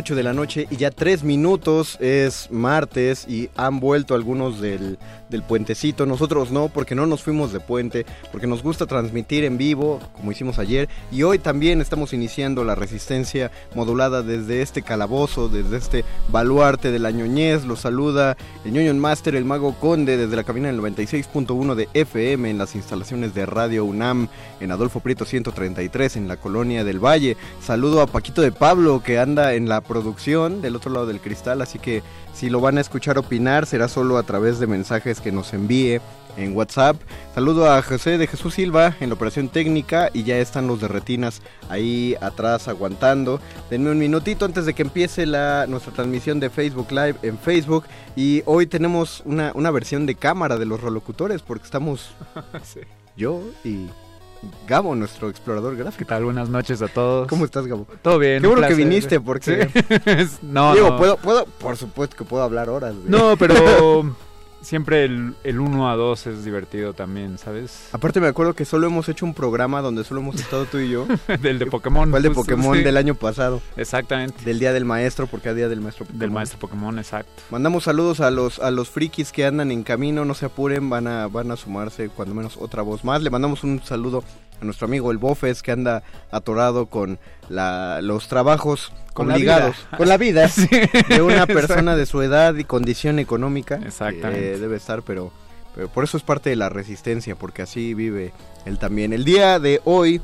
De la noche y ya tres minutos es martes y han vuelto algunos del, del puentecito. Nosotros no, porque no nos fuimos de puente, porque nos gusta transmitir en vivo, como hicimos ayer. Y hoy también estamos iniciando la resistencia modulada desde este calabozo, desde este baluarte de la ñoñez. Los saluda el ñoño Master, el mago conde, desde la cabina del 96.1 de FM en las instalaciones de Radio UNAM en Adolfo Prieto 133 en la colonia del Valle. Saludo a Paquito de Pablo que anda en la producción del otro lado del cristal, así que si lo van a escuchar opinar será solo a través de mensajes que nos envíe en WhatsApp. Saludo a José de Jesús Silva en la operación técnica y ya están los de retinas ahí atrás aguantando. Denme un minutito antes de que empiece la, nuestra transmisión de Facebook Live en Facebook y hoy tenemos una, una versión de cámara de los relocutores porque estamos yo y Gabo, nuestro explorador gráfico. ¿Qué tal? Buenas noches a todos. ¿Cómo estás, Gabo? Todo bien. Qué bueno que viniste, porque. no, Digo, Puedo, puedo, por supuesto que puedo hablar horas. No, pero siempre el, el 1 a 2 es divertido también, ¿sabes? Aparte me acuerdo que solo hemos hecho un programa donde solo hemos estado tú y yo. del de Pokémon. El de Pokémon del año pasado. Exactamente. Del Día del Maestro, porque a Día del Maestro Pokémon. Del Maestro Pokémon, exacto. Mandamos saludos a los a los frikis que andan en camino, no se apuren, van a, van a sumarse cuando menos otra voz más. Le mandamos un saludo a nuestro amigo el Bofes que anda atorado con la, los trabajos obligados, con la vida de una persona de su edad y condición económica. Exactamente. debe estar, pero, pero por eso es parte de la resistencia, porque así vive él también. El día de hoy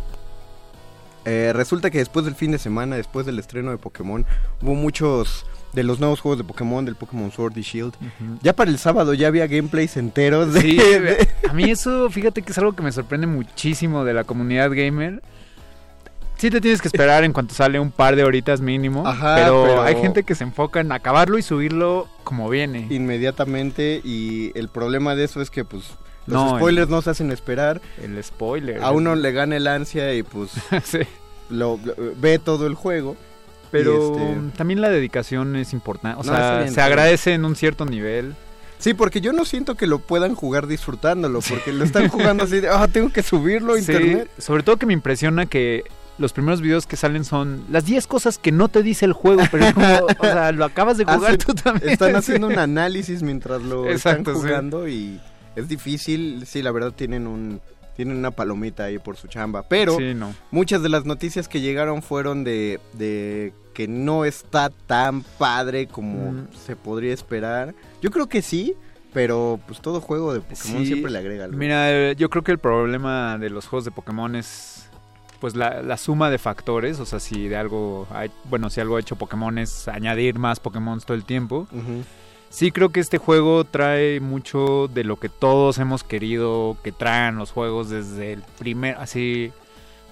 eh, resulta que después del fin de semana, después del estreno de Pokémon, hubo muchos de los nuevos juegos de Pokémon, del Pokémon Sword y Shield. Ya para el sábado ya había gameplays enteros de, sí, A mí eso, fíjate que es algo que me sorprende muchísimo de la comunidad gamer. Sí te tienes que esperar en cuanto sale un par de horitas mínimo, pero, hay gente que se enfoca en acabarlo y subirlo como viene. Inmediatamente y el problema de eso es que pues los spoilers no se hacen esperar. El spoiler. A uno le gana el ansia y pues lo, ve todo el juego. Pero este, también la dedicación es importante. O sea, se agradece en un cierto nivel. Sí, porque yo no siento que lo puedan jugar disfrutándolo, porque lo están jugando así de, ah, tengo que subirlo a internet. Sobre todo que me impresiona que los primeros videos que salen son las 10 cosas que no te dice el juego, pero es como, o sea, lo acabas de jugar tú también. Están haciendo un análisis mientras lo están jugando y es difícil, sí, la verdad tienen un tienen una palomita ahí por su chamba. Pero muchas de las noticias que llegaron fueron de, de que no está tan padre como se podría esperar. Yo creo que sí, pero pues todo juego de Pokémon siempre le agrega algo. Mira, yo creo que el problema de los juegos de Pokémon es pues la, suma de factores, o sea, si de algo, hay, bueno, si algo ha hecho Pokémon es añadir más Pokémon todo el tiempo sí creo que este juego trae mucho de lo que todos hemos querido que traen los juegos desde el primer, así,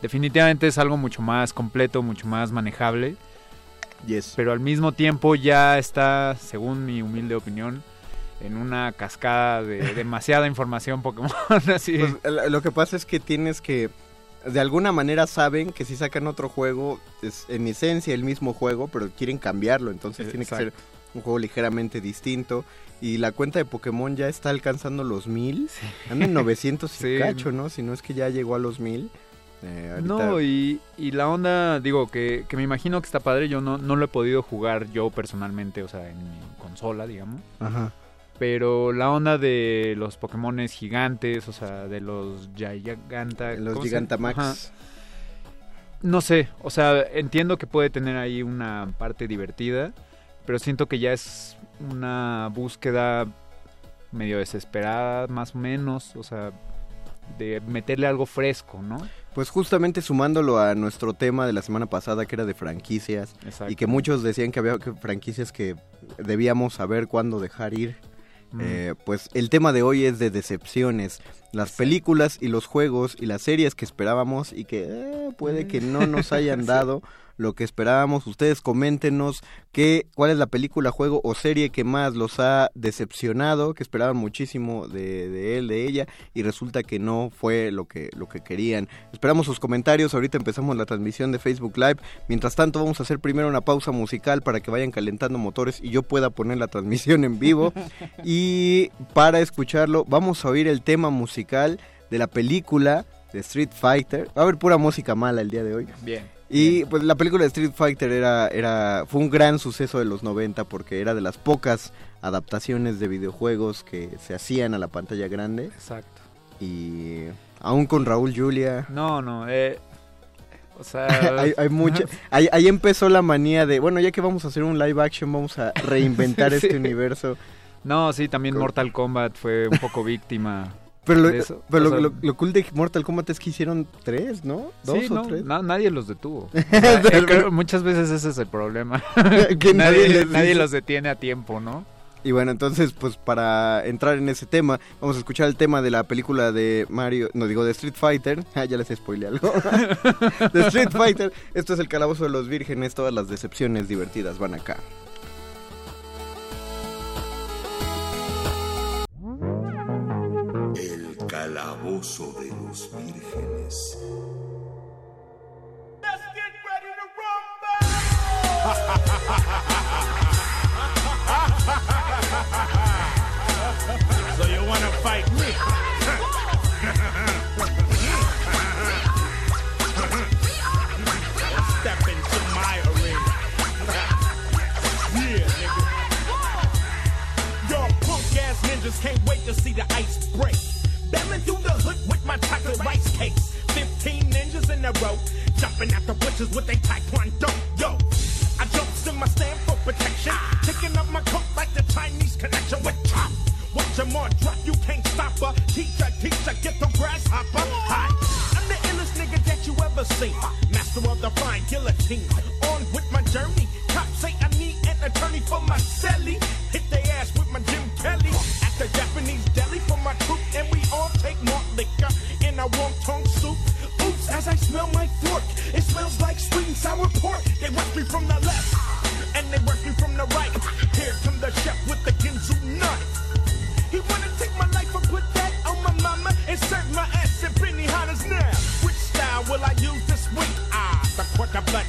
definitivamente es algo mucho más completo, mucho más manejable. Yes. Pero al mismo tiempo ya está, según mi humilde opinión, en una cascada de demasiada información Pokémon. así. Pues, lo que pasa es que tienes que de alguna manera saben que si sacan otro juego es en esencia el mismo juego, pero quieren cambiarlo, entonces tiene que ser un juego ligeramente distinto. Y la cuenta de Pokémon ya está alcanzando los mil. Anda en 900 y cacho, ¿no? Si no es que ya llegó a los mil. Eh, no, y, la onda, digo, que, que, me imagino que está padre. Yo no, no lo he podido jugar yo personalmente, o sea, en mi consola, digamos. Ajá. Pero la onda de los Pokémon gigantes, o sea, de los Giganta... Los Gigantamax. No sé, o sea, entiendo que puede tener ahí una parte divertida, pero siento que ya es una búsqueda medio desesperada, más o menos, o sea, de meterle algo fresco, ¿no? Pues justamente sumándolo a nuestro tema de la semana pasada que era de franquicias y que muchos decían que había franquicias que debíamos saber cuándo dejar ir. Eh, pues el tema de hoy es de decepciones. Las películas y los juegos y las series que esperábamos y que eh, puede que no nos hayan dado lo que esperábamos. Ustedes coméntenos qué, cuál es la película, juego o serie que más los ha decepcionado, que esperaban muchísimo de, de, él, de ella, y resulta que no fue lo que, lo que querían. Esperamos sus comentarios, ahorita empezamos la transmisión de Facebook Live. Mientras tanto, vamos a hacer primero una pausa musical para que vayan calentando motores y yo pueda poner la transmisión en vivo. y para escucharlo, vamos a oír el tema musical de la película de Street Fighter. Va a haber pura música mala el día de hoy. Bien. Y pues la película de Street Fighter era, era, fue un gran suceso de los 90 porque era de las pocas adaptaciones de videojuegos que se hacían a la pantalla grande. Exacto. Y aún con Raúl Julia. No, no, eh, o sea... hay, hay mucha... ahí, ahí, empezó la manía de, bueno, ya que vamos a hacer un live action, vamos a reinventar este universo. No, sí, también Mortal Kombat fue un poco víctima pero, lo, lo, cool de Mortal Kombat es que hicieron tres, ¿no? ¿Dos o tres? nadie los detuvo. muchas veces ese es el problema. que nadie, nadie los detiene a tiempo, ¿no? Y bueno, entonces, pues para entrar en ese tema, vamos a escuchar el tema de la película de Mario, no digo de Street Fighter. Ah, ya les spoilé algo. de Street Fighter. Esto es el calabozo de los vírgenes, todas las decepciones divertidas van acá. Calabozo de los vírgenes. Let's get ready to rumble. so you wanna fight me? Step into my arena. yeah, nigga. Your punk ass ninjas can't wait to see the ice break. Barreling through the hood with my chocolate rice cakes. 15 ninjas in a row, jumping at the bushes with a taekwondo. Yo, I jumps in my stand for protection, taking up my coat like the Chinese connection with chop. Watch them all drop, you can't stop her. Teacher, teacher, get the grasshopper. Hi, I'm the illest nigga that you ever seen. Master of the fine guillotine. On with my journey. Cops say I need an attorney for my celly. Hit their ass with my Jim Kelly. At the Japanese in our warm tongue soup. Oops, as I smell my fork, it smells like sweet and sour pork. They rush me from the left, and they rush me from the right. Here come the chef with the Ginzu knife. He wanna take my life and put that on my mama and serve my ass at Benihana's now. Which style will I use this week? Ah, the quarter blood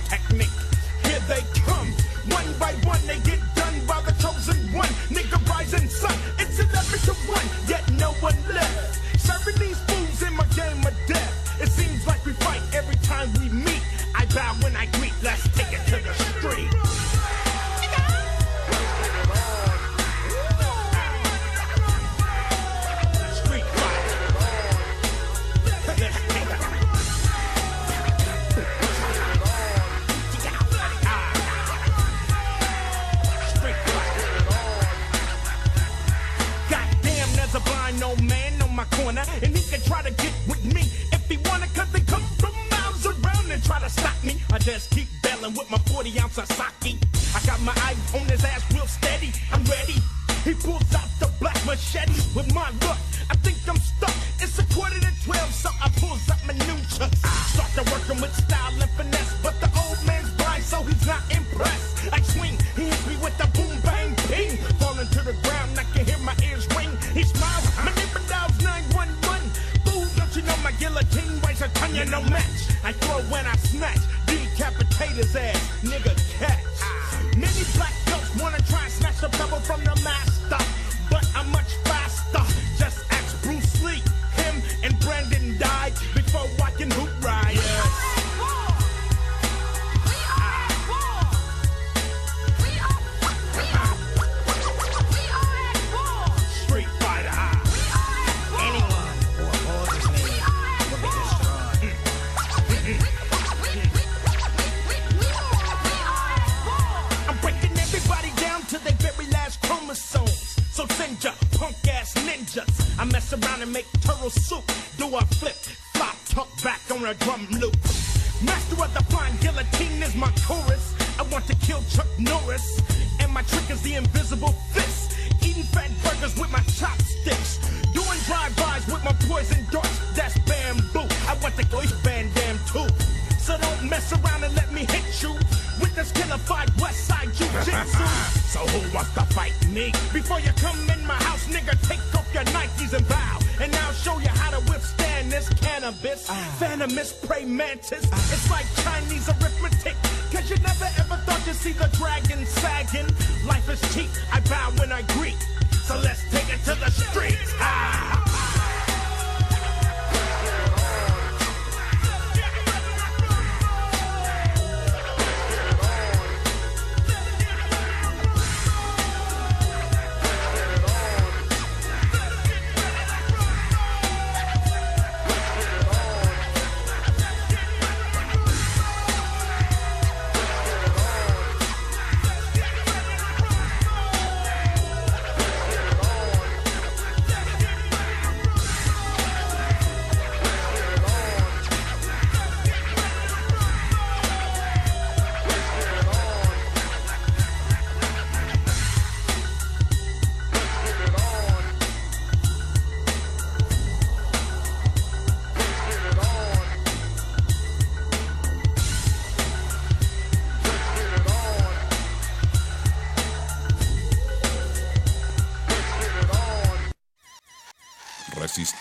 chromosomes. So send punk ass ninjas. I mess around and make turtle soup. Do a flip, flop, tuck back on a drum loop. Master of the flying guillotine is my chorus. I want to kill Chuck Norris. And my trick is the invisible fist. Eating fat burgers with my chopsticks. Doing drive-bys with my poison darts. That's bamboo. I want the Goish Van Dam too. So don't mess around and let me hit you with this killer fight West So who wants to fight me? Before you come in my house, nigga, take off your Nikes and bow. And I'll show you how to withstand this cannabis. Venomous prey mantis. It's like Chinese arithmetic. Cause you never ever thought you'd see the dragon sagging. Life is cheap, I bow when I greet. So let's take it to the streets. Ah!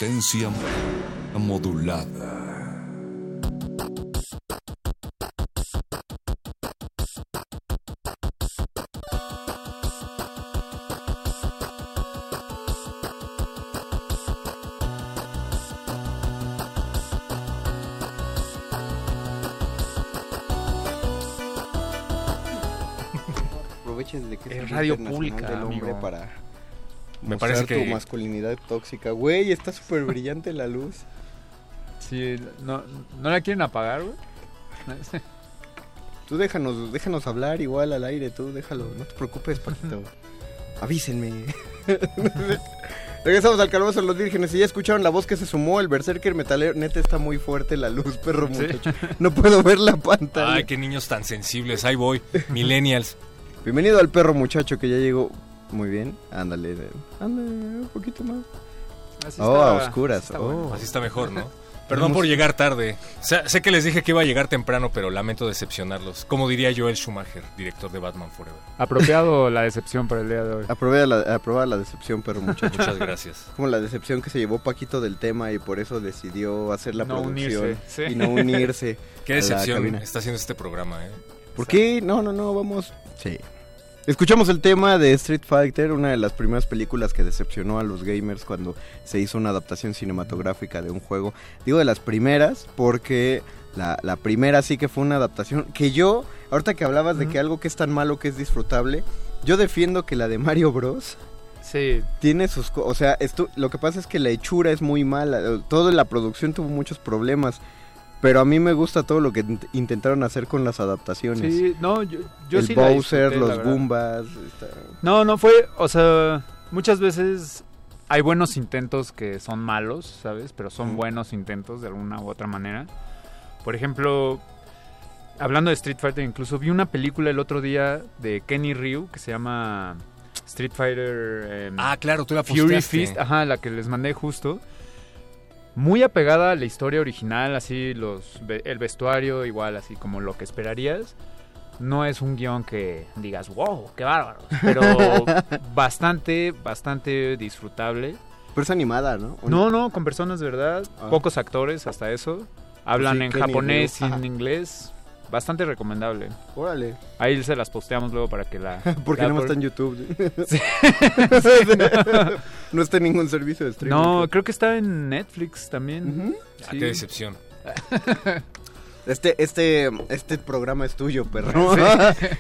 Resistencia modulada. Aprovechen de que Es radio pública, del hombre amigo. para Me parece que- tu masculinidad tóxica. Güey, está súper brillante la luz. Sí, no, ¿no la quieren apagar, güey? Tú déjanos, déjanos hablar igual al aire, tú déjalo, no te preocupes, Paquito. Avísenme. Regresamos al calabozo de los vírgenes y ya escucharon la voz que se sumó, el berserker metalero, neta está muy fuerte la luz, perro Sí. muchacho. No puedo ver la pantalla. Ay, qué niños tan sensibles. Ahí voy. Millennials. Bienvenido al perro muchacho que ya llegó. Muy bien, ándale, ándale, un poquito más. Así oh, está- a oscuras. está oh. bueno. Así está mejor, ¿no? Perdón por llegar tarde. Sé, sé que les dije que iba a llegar temprano, pero lamento decepcionarlos. Como diría Joel Schumacher, director de Batman Forever. Apropiado la decepción para el día de hoy. Aprobada la, aprobada la decepción, perro muchacho. Muchas gracias. Como la decepción que se llevó Paquito del tema y por eso decidió hacer la No producción unirse, sí. y no unirse. Qué decepción está haciendo este programa, ¿eh? ¿Por qué? No, no, no, vamos. Sí. Escuchamos el tema de Street Fighter, una de las primeras películas que decepcionó a los gamers cuando se hizo una adaptación cinematográfica de un juego. Digo de las primeras porque la, la primera sí que fue una adaptación que yo, ahorita que hablabas de que algo que es tan malo que es disfrutable, yo defiendo que la de Mario Bros. Sí. Tiene sus... O sea, esto, lo que pasa es que la hechura es muy mala. Toda la producción tuvo muchos problemas. Pero a mí me gusta todo lo que int- intentaron hacer con las adaptaciones. Sí, no, yo, yo el sí Bowser, disfruté, los. Goombas. está- No, no fue, o sea, muchas veces hay buenos intentos que son malos, ¿sabes? Pero son buenos intentos de alguna u otra manera. Por ejemplo, hablando de Street Fighter, incluso vi una película el otro día de Kenny Ryu que se llama Street Fighter. Em, ah, claro, tú la Fury Fist, ajá, la que les mandé justo. Muy apegada a la historia original, así los el vestuario, igual, así como lo que esperarías. No es un guion que digas, wow, qué bárbaro. Pero bastante, bastante disfrutable. Pero es animada, ¿no? No, no, con personas de verdad. Ah. Pocos actores hasta eso. Hablan en japonés y en inglés. Bastante recomendable. Órale. Ahí se las posteamos luego para que la... Porque no está en YouTube. no está en ningún servicio de streaming. No, creo que está en Netflix también. Ah, qué decepción. Este, este, este programa es tuyo, perro.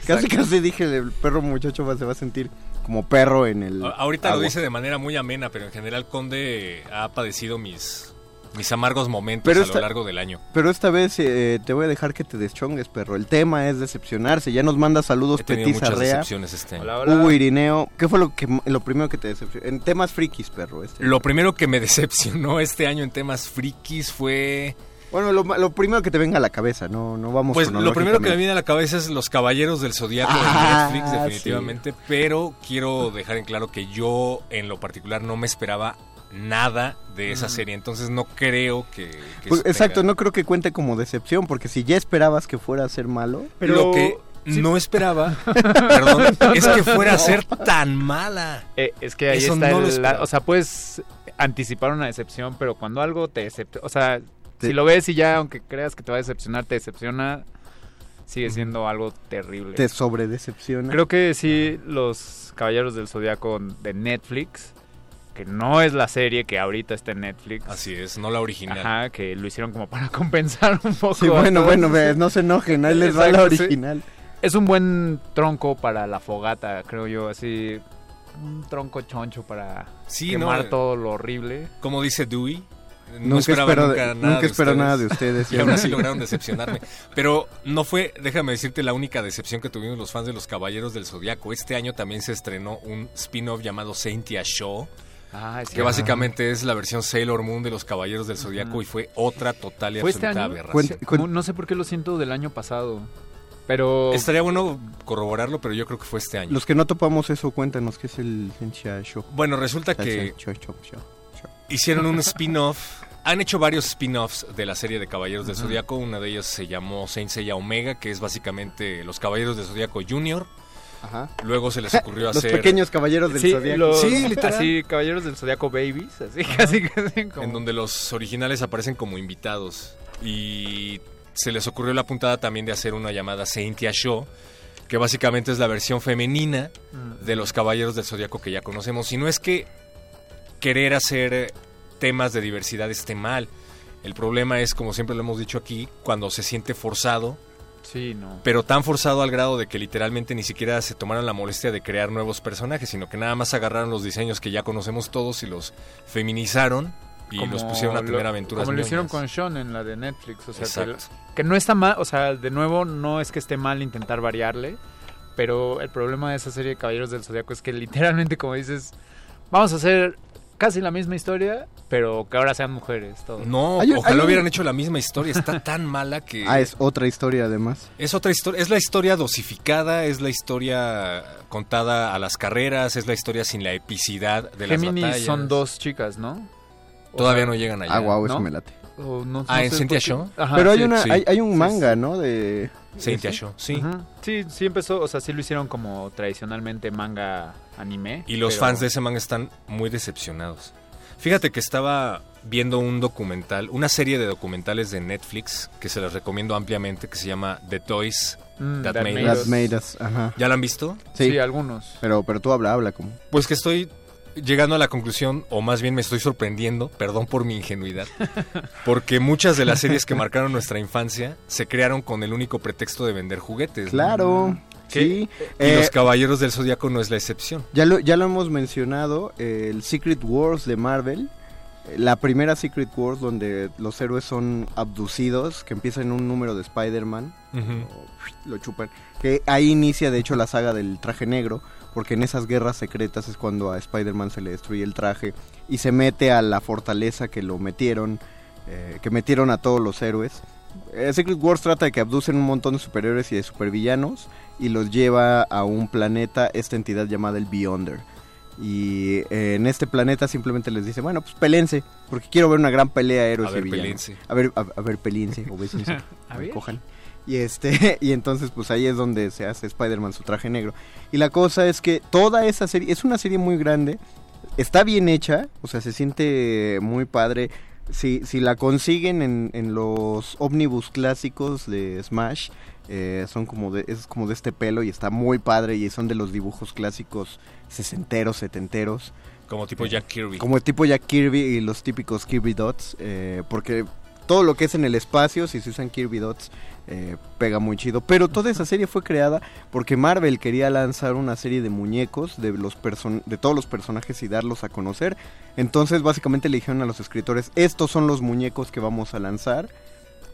casi casi dije, el perro muchacho se va a sentir como perro en el... Ahorita lo dice de manera muy amena, pero en general Conde ha padecido mis mis amargos momentos a lo largo del año. Pero esta vez eh, te voy a dejar que te deschongues, perro. El tema es decepcionarse. Ya nos manda saludos He tenido muchas decepciones este año. Hugo Irineo, ¿qué fue lo que lo primero que te decepcionó? En temas frikis, perro. Este. Lo primero que me decepcionó este año en temas frikis fue... Bueno, lo, primero que te venga a la cabeza, no, no vamos Pues lo primero que me viene a la cabeza es Los Caballeros del Zodíaco de ah, Netflix, definitivamente. Pero quiero dejar en claro que yo, en lo particular, no me esperaba nada de esa serie, entonces no creo que... Pues, exacto, no creo que cuente como decepción, porque si ya esperabas que fuera a ser malo... Pero... Lo que no esperaba, perdón, es que fuera a ser tan mala. Eh, es que ahí está el, o sea, puedes anticipar una decepción, pero cuando algo te decepciona, o sea, si lo ves y ya, aunque creas que te va a decepcionar, te decepciona, sigue siendo algo terrible. Te sobredecepciona. Creo que sí, los Caballeros del Zodiaco de Netflix que no es la serie que ahorita está en Netflix. Así es, no la original. Ajá, que lo hicieron como para compensar un poco. Sí, bueno, bueno, no se enojen, ahí les va la original. Es un buen tronco para la fogata, creo yo, así un tronco choncho para quemar todo lo horrible. Como dice Dewey, no nunca esperaba nunca nada, de nada de ustedes. y aún así lograron decepcionarme. Pero no fue, déjame decirte, la única decepción que tuvimos los fans de los Caballeros del Zodiaco. Este año también se estrenó un spin-off llamado Saintia Show Ah, que básicamente es la versión Sailor Moon de los Caballeros del Zodiaco y fue otra total y este absoluta aberración. No sé por qué lo siento del año pasado. Pero estaría bueno corroborarlo, pero yo creo que fue este año. Los que no topamos eso, cuéntanos qué es el Sentia Show. Bueno, resulta que hicieron un spin-off. Han hecho varios spin-offs de la serie de Caballeros del Zodiaco. Una de ellas se llamó Saint Seiya Omega, que es básicamente los Caballeros del Zodiaco Junior. Luego se les ocurrió hacer. Los pequeños caballeros del Zodiaco. sí, literal. Así, caballeros del Zodiaco Babies. Así, casi, casi. En donde los originales aparecen como invitados. Y se les ocurrió la puntada también de hacer una llamada Saintia Show. Que básicamente es la versión femenina mm. de los caballeros del Zodiaco que ya conocemos. Y no es que querer hacer temas de diversidad esté mal. El problema es, como siempre lo hemos dicho aquí, cuando se siente forzado Sí, no. Pero tan forzado al grado de que literalmente ni siquiera se tomaron la molestia de crear nuevos personajes, sino que nada más agarraron los diseños que ya conocemos todos y los feminizaron y los pusieron a tener aventuras. Como lo hicieron con Sean en la de Netflix, o sea, que, que, no está mal, o sea, de nuevo no es que esté mal intentar variarle, pero el problema de esa serie de Caballeros del Zodiaco es que literalmente como dices, vamos a hacer casi la misma historia, pero que ahora sean mujeres. Todo. No, ojalá hubieran hecho la misma historia. Está tan mala que. Ah, es otra historia además. Es otra historia. Es la historia dosificada, es la historia contada a las carreras, es la historia sin la epicidad de las batallas. son dos chicas, ¿no? Todavía no llegan allá. Ah, wow, eso me late. Ah, en Cynthia Show. Pero hay, una, hay, hay, un manga, ¿no? De... Cynthia Show, sí. Sí, sí empezó, o sea, sí lo hicieron como tradicionalmente manga anime. Y los fans de ese manga están muy decepcionados. Fíjate que estaba viendo un documental, una serie de documentales de Netflix que se las recomiendo ampliamente, que se llama The Toys mm, That, Made, Us. ¿Ya la han visto? Sí, algunos. Pero, pero tú habla, habla como. Pues que estoy llegando a la conclusión, o más bien me estoy sorprendiendo, perdón por mi ingenuidad, porque muchas de las series que marcaron nuestra infancia se crearon con el único pretexto de vender juguetes. Claro. Sí. Y los eh, Caballeros del Zodíaco no es la excepción. Ya lo, ya lo hemos mencionado, el Secret Wars de Marvel. La primera Secret Wars donde los héroes son abducidos, que empieza en un número de Spider-Man, lo chupan, que ahí inicia de hecho la saga del traje negro, porque en esas guerras secretas es cuando a Spider-Man se le destruye el traje y se mete a la fortaleza que lo metieron, eh, que metieron a todos los héroes Eh, Secret Wars trata de que abducen un montón de superiores y de supervillanos y los lleva a un planeta, esta entidad llamada el Beyonder. Y eh, en este planeta simplemente les dice, bueno, pues pelense, porque quiero ver una gran pelea héroes A ver, y villanos. pelense. A ver, a, a ver, pelense, o bésense, A ver. cojan. Y este, y entonces pues ahí es donde se hace Spider-Man su traje negro. Y la cosa es que toda esa serie, es una serie muy grande, está bien hecha, o sea, se siente muy padre. Si, si la consiguen en, en los ómnibus clásicos de Smash, eh, son como de, es como de este pelo y está muy padre y son de los dibujos clásicos sesenteros, setenteros. Como tipo Jack Kirby. Como tipo Jack Kirby y los típicos Kirby Dots, eh, porque todo lo que es en el espacio, si se usan Kirby Dots, eh, pega muy chido. Pero toda esa serie fue creada porque Marvel quería lanzar una serie de muñecos de, los person de todos los personajes y darlos a conocer. Entonces básicamente le dijeron a los escritores, estos son los muñecos que vamos a lanzar.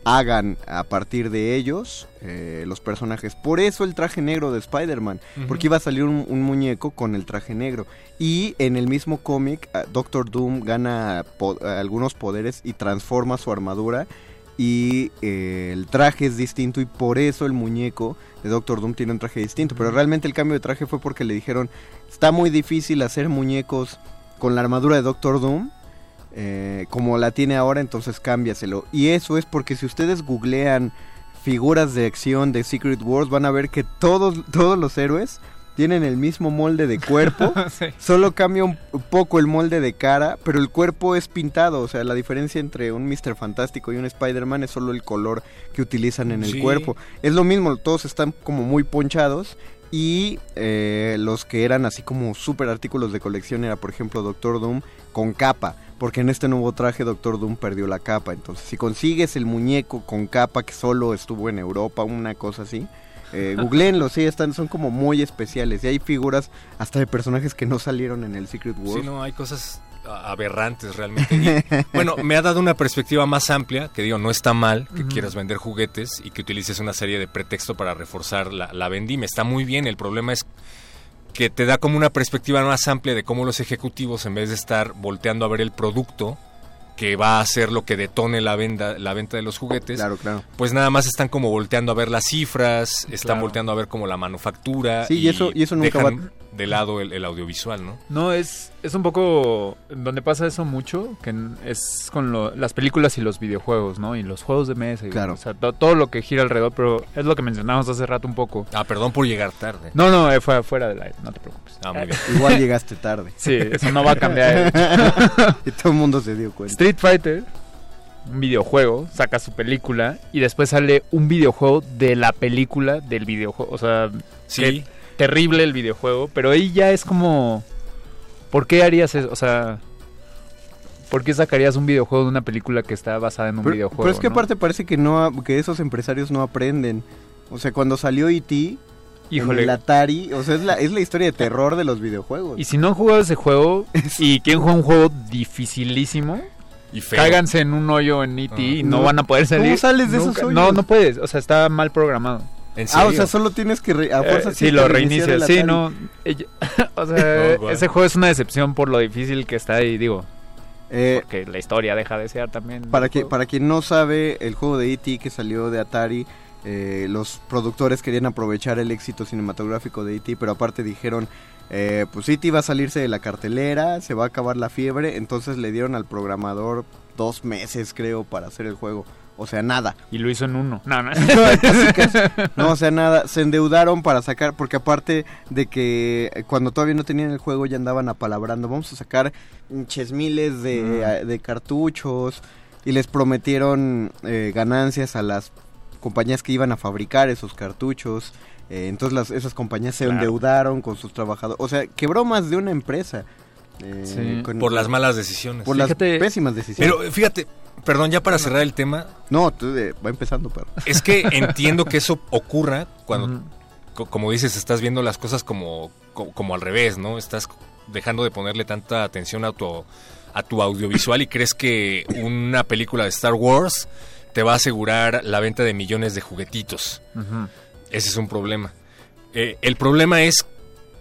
Hagan a partir de ellos eh, los personajes. Por eso el traje negro de Spider-Man. Porque iba a salir un, un muñeco con el traje negro. Y en el mismo cómic, ah, Doctor Doom gana po- algunos poderes y transforma su armadura. Y eh, el traje es distinto y por eso el muñeco de Doctor Doom tiene un traje distinto. Pero realmente el cambio de traje fue porque le dijeron, está muy difícil hacer muñecos con la armadura de Doctor Doom. eh, como la tiene ahora, entonces cámbiaselo. Y eso es porque si ustedes googlean figuras de acción de Secret Wars, van a ver que todos, todos los héroes tienen el mismo molde de cuerpo. Sí. Solo cambia un poco el molde de cara, pero el cuerpo es pintado. O sea, la diferencia entre un Mr. Fantástico y un Spider-Man es solo el color que utilizan en el Sí. cuerpo. Es lo mismo, todos están como muy ponchados. Y eh, los que eran así como super artículos de colección era, por ejemplo, Doctor Doom con capa. Porque en este nuevo traje Doctor Doom perdió la capa. Entonces, si consigues el muñeco con capa que solo estuvo en Europa, una cosa así, eh, googleenlo, sí, están, son como muy especiales. Y hay figuras hasta de personajes que no salieron en el Secret Wars. Sí, no, hay cosas aberrantes realmente. Y, bueno, me ha dado una perspectiva más amplia, que digo, no está mal que quieras vender juguetes y que utilices una serie de pretexto para reforzar la, la vendimia. Está muy bien, el problema es que te da como una perspectiva más amplia de cómo los ejecutivos, en vez de estar volteando a ver el producto que va a hacer lo que detone la venta, la venta de los juguetes, Claro, claro. pues nada más están como volteando a ver las cifras, están Claro. volteando a ver como la manufactura Sí, y eso- y eso nunca dejan va- de lado el, el audiovisual, ¿no? No, es, es un poco donde pasa eso mucho, que es con lo- las películas y los videojuegos, ¿no? Y los juegos de mesa. y- Claro. O sea, to- todo lo que gira alrededor, pero es lo que mencionamos hace rato un poco. Ah, perdón por llegar tarde. No, no, eh, fue fuera del aire, no te preocupes. Ah, muy bien. Igual llegaste tarde. Sí, eso no va a cambiar. y todo el mundo se dio cuenta. Street Fighter, un videojuego, saca su película y después sale un videojuego de la película del videojuego. O sea, Sí, que- terrible el videojuego, pero ahí ya es como... ¿Por qué harías eso? O sea... ¿Por qué sacarías un videojuego de una película que está basada en un Pero, videojuego? pero es que no? aparte parece que no ha- que esos empresarios no aprenden. O sea, cuando salió E.T. Híjole. en el Atari, o sea, es la, es la historia de terror de los videojuegos. Y si no han jugado ese juego y quieren jugar un juego dificilísimo, y feo. cáiganse en un hoyo en E.T. y Ah. no, No. van a poder salir. ¿Cómo sales de esos hoyos? No, no puedes. O sea, está mal programado. ¿En ah, o sea, solo tienes que re- a fuerza Eh, sí, lo reinicias. el Sí, no. ella- o sea, Oh, wow. ese juego es una decepción por lo difícil que está y digo, Eh, porque la historia deja de ser también. para que para quien no sabe, el juego de E.T. que salió de Atari, eh, los productores querían aprovechar el éxito cinematográfico de E.T., pero aparte dijeron, eh, pues E.T. va a salirse de la cartelera, se va a acabar la fiebre, entonces le dieron al programador dos meses, creo, para hacer el juego. O sea, nada. Y lo hizo en uno. No, no. Casi, casi. No, o sea, nada. Se endeudaron para sacar, porque aparte de que eh, cuando todavía no tenían el juego ya andaban apalabrando, vamos a sacar hinches miles de, Mm. de cartuchos y les prometieron eh, ganancias a las compañías que iban a fabricar esos cartuchos. Eh, entonces las, esas compañías se Claro. endeudaron con sus trabajadores. O sea, quebró más de una empresa. eh, Sí. con- Por las malas decisiones. por las pésimas decisiones. Pero fíjate, perdón, ya para cerrar el tema, no, tú, va empezando, pero... es que entiendo que eso ocurra cuando, co- como dices, estás viendo las cosas como, co- como al revés, ¿no? Estás dejando de ponerle tanta atención a tu, a tu audiovisual y crees que una película de Star Wars te va a asegurar la venta de millones de juguetitos. Ese es un problema. Eh, el problema es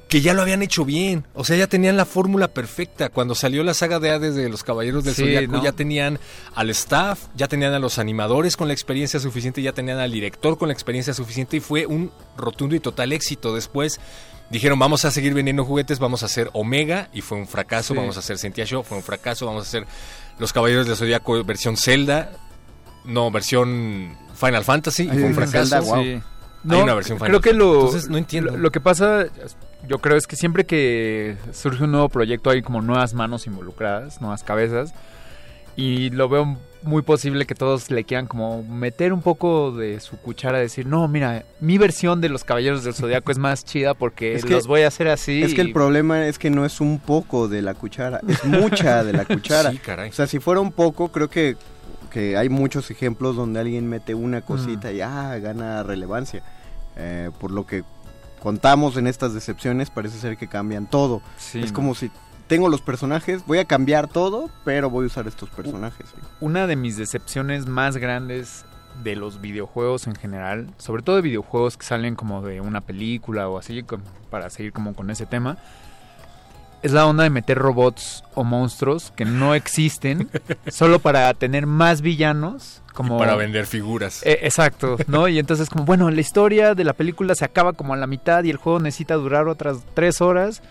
que ya lo habían hecho bien. O sea, ya tenían la fórmula perfecta. Cuando salió la saga de Hades de los Caballeros del Sí, Zodiaco, ¿no? ya tenían al staff, ya tenían a los animadores con la experiencia suficiente, ya tenían al director con la experiencia suficiente y fue un rotundo y total éxito. Después dijeron, vamos a seguir vendiendo juguetes, vamos a hacer Omega y fue un fracaso, Sí. vamos a hacer Sentia Show, fue un fracaso, vamos a hacer Los Caballeros del Zodiaco versión Zelda, no, versión Final Fantasy, y fue un fracaso. Zelda, wow. Sí. Hay una versión creo Final que lo, Entonces, no entiendo. Lo, lo que pasa, yo creo es que siempre que surge un nuevo proyecto hay como nuevas manos involucradas, nuevas cabezas. Y lo veo muy posible que todos le quieran como meter un poco de su cuchara, decir, no, mira, mi versión de los Caballeros del Zodiaco es más chida porque Es que- los voy a hacer así. Es que el problema es que no es un poco de la cuchara, es mucha de la cuchara. Sí, caray. O sea, si fuera un poco, creo que, que hay muchos ejemplos donde alguien mete una cosita y ah, gana relevancia. Eh, por lo que contamos en estas decepciones, parece ser que cambian todo. Sí, es como si tengo los personajes, voy a cambiar todo, pero voy a usar estos personajes. una de mis decepciones más grandes de los videojuegos en general, sobre todo de videojuegos que salen como de una película o así, para seguir como con ese tema, es la onda de meter robots o monstruos que no existen solo para tener más villanos. Como Y para vender figuras. Eh, exacto, ¿no? Y entonces como, bueno, la historia de la película se acaba como a la mitad y el juego necesita durar otras tres horas.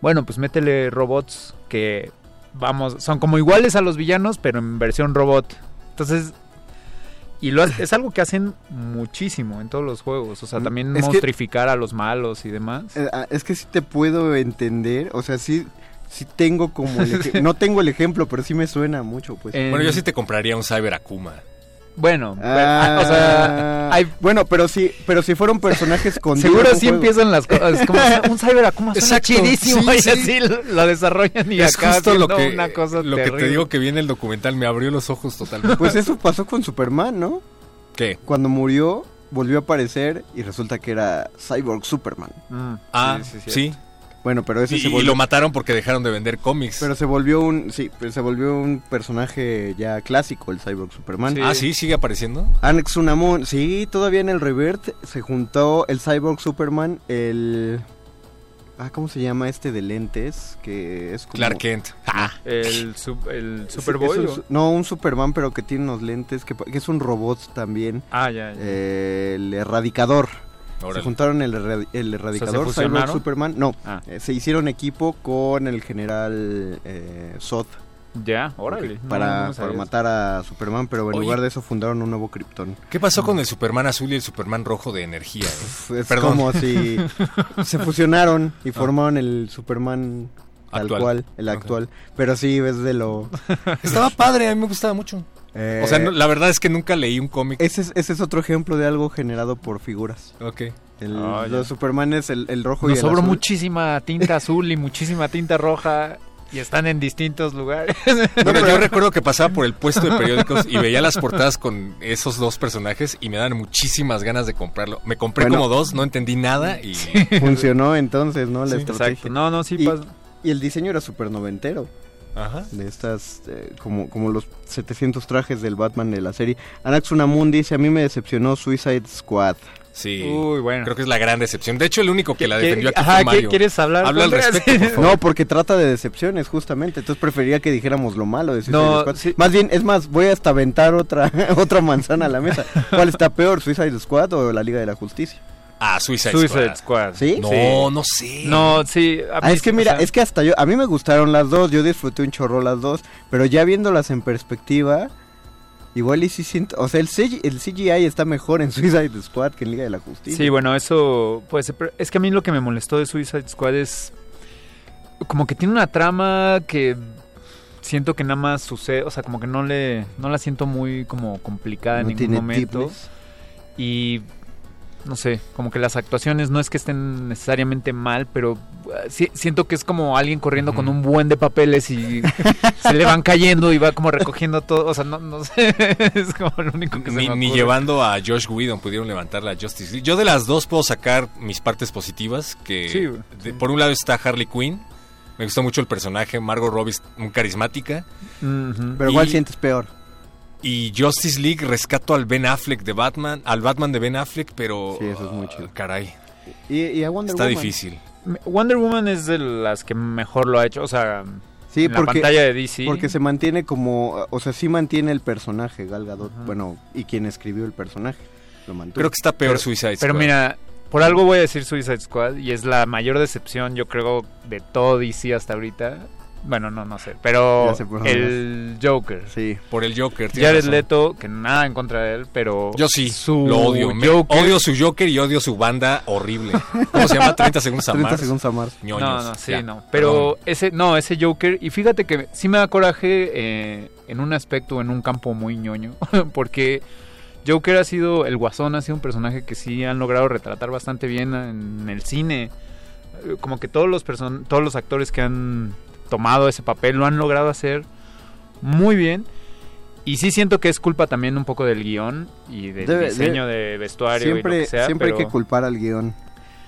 Bueno, pues métele robots que, vamos, son como iguales a los villanos, pero en versión robot. Entonces, y lo, es algo que hacen muchísimo en todos los juegos. O sea, también Mm, Es que- monstrificar a los malos y demás. Eh, ah, es que sí te puedo entender, o sea, sí, sí tengo como... el no tengo el ejemplo, pero sí me suena mucho, pues. En- Bueno, yo sí te compraría un Cyber Akuma. Bueno, Ah, o sea, hay- bueno, pero sí, pero si fueron personajes con Seguro así empiezan las cosas. Como un Cyber Akuma suena chidísimo sí, y sí. así lo, desarrollan y es acaba justo lo que, una cosa lo que te digo que viene el documental. Me abrió los ojos totalmente. Pues eso pasó con Superman, ¿no? ¿Qué? Cuando murió, volvió a aparecer y resulta que era Cyborg Superman. Mm, Ah, sí, sí. sí, sí. Bueno, pero ese Y, se y volvió... lo mataron porque dejaron de vender cómics. Pero se volvió un... Sí, pero se volvió un personaje ya clásico, el Cyborg Superman. Sí. Ah, sí, sigue apareciendo. Alex Unamon, sí, todavía en el Revert se juntó el Cyborg Superman, el... Ah, ¿cómo se llama este de lentes? Que es como... Clark Kent. Ah, El, sub- el Superboy. un no, un Superman, pero que tiene unos lentes, que, es un robot también. Ah, ya, ya. Eh, el Erradicador. Se juntaron el, erra- el Erradicador, Cyborg fusionaron? Superman. No, Ah. eh, se hicieron equipo con el general eh, Zod ya, órale. para, no para sabía matar a Superman, pero en Oye. lugar de eso fundaron un nuevo Krypton. ¿Qué pasó con el Superman azul y el Superman rojo de energía? eh? Es Perdón. como si se fusionaron y formaron el Superman tal Actual. cual, el actual. Pero sí, ves de lo... Estaba padre, a mí me gustaba mucho. Eh, O sea, no- la verdad es que nunca leí un cómic. ese, es, ese es otro ejemplo de algo generado por figuras. Ok. El, Ah, los Supermanes, el, el rojo Nos y el sobró azul. muchísima tinta azul y muchísima tinta roja y están en distintos lugares. Bueno, yo recuerdo que pasaba por el puesto de periódicos y veía las portadas con esos dos personajes y me dan muchísimas ganas de comprarlo. Me compré Bueno. como dos, no entendí nada y... Funcionó entonces, ¿no? La Sí, estrategia. Exacto. No, no, sí Y- pasa. Y el diseño era súper noventero. Ajá. De estas, eh, como, como los 700 trajes del Batman de la serie. Anax Unamun dice, a mí me decepcionó Suicide Squad. Sí. Uy, bueno. Creo que es la gran decepción. De hecho, el único que la ¿Qué- defendió aquí ajá, fue ¿qué Mario. quieres hablar, Habla al respecto, Sí. por favor. No, porque trata de decepciones, justamente. Entonces preferiría que dijéramos lo malo de Suicide No, Squad. sí. Más bien, es más, voy hasta aventar otra, otra manzana a la mesa. ¿Cuál está peor, Suicide Squad o la Liga de la Justicia? Ah, Suicide, Suicide Squad. Squad. ¿Sí? No, Sí. no sé. No, sí. a Ah, es que mira, o sea, es que hasta yo, a mí me gustaron las dos, yo disfruté un chorro las dos, pero ya viéndolas en perspectiva, igual y sí siento, o sea, el, CGI, el CGI está mejor en Suicide Squad que en Liga de la Justicia. Sí, bueno, eso puede ser. pero Es que a mí lo que me molestó de Suicide Squad es. Como que tiene una trama que siento que nada más sucede. O sea, como que no le. No la siento muy como complicada No en tiene ningún momento. Y. No sé, como que las actuaciones no es que estén necesariamente mal, pero uh, si- siento que es como alguien corriendo con un buen de papeles y se le van cayendo y va como recogiendo todo. O sea, no, no sé, es como lo único que se Ni, me ni llevando a Josh Whedon pudieron levantar la Justice League. Yo de las dos puedo sacar mis partes positivas. Que Sí, por un lado está Harley Quinn. Me gustó mucho el personaje. Margot Robbie es muy carismática. Pero igual Y- sientes peor. Y Justice League rescato al Ben Affleck de Batman. Al Batman de Ben Affleck, pero... Sí, eso es muy ah, chido. Caray, Y, y a Wonder está Woman. difícil. Wonder Woman es de las que mejor lo ha hecho, o sea, Sí, en porque, la pantalla de DC. porque se mantiene como, o sea, sí mantiene el personaje Gal Gadot, bueno, y quien escribió el personaje, lo mantuvo. Creo que está peor Suicide Squad. Pero mira, por algo voy a decir Suicide Squad y es la mayor decepción, yo creo, de todo DC hasta ahorita. Bueno, no, no sé, pero el Joker. Sí. Por el Joker. Jared razón. Leto, que nada en contra de él, pero Yo sí, su lo odio. Me- Joker- odio su Joker y odio su banda horrible. ¿Cómo se llama? 30 segundos a 30 Mars. segundos a Mars. Ñoños. No, no, sí, Ya, no. Pero perdón. ese, no, ese Joker, y fíjate que sí me da coraje eh, en un aspecto, en un campo muy ñoño, porque Joker ha sido, el Guasón ha sido un personaje que sí han logrado retratar bastante bien en el cine. Eh, Como que todos los, person todos los actores que han tomado ese papel lo han logrado hacer muy bien. Y sí siento que es culpa también un poco del guion y del Debe- diseño de vestuario y Siempre, lo que sea. siempre hay que culpar al guion,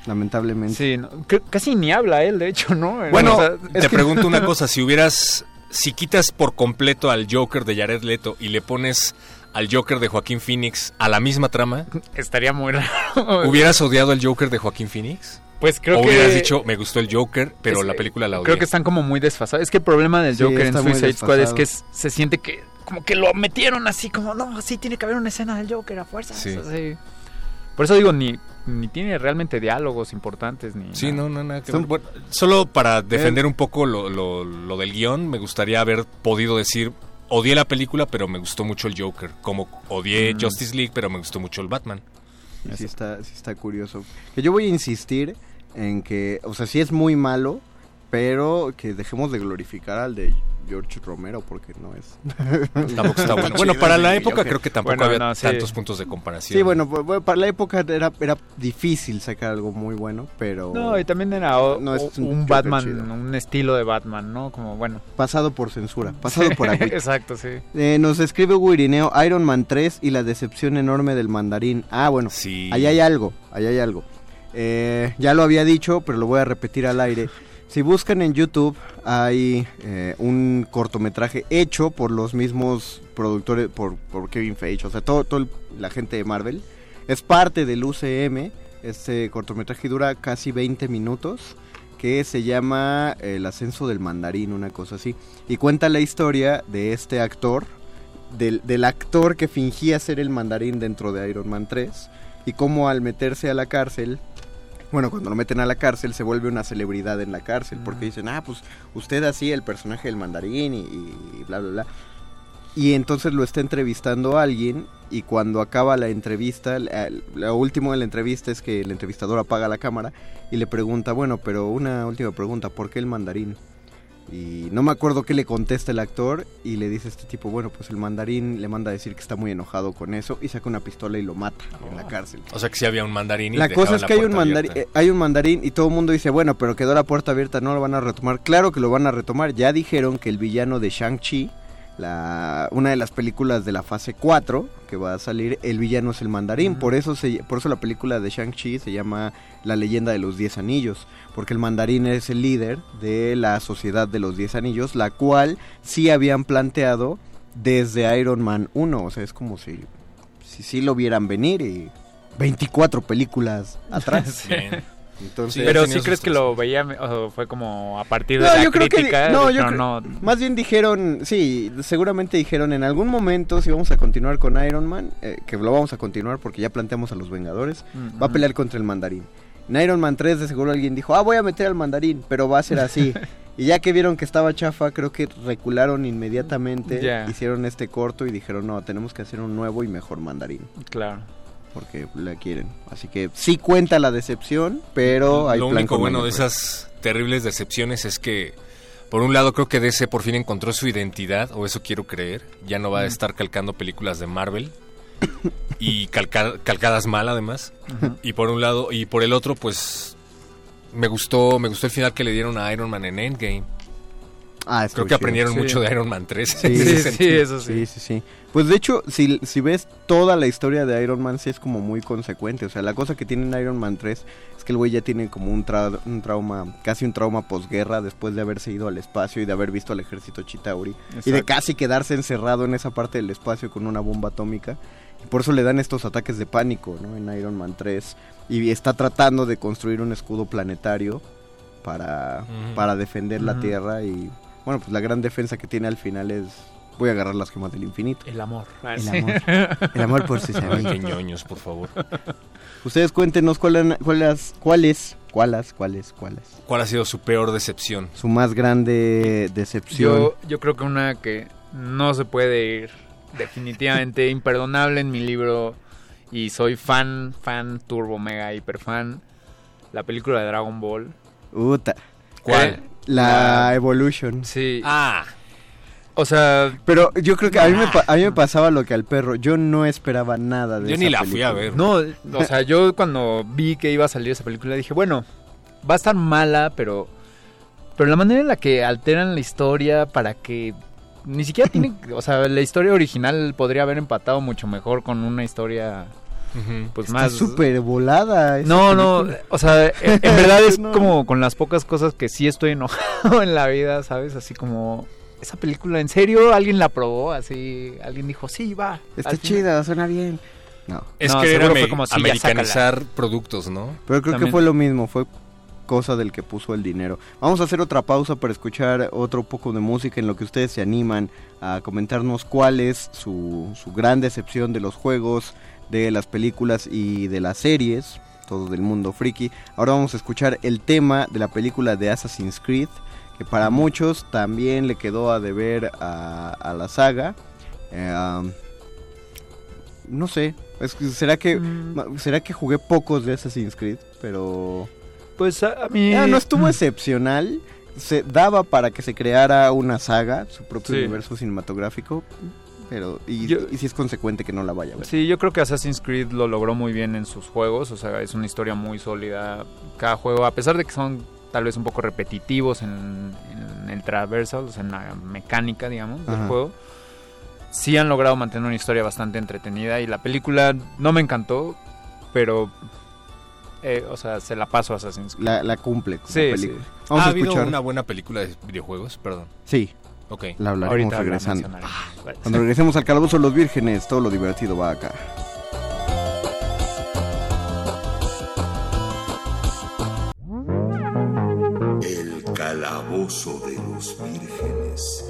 lamentablemente. Sí, no, cre- casi ni habla él, de hecho, ¿no? Bueno, O sea, te pregunto una cosa. Si hubieras... Si quitas por completo al Joker de Jared Leto y le pones al Joker de Joaquín Phoenix a la misma trama, estaría muy raro. ¿hubieras odiado al Joker de Joaquín Phoenix? Pues creo o que hubieras dicho, me gustó el Joker, pero Es- la película la odié. creo que están como muy desfasados. Es que el problema del Sí, Joker en Suicide Squad es que es- se siente que como que lo metieron así como no, sí tiene que haber una escena del Joker a fuerza. Sí. Por eso digo ni ni tiene realmente diálogos importantes ni Sí, nada. no, no, nada que Son- ver. Bueno, solo para defender un poco lo, lo- lo del guion, me gustaría haber podido decir, odié la película, pero me gustó mucho el Joker. Como odié Mm. Justice League, pero me gustó mucho el Batman. Sí está, sí está curioso. Que yo voy a insistir en que, o sea, sí es muy malo, pero que dejemos de glorificar al de George Romero porque no es. Tampoco está bueno. Para la época creo que tampoco Bueno, había no, sí. tantos puntos de comparación. Sí, bueno, bu- bu- para la época era, era difícil sacar algo muy bueno, pero No, y también era o- No, es un Batman, chido. un estilo de Batman, ¿no? Como bueno. pasado por censura, pasado por agüita. Exacto, sí. Eh, nos escribe Hugo Irineo, Iron Man 3 y la decepción enorme del mandarín. Ah, bueno, Sí. ahí hay algo, ahí hay algo. Eh, ya lo había dicho, pero lo voy a repetir al aire. Si buscan en YouTube, hay eh, un cortometraje hecho por los mismos productores, por, Kevin Feige, o sea, el- la gente de Marvel. Es parte del UCM. Este cortometraje dura casi 20 minutos, que se llama El ascenso del mandarín, una cosa así. Y cuenta la historia de este actor, del, del actor que fingía ser el mandarín dentro de Iron Man 3, y cómo al meterse a la cárcel, bueno, cuando lo meten a la cárcel se vuelve una celebridad en la cárcel, porque dicen, ah, pues usted así, el personaje del mandarín y, y bla, bla, bla. Y entonces lo está entrevistando alguien y cuando acaba la entrevista, lo último de la entrevista es que el entrevistador apaga la cámara y le pregunta, bueno, pero una última pregunta, ¿por qué el mandarín? Y no me acuerdo qué le contesta el actor y le dice este tipo, bueno, pues el mandarín le manda a decir que está muy enojado con eso y saca una pistola y lo mata en la cárcel. O sea que sí había un mandarín y La cosa es que hay un, mandarín, eh, hay un mandarín y todo el mundo dice, bueno, pero quedó la puerta abierta, no lo van a retomar. Claro que lo van a retomar. Ya dijeron que el villano de Shang-Chi, la, una de las películas de la fase 4 que va a salir, el villano es el mandarín. Por, eso se, por eso la película de Shang-Chi se llama La leyenda de los 10 anillos. Porque el mandarín es el líder de la sociedad de los 10 anillos, la cual sí habían planteado desde Iron Man 1. O sea, es como si si sí lo vieran venir y 24 películas atrás. Bien. Entonces, Pero sí crees que lo veía, o fue como a partir de No, la yo creo que crítica. no, yo creo- no, más bien dijeron, sí, seguramente dijeron en algún momento si vamos a continuar con Iron Man, eh, que lo vamos a continuar porque ya planteamos a los Vengadores, va a Ujú. pelear contra el Mandarín. En Iron Man 3 de seguro alguien dijo, ah, voy a meter al Mandarín, pero va a ser así. y ya que vieron que estaba chafa, creo que recularon inmediatamente, Ya. hicieron este corto y dijeron, no, tenemos que hacer un nuevo y mejor Mandarín. Claro. Porque la quieren. Así que sí cuenta la decepción, pero hay Lo plan único bueno de esas terribles decepciones es que, por un lado, creo que DC por fin encontró su identidad, o eso quiero creer. Ya no va a estar calcando películas de Marvel. y calca- calcadas mal, además. Y por un lado, y por el otro, pues. Me gustó, me gustó el final que le dieron a Iron Man en Endgame. Ah, Creo que chido. aprendieron Sí. mucho de Iron Man 3. Sí, Sí, sí, sentido. eso sí. Sí, sí, sí. Pues de hecho, si, si ves toda la historia de Iron Man, sí es como muy consecuente. O sea, la cosa que tiene en Iron Man 3 es que el güey ya tiene como un, tra- un trauma, casi un trauma posguerra después de haberse ido al espacio y de haber visto al ejército Chitauri. Y de casi quedarse encerrado en esa parte del espacio con una bomba atómica. Y por eso le dan estos ataques de pánico, ¿no? En Iron Man 3. Y está tratando de construir un escudo planetario para, para defender la tierra y bueno, pues la gran defensa que tiene al final es voy a agarrar las gemas del infinito. El amor. El amor. El amor por si se Qué ñoños, por favor. Ustedes cuéntenos cuál, cuáles, cuáles, cuáles, cuáles, cuáles. ¿Cuál ha sido su peor decepción? Su más grande decepción. Yo, yo creo que una que no se puede ir definitivamente imperdonable en mi libro y soy fan, fan, turbo, mega, hiper fan. La película de Dragon Ball. Uta. ¿Cuál? Eh, la, Evolution. Sí. Ah. O sea, pero yo creo que a mí, me, a mí me pasaba lo que al perro. Yo no esperaba nada de Yo esa ni la película. fui a ver. no, o sea, yo cuando vi que iba a salir esa película dije, bueno, va a estar mala, pero pero la manera en la que alteran la historia para que ni siquiera tiene, o sea, la historia original podría haber empatado mucho mejor con una historia Pues Está más súper volada. No, no, o sea, en, en verdad es No. como con las pocas cosas que sí estoy enojado en la vida, ¿sabes? Así como esa película, ¿en serio alguien la probó? Así, alguien dijo, sí, va. Está chida, suena bien. No, Es No, que era fue como, sí, americanizar productos, ¿no? pero creo que fue lo mismo. Fue cosa del que puso el dinero. Vamos a hacer otra pausa para escuchar otro poco de música en lo que ustedes se animan a comentarnos cuál es su, su gran decepción de los juegos, de las películas y de las series, todo del mundo friki. Ahora vamos a escuchar el tema de la película de Assassin's Creed, que para muchos también le quedó a deber a, a la saga. Eh, um, no sé, es ¿será que, Mm. será que jugué pocos de Assassin's Creed? Pero... Pues a, a mí... Ah, no estuvo excepcional. Se daba para que se creara una saga, su propio Sí. universo cinematográfico. Pero, y, Yo- y si es consecuente que no la vaya a ver. Sí, yo creo que Assassin's Creed lo logró muy bien en sus juegos, o sea, es una historia muy sólida. Cada juego, a pesar de que son tal vez un poco repetitivos en, en el traversal, o sea, en la mecánica, digamos, del Ajá. juego, sí han logrado mantener una historia bastante entretenida y la película no me encantó, pero, eh, o sea, se la paso a Assassin's Creed. La, la cumple como Sí, película. sí. Vamos ¿Ha a habido escuchar. una buena película de videojuegos? Perdón. Sí, Ok. la hablaremos Ahorita regresando. mencionaremos. Cuando regresemos al Calabozo de los Vírgenes, todo lo divertido va acá. El calabozo de los vírgenes.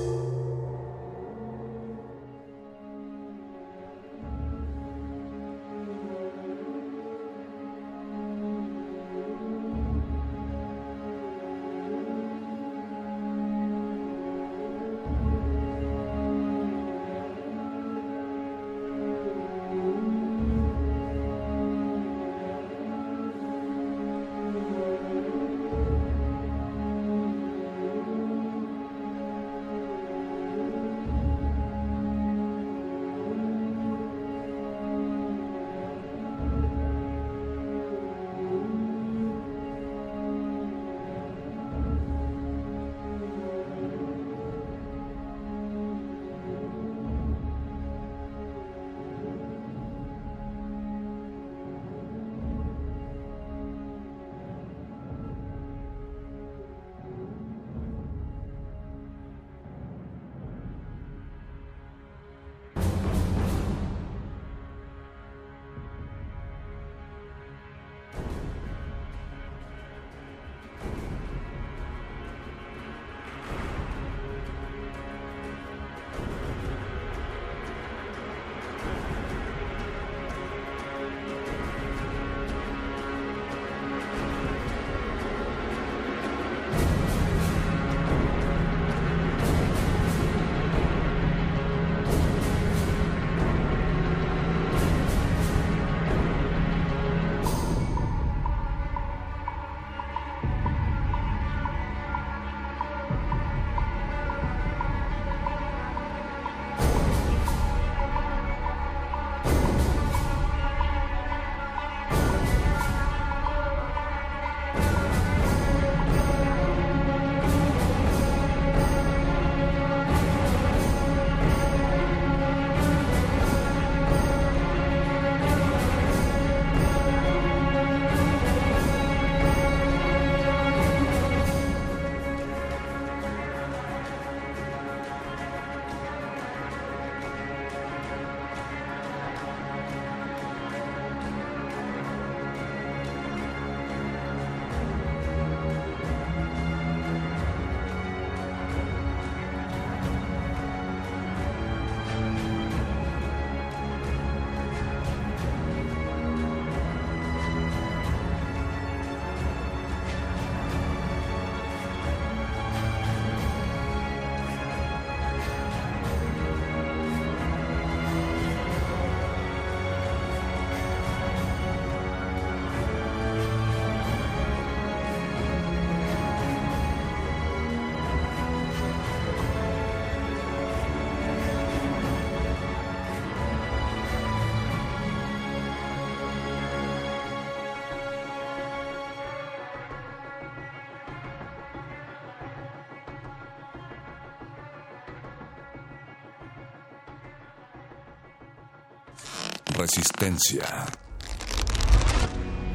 Resistencia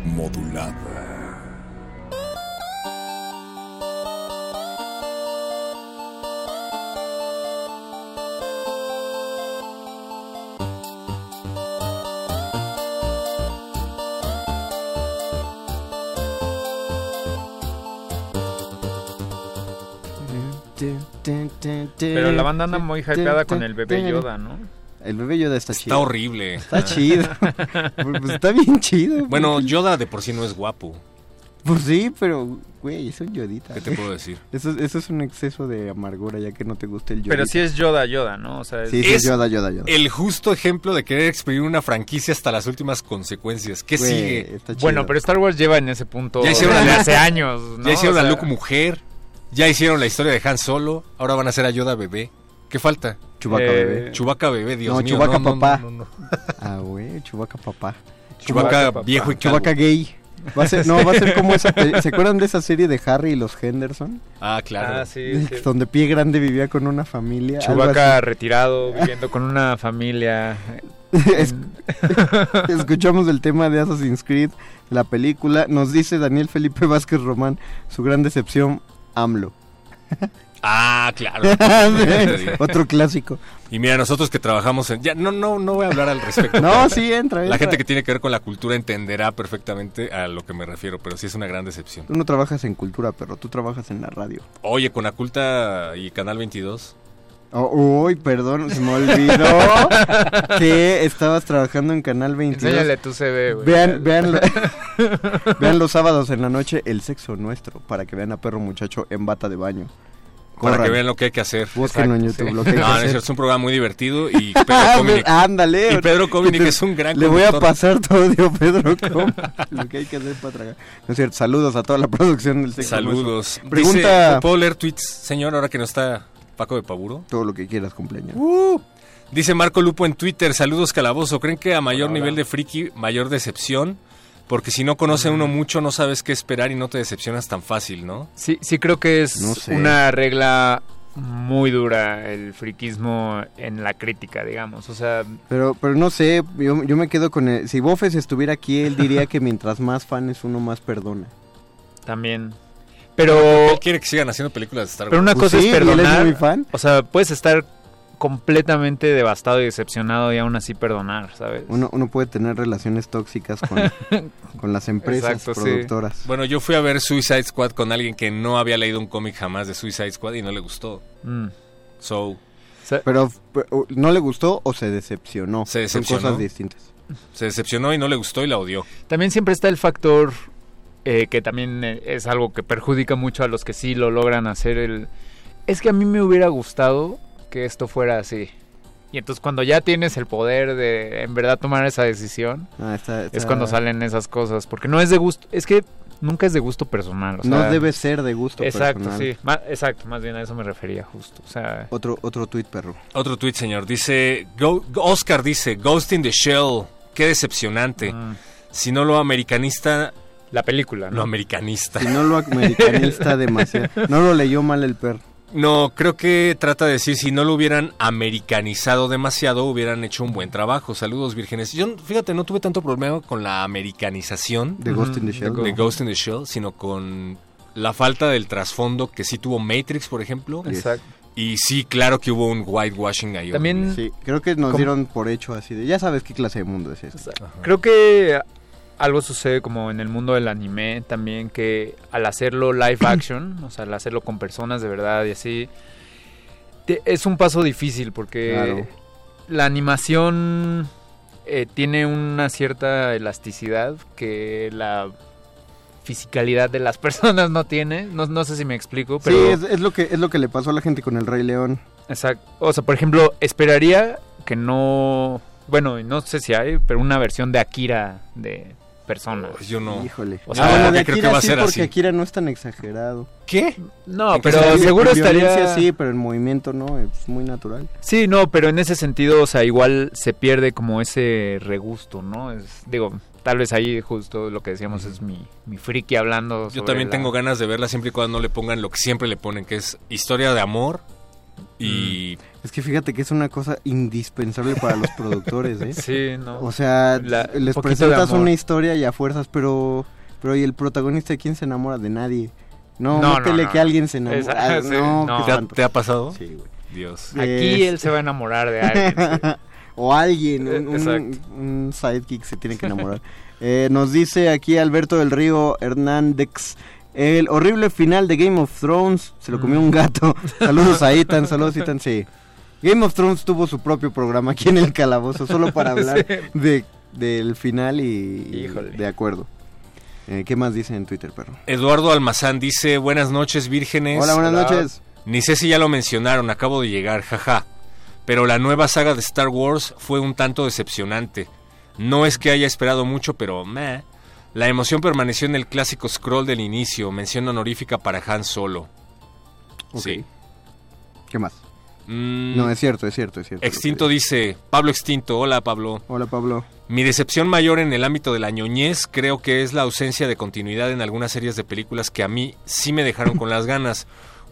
modulada. Pero la banda anda muy hypeada con el bebé Yoda, ¿no? El bebé Yoda está chido. Está horrible. Está chido. pues está bien chido. Bueno, Yoda de por sí no es guapo. Pues sí, pero, güey, es un Yodita. ¿Qué te puedo decir? Eso, eso es un exceso de amargura, ya que no te gusta el Yodita. Pero sí es Yoda, Yoda, ¿no? O sea, es... Sí, sí es Yoda, Yoda, Yoda. El justo ejemplo de querer exprimir una franquicia hasta las últimas consecuencias. ¿Qué Güey, sigue? está chido. Bueno, pero Star Wars lleva en ese punto Ya hicieron desde la- hace años, ¿no? Ya hicieron O a Luke mujer. Ya hicieron la historia de Han Solo. Ahora van a hacer a Yoda bebé. ¿Qué falta? Chubaca eh, bebé. Chubaca bebé, Dios no, mío. Chubaca no, papá. no, no, no. Ah, güey, Chubaca papá. Papá. viejo y calvo. Chubaca gay. Va a ser, no, va a ser como esa. ¿Se acuerdan de esa serie de Harry y los Henderson? Ah, claro. Ah, sí, sí. Donde Pie Grande vivía con una familia. Chewbacca retirado, viviendo con una familia. Es- Escuchamos el tema de Assassin's Creed, la película. Nos dice Daniel Felipe Vázquez Román, su gran decepción, AMLO. Ah, claro. Otro clásico. y mira, nosotros que trabajamos en... Ya, no, no, no voy a hablar al respecto. No, sí, entra, entra. La gente que tiene que ver con la cultura entenderá perfectamente a lo que me refiero, pero sí es una gran decepción. Tú no trabajas en cultura, pero tú trabajas en la radio. Oye, con Aculta y Canal 22. Oh, uy, perdón, se me olvidó que estabas trabajando en Canal 22. Enséñale tu CV, güey. Vean, vean, lo- vean los sábados en la noche el sexo nuestro, para que vean a Perro Muchacho en bata de baño. Para que vean lo que hay que hacer. Búsquenlo en YouTube, sí. lo que hay que No, no es hacer. cierto, es un programa muy divertido y Pedro Ah, Cominic- ándale. Y Pedro que Cominic es un gran Le voy a pasar audio, Pedro Cominic, Lo que hay que hacer para tragar. No es cierto, saludos a toda la producción del sexo Saludos. Pregunta Dice, ¿puedo leer tweets, señor, ahora que no está Paco de Paburo? todo lo que quieras, cumpleaños. Dice Marco Lupo en Twitter, saludos Calabozo, ¿creen que a mayor nivel de friki, mayor decepción? Porque si no conoce uno mucho, no sabes qué esperar y no te decepcionas tan fácil, ¿no? Sí, sí creo que es No sé. una regla muy dura el friquismo en la crítica, digamos. O sea, Pero, pero no sé, yo, yo me quedo con el... Si Bofes estuviera aquí, él diría que mientras más fans uno más perdona. también. Pero, Él quiere que sigan haciendo películas de Star pero Wars. una Pues cosa sí, es y él es perdonar. muy fan. O sea, puedes estar completamente devastado y decepcionado y aún así perdonar, ¿sabes? Uno, uno puede tener relaciones tóxicas con, con las empresas Exacto, sí. productoras. Bueno, yo fui a ver Suicide Squad con alguien que no había leído un cómic jamás de Suicide Squad y no le gustó. Mm. So, pero, ¿no le gustó o se decepcionó? Se decepcionó. Son cosas distintas. se decepcionó y no le gustó y la odió. También siempre está el factor eh, que también eh, es algo que perjudica mucho a los que sí lo logran hacer. El es que a mí me hubiera gustado que esto fuera así. Y entonces cuando ya tienes el poder de en verdad tomar esa decisión, Ah, está- es cuando salen esas cosas. Porque no es de gusto, es que nunca es de gusto personal. o no debe ser de gusto Exacto, personal. sí. Ma- exacto, más bien a eso me refería justo. O sea, Otro, otro tuit, perro. Otro tweet, señor. Dice, Go- Oscar dice, Ghost in the Shell. Qué decepcionante. mm, Si no lo americanista, la película, lo ¿no? americanista. Si no lo americanista demasiado. No lo leyó mal el perro. No, creo que trata de decir, si no lo hubieran americanizado demasiado, hubieran hecho un buen trabajo. Saludos, vírgenes. Yo, fíjate, no tuve tanto problema con la americanización De Ghost in the Shell. de Ghost in the Shell, sino con la falta del trasfondo que sí tuvo Matrix, por ejemplo. Exacto. Y sí, claro que hubo un whitewashing ahí. También Sí, creo que nos ¿Cómo? dieron por hecho así de, ya sabes qué clase de mundo es este. Creo que algo sucede como en el mundo del anime también, que al hacerlo live action, o sea, al hacerlo con personas de verdad y así, te- es un paso difícil porque Claro. la animación eh, tiene una cierta elasticidad que la fisicalidad de las personas no tiene. No, no sé si me explico, pero... Sí, es, es lo que, es lo que le pasó a la gente con el Rey León. Exacto. O sea, por ejemplo, esperaría que no... Bueno, no sé si hay, pero una versión de Akira de persona. Pues yo no. Híjole. O sea, ah, bueno, de creo que va a sí, ser porque así. Akira no es tan exagerado. ¿Qué? No, ¿En qué pero seguro estaría... sí, pero en movimiento no, es muy natural. Sí, no, pero en ese sentido, o sea, igual se pierde como ese regusto, ¿no? Es, digo, tal vez ahí justo lo que decíamos es mi, mi friki hablando Yo sobre también la- tengo ganas de verla siempre y cuando no le pongan lo que siempre le ponen, que es historia de amor Y... Es que fíjate que es una cosa indispensable para los productores, ¿eh? Sí, no. O sea, les presentas una historia y a fuerzas, pero... Pero ¿y el protagonista de quién se enamora? De nadie. No, no, métele que alguien se enamora. no, ¿Te, ha, pasado? Sí, güey. Dios. Aquí él se va a enamorar de alguien. o alguien, un, un, sidekick se tiene que enamorar. Eh, nos dice aquí Alberto del Río Hernández. El horrible final de Game of Thrones se lo comió un mm. gato. Saludos a Ethan, saludos Ethan, sí. Game of Thrones tuvo su propio programa aquí en el calabozo, solo para hablar de, del final y, de acuerdo. Eh, ¿Qué más dice en Twitter, perro? Eduardo Almazán dice, buenas noches, vírgenes. Hola, buenas noches. Ni sé si ya lo mencionaron, acabo de llegar, jaja. Pero la nueva saga de Star Wars fue un tanto decepcionante. No es que haya esperado mucho, pero meh. La emoción permaneció en el clásico scroll del inicio, mención honorífica para Han Solo. Sí. ¿Qué más? Mm. no, es cierto, es cierto, es cierto. Extinto dice, Pablo Extinto, hola Pablo. Hola Pablo. Mi decepción mayor en el ámbito de la ñoñez creo que es la ausencia de continuidad en algunas series de películas que a mí sí me dejaron con las ganas.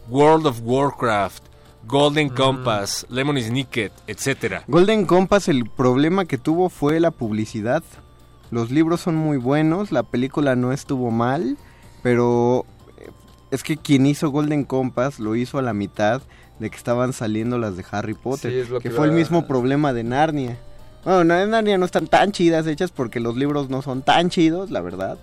World of Warcraft, Golden mm. Compass, Lemon Snicket, etc. Golden Compass el problema que tuvo fue la publicidad. Los libros son muy buenos, la película no estuvo mal, pero eh, es que quien hizo Golden Compass lo hizo a la mitad de que estaban saliendo las de Harry Potter, que, fue el mismo problema de Narnia. Bueno, en Narnia no están tan chidas hechas porque los libros no son tan chidos, la verdad.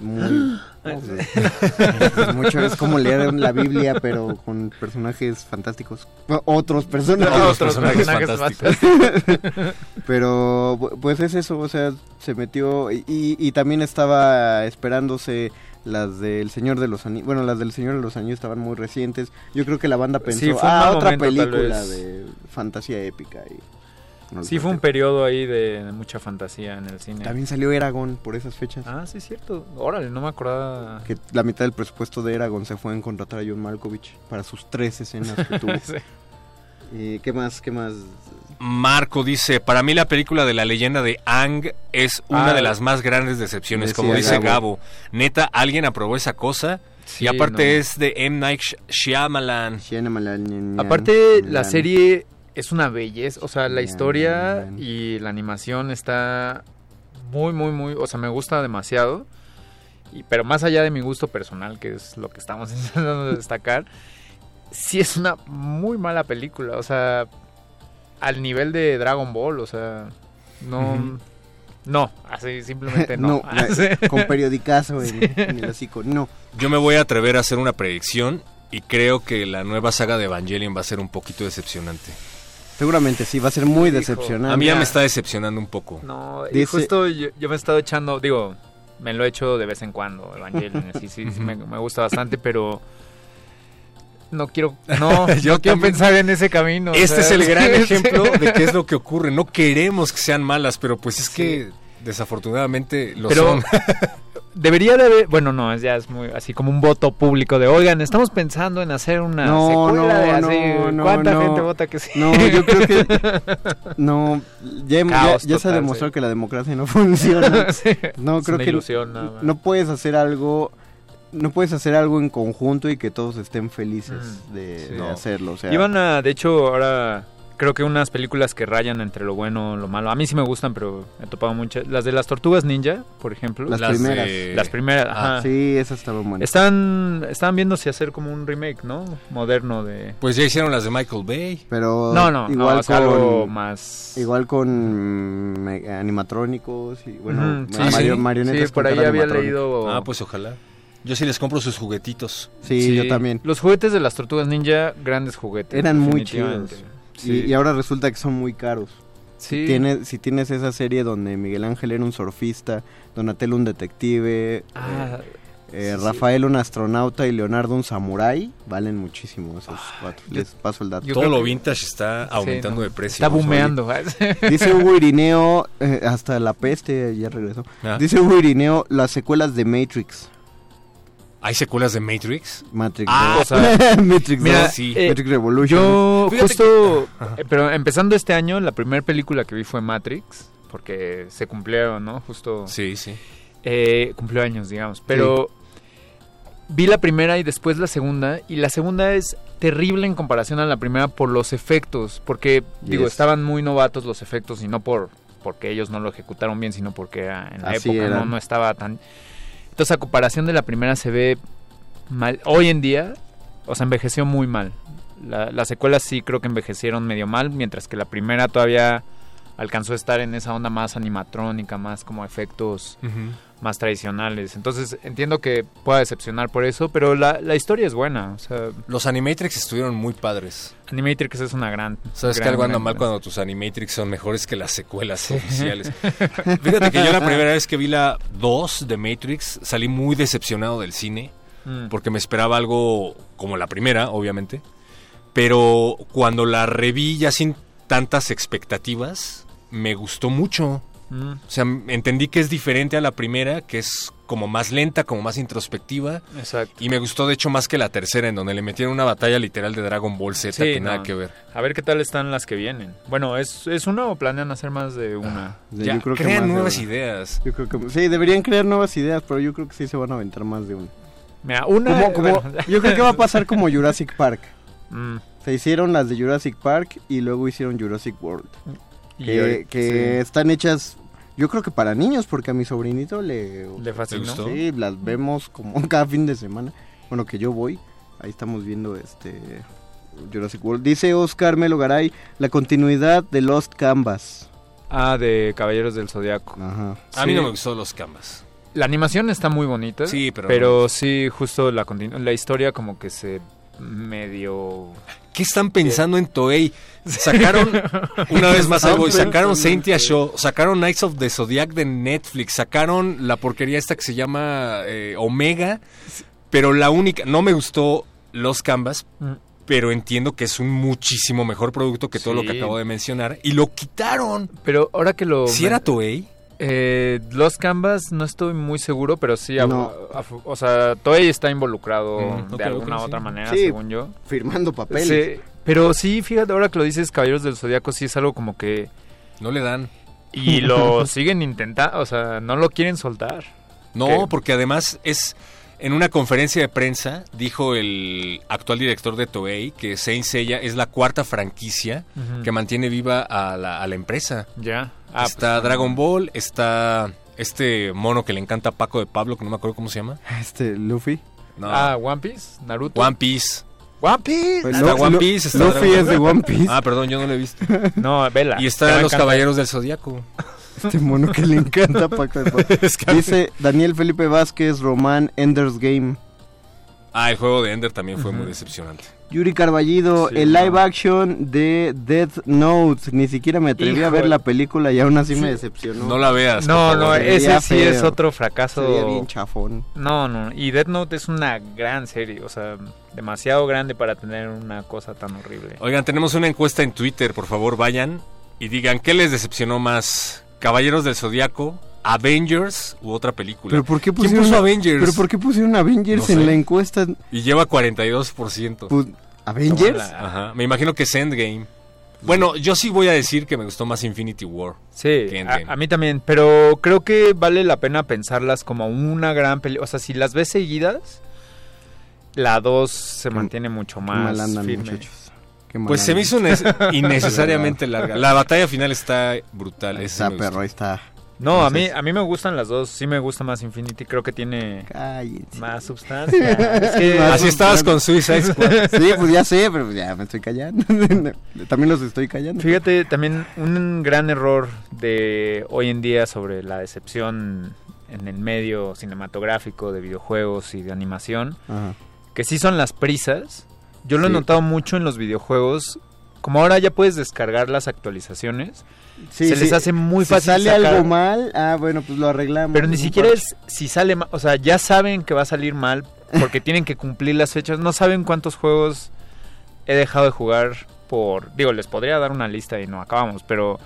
Muy, es, mucho es como leer la Biblia pero con personajes fantásticos otros personajes, otros personajes, fantásticos pero pues es eso o sea se metió y, y también estaba esperándose las del Señor de los Anillos, bueno, las del Señor de los Anillos estaban muy recientes. Yo creo que la banda pensó, ah, otra película de fantasía épica. Y sí, fue un periodo ahí de mucha fantasía en el cine. También salió Eragon por esas fechas. Ah, sí, cierto. Órale, no me acordaba. Que la mitad del presupuesto de Eragon se fue en contratar a John Malkovich para sus tres escenas que tuvo. sí. Eh, ¿Qué más? ¿Qué más? Marco dice, para mí la película de la leyenda de Ang es una de ah, las más grandes decepciones, como dice Gabo. Neta, ¿alguien aprobó esa cosa? y aparte es de M. Night Shyamalan. Aparte, la serie es una belleza, o sea, la historia y la animación está muy, muy, muy, o sea, me gusta demasiado. Y, pero más allá de mi gusto personal, que es lo que estamos intentando destacar, sí es una muy mala película, o sea, al nivel de Dragon Ball, o sea, no... No, así simplemente no. no con periodicazo en, el hocico, no. Yo me voy a atrever a hacer una predicción y creo que la nueva saga de Evangelion va a ser un poquito decepcionante. Seguramente sí, va a ser muy decepcionante. A mí ya me está decepcionando un poco. No, y justo yo, me he estado echando, digo, me lo he hecho de vez en cuando, Evangelion, sí, sí, sí me, me gusta bastante, pero no quiero, no, yo quiero pensar en ese camino. Este es el gran ejemplo de qué es lo que ocurre. No queremos que sean malas, pero pues es que desafortunadamente lo son. debería de haber, bueno, no, ya es muy así como un voto público de, oigan, estamos pensando en hacer una no, secuela de así, no, ¿cuánta gente vota que sí? No, yo creo que no, ya, ya, se demostró que la democracia no funciona. no, creo que no puedes hacer algo no puedes hacer algo en conjunto y que todos estén felices mm, de, hacerlo. O sea, Iban a, de hecho, ahora creo que unas películas que rayan entre lo bueno y lo malo. A mí sí me gustan, pero he topado muchas. Las de las tortugas ninja, por ejemplo. Las, primeras. Las primeras, ah, Sí, esas estaban buenas. Están, estaban viendo si hacer como un remake, ¿no? Moderno de... Pues ya hicieron las de Michael Bay. Pero... No, no, igual con, algo más... Igual con animatrónicos y, bueno, marionetas. Sí, por ahí había leído... Ah, pues ojalá. Yo sí les compro sus juguetitos. Sí, yo también. Los juguetes de las tortugas ninja, grandes juguetes. Eran muy chidos. Y, ahora resulta que son muy caros. Sí. Si tienes, si tienes esa serie donde Miguel Ángel era un surfista, Donatello un detective, ah, eh, eh, Rafael un astronauta y Leonardo un samurái, valen muchísimo esos cuatro. Les paso el dato. Todo lo vintage está aumentando de precio. Está bumeando. Dice Hugo Irineo, eh, hasta la peste ya regresó. Ah. Dice Hugo Irineo, las secuelas de Matrix. ¿Hay secuelas de Matrix? Matrix. Ah, Matrix, mira, sí. Eh, Matrix Revolution. Yo justo, eh, pero empezando este año, la primera película que vi fue Matrix, porque se cumplieron, ¿no? Justo. Sí, sí. Eh, cumplió años, digamos. Pero vi la primera y después la segunda, y la segunda es terrible en comparación a la primera por los efectos, porque, digo, estaban muy novatos los efectos y no por porque ellos no lo ejecutaron bien, sino porque en la época no, no estaba tan... Entonces, a comparación de la primera se ve mal. Hoy en día, o sea, envejeció muy mal. La, las secuelas sí creo que envejecieron medio mal, mientras que la primera todavía alcanzó a estar en esa onda más animatrónica, más como efectos más tradicionales. Entonces entiendo que pueda decepcionar por eso, pero la, la historia es buena. O sea, Los Animatrix estuvieron muy padres. Animatrix es una gran... ¿Sabes que algo anda mal cuando tus Animatrix son mejores que las secuelas oficiales? Fíjate que yo la primera vez que vi la 2 de Matrix salí muy decepcionado del cine, mm. porque me esperaba algo como la primera, obviamente. Pero cuando la reví ya sin tantas expectativas, me gustó mucho. Mm. O sea, entendí que es diferente a la primera, que es como más lenta, como más introspectiva. Exacto. Y me gustó, de hecho, más que la tercera, en donde le metieron una batalla literal de Dragon Ball Z que nada que ver. A ver qué tal están las que vienen. Bueno, ¿es, es una o planean hacer más de una? Ah, ya, yo creo crean nuevas ideas. Yo creo que, sí, deberían crear nuevas ideas, pero yo creo que sí se van a aventar más de una. Mira, una... yo creo que va a pasar como Jurassic Park. Mm. Se hicieron las de Jurassic Park y luego hicieron Jurassic World. Que, están hechas yo creo que para niños, porque a mi sobrinito le, le fascinó. Sí, las vemos como cada fin de semana. Bueno, que yo voy. Ahí estamos viendo este Jurassic World. Dice Oscar Melo Garay, la continuidad de Lost Canvas. Ah, de Caballeros del Zodiaco. Ajá. A mí no me gustó Lost Canvas. La animación está muy bonita. Sí, pero... Pero sí, justo la, la historia como que se medio... ¿Qué están pensando en Toei? Sacaron, una vez más algo, sacaron Saintia Show, sacaron Knights of the Zodiac de Netflix, sacaron la porquería esta que se llama eh, Omega, pero la única, no me gustó Los Canvas, mm. pero entiendo que es un muchísimo mejor producto que todo lo que acabo de mencionar, y lo quitaron. Pero ahora que lo... ¿Si era Toei? Eh, los Canvas no estoy muy seguro, pero sí, o sea, Toei está involucrado mm, de alguna u otra manera, según yo. Firmando papeles. pero sí, fíjate, ahora que lo dices, Caballeros del Zodíaco, sí es algo como que... No le dan. Y lo siguen intentando, o sea, no lo quieren soltar. No, porque además es... En una conferencia de prensa dijo el actual director de Toei que Saint Seiya es la cuarta franquicia que mantiene viva a la, a la empresa. Ya. Ah, está pues, Dragon Ball, está este mono que le encanta a Paco de Pablo, que no me acuerdo cómo se llama. Este, Luffy. Ah, One Piece, Naruto. One Piece. One Piece. Pues está One Piece. Está Luffy es de One Piece. Ah, perdón, yo no lo he visto. no, vela. Y está Los Caballeros del Zodíaco. Este mono que le encanta a Paco de Pablo. Dice Daniel Felipe Vázquez, Román, Ender's Game. Ah, el juego de Ender también fue muy decepcionante. Yuri Carballido, el live action de Death Note. Ni siquiera me atreví a ver la película y aún así me decepcionó. No la veas. No, no, ese sí es otro fracaso. Sería bien chafón. No, no. Y Death Note es una gran serie. O sea, demasiado grande para tener una cosa tan horrible. Oigan, tenemos una encuesta en Twitter. Por favor, vayan y digan qué les decepcionó más. Caballeros del Zodiaco, Avengers u otra película. ¿Pero por qué pusieron Avengers? ¿Pero por qué pusieron Avengers en la encuesta? Y lleva 42%. Pues, ¿Avengers? Ajá. Me imagino que es Endgame. Bueno, yo sí voy a decir que me gustó más Infinity War. Sí, a, mí también, pero creo que vale la pena pensarlas como una gran película. O sea, si las ves seguidas, la 2 se mantiene mucho más firme. Pues se me hizo innecesariamente larga. La batalla final está brutal. Está perro, ahí está. No, a mí, a mí me gustan las dos. Sí me gusta más Infinity. Creo que tiene más sustancia. Así estabas con Suicide Squad. sí, pues ya sé, pero ya me estoy callando. también los estoy callando. Fíjate, también un gran error de hoy en día sobre la decepción en el medio cinematográfico de videojuegos y de animación, que sí son las prisas. Yo lo he notado mucho en los videojuegos. Como ahora ya puedes descargar las actualizaciones se les hace muy fácil. Si sale algo mal, ah, bueno, pues lo arreglamos. Pero ni siquiera es si sale mal, o sea, ya saben que va a salir mal porque tienen que cumplir las fechas. No saben cuántos juegos he dejado de jugar por. Digo, les podría dar una lista y no acabamos, pero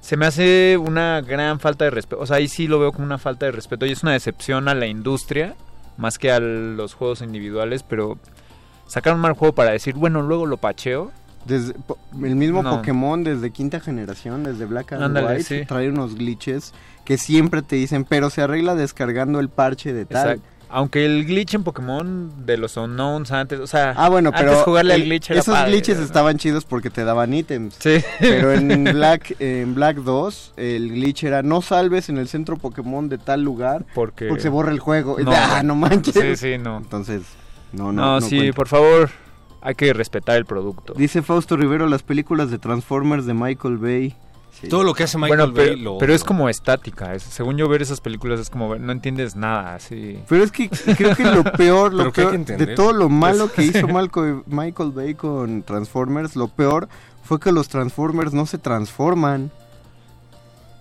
se me hace una gran falta de respeto. O sea, ahí sí lo veo como una falta de respeto y es una decepción a la industria más que a los juegos individuales, pero sacar un mal juego para decir, bueno, luego lo pacheo desde, el mismo Pokémon desde quinta generación, desde Black and White, trae unos glitches que siempre te dicen, pero se arregla descargando el parche de tal. Aunque el glitch en Pokémon de los unknowns antes, o sea, ah, bueno, antes pero jugarle al glitch era esos padre, glitches ¿no? estaban chidos porque te daban ítems. Sí. Pero en Black en Black 2 el glitch era no salves en el centro Pokémon de tal lugar porque, porque se borra el juego. No. ah, no manches. Sí, sí, no. Entonces, no, No, no. no sí, cuenta. por favor, hay que respetar el producto. Dice Fausto Rivero las películas de Transformers de Michael Bay. Sí. Todo lo que hace Michael bueno, pero, Bay lo pero es como estática. es- según yo ver esas películas es como no entiendes nada, así. Pero es que creo que lo peor, lo que que de todo lo malo Pues- que hizo Malco- Michael Bay con Transformers, lo peor fue que los Transformers no se transforman.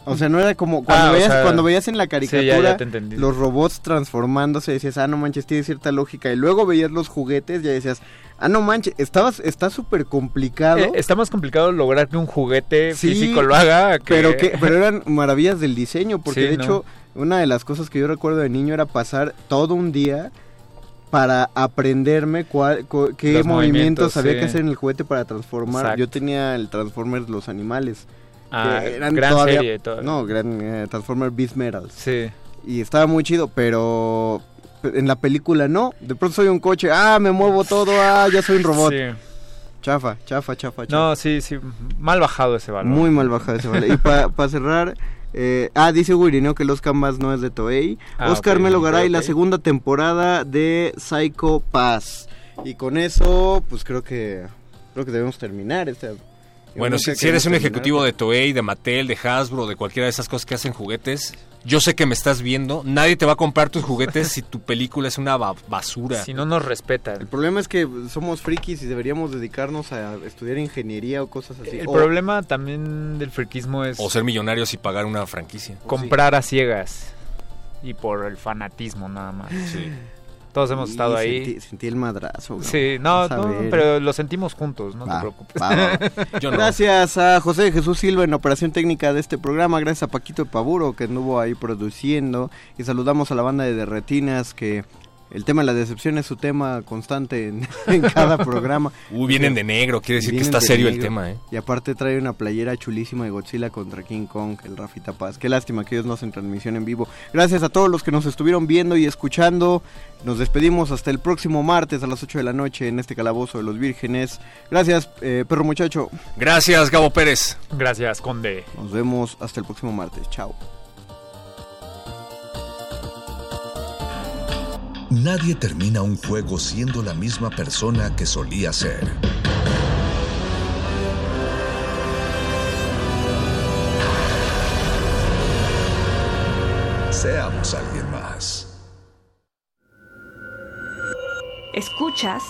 O sea, no era como cuando, Ah, o veías, sea, cuando veías en la sí, ya- caricatura ya los robots transformándose, decías, ah, no manches, tiene cierta lógica. Y luego veías los juguetes y ya decías, ah, no manches, estabas, está súper complicado. Eh, está más complicado lograr que un juguete Sí, físico lo haga. que- Pero que pero eran maravillas del diseño, porque Sí, de no. hecho, una de las cosas que yo recuerdo de niño era pasar todo un día para aprenderme cuál, cu- qué Los movimientos, movimientos, había que hacer en el juguete para transformar. Exacto. Yo tenía el Transformers Los Animales. Ah, eran gran todavía- serie. todo. No, gran eh, Transformers Beast Metals. Sí. Y estaba muy chido, pero en la película no. De pronto soy un coche, ah, me muevo todo, ah, ya soy un robot. Sí. Chafa, chafa, chafa, chafa. No, sí, sí. Mal bajado ese valor. Muy mal bajado ese valor. Y para cerrar, eh, ah, dice Wirineo que los Canvas no es de Toei. Ah, Oscar ok, Melo Garay, ok. la segunda temporada de Psycho Pass. Y con eso, pues creo que creo que debemos terminar esta. Bueno, si, eres un ejecutivo de Toei, de Mattel, de Hasbro, de cualquiera de esas cosas que hacen juguetes, yo sé que me estás viendo. Nadie te va a comprar tus juguetes si tu película es una ba- basura. Si no nos respetan. El problema es que somos frikis y deberíamos dedicarnos a estudiar ingeniería o cosas así. El O- problema también del friquismo es O ser millonarios y pagar una franquicia. comprar a ciegas. Y por el fanatismo nada más. Sí. Todos hemos Sí, estado ahí. Sentí, sentí el madrazo. bro. Sí, no, no, pero lo sentimos juntos, no Va, te preocupes. va. Yo no. Gracias a José Jesús Silva en operación técnica de este programa, gracias a Paquito de Pavuro que anduvo ahí produciendo y saludamos a la banda de Derretinas que el tema de la decepción es su tema constante en, en cada programa. Uh, vienen de negro, quiere decir que está de serio el tema, ¿eh? Y aparte trae una playera chulísima de Godzilla contra King Kong, el Rafita Paz. Qué lástima que ellos no hacen transmisión en vivo. Gracias a todos los que nos estuvieron viendo y escuchando. Nos despedimos hasta el próximo martes a las 8 de la noche en este calabozo de los vírgenes. Gracias, eh, perro muchacho. Gracias, Gabo Pérez. Gracias, Conde. Nos vemos hasta el próximo martes. Chao. Nadie termina un juego siendo la misma persona que solía ser. Seamos alguien más. Escuchas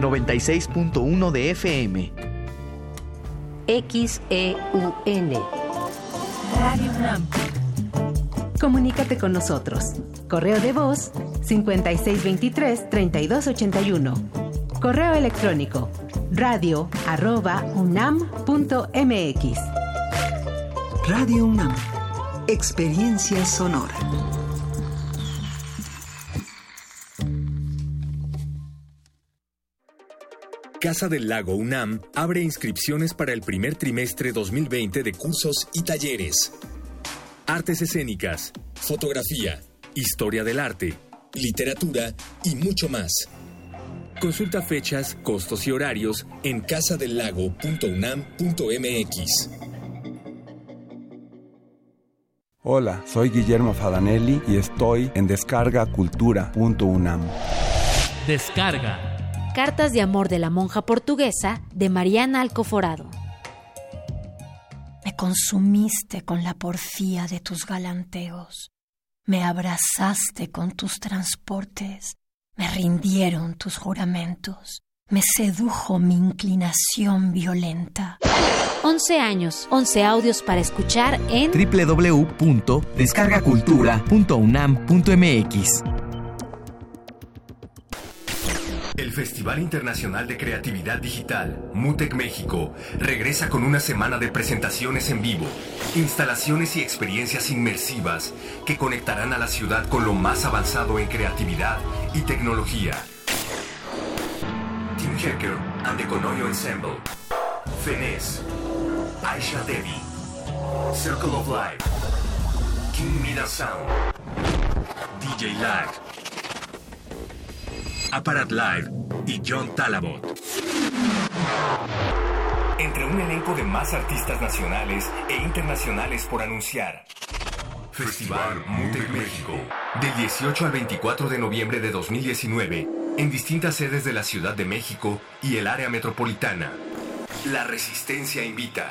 96.1 de FM. XEUN. Radio UNAM. Comunícate con nosotros. Correo de voz 5623-3281. Correo electrónico radio arroba unam.mx. Radio UNAM. Experiencia sonora. Casa del Lago UNAM abre inscripciones para el primer trimestre 2020 de cursos y talleres. Artes escénicas, fotografía, historia del arte, literatura y mucho más. Consulta fechas, costos y horarios en casadelago.unam.mx. Hola, soy Guillermo Fadanelli y estoy en descargacultura.unam. Descarga. Cartas de amor de la monja portuguesa de Mariana Alcoforado. Me consumiste con la porfía de tus galanteos. Me abrazaste con tus transportes. Me rindieron tus juramentos. Me sedujo mi inclinación violenta. 11 años, 11 audios para escuchar en www.descargacultura.unam.mx. El Festival Internacional de Creatividad Digital, MUTEC México, regresa con una semana de presentaciones en vivo, instalaciones y experiencias inmersivas que conectarán a la ciudad con lo más avanzado en creatividad y tecnología. Tim Hacker and the Conoyo Ensemble, Fenes, Aisha Devi, Circle of Life, King Mida Sound, DJ Lag, Aparat Live y John Talabot. Entre un elenco de más artistas nacionales e internacionales por anunciar. Festival Mutec México, del 18 al 24 de noviembre de 2019, en distintas sedes de la Ciudad de México y el área metropolitana. La Resistencia invita.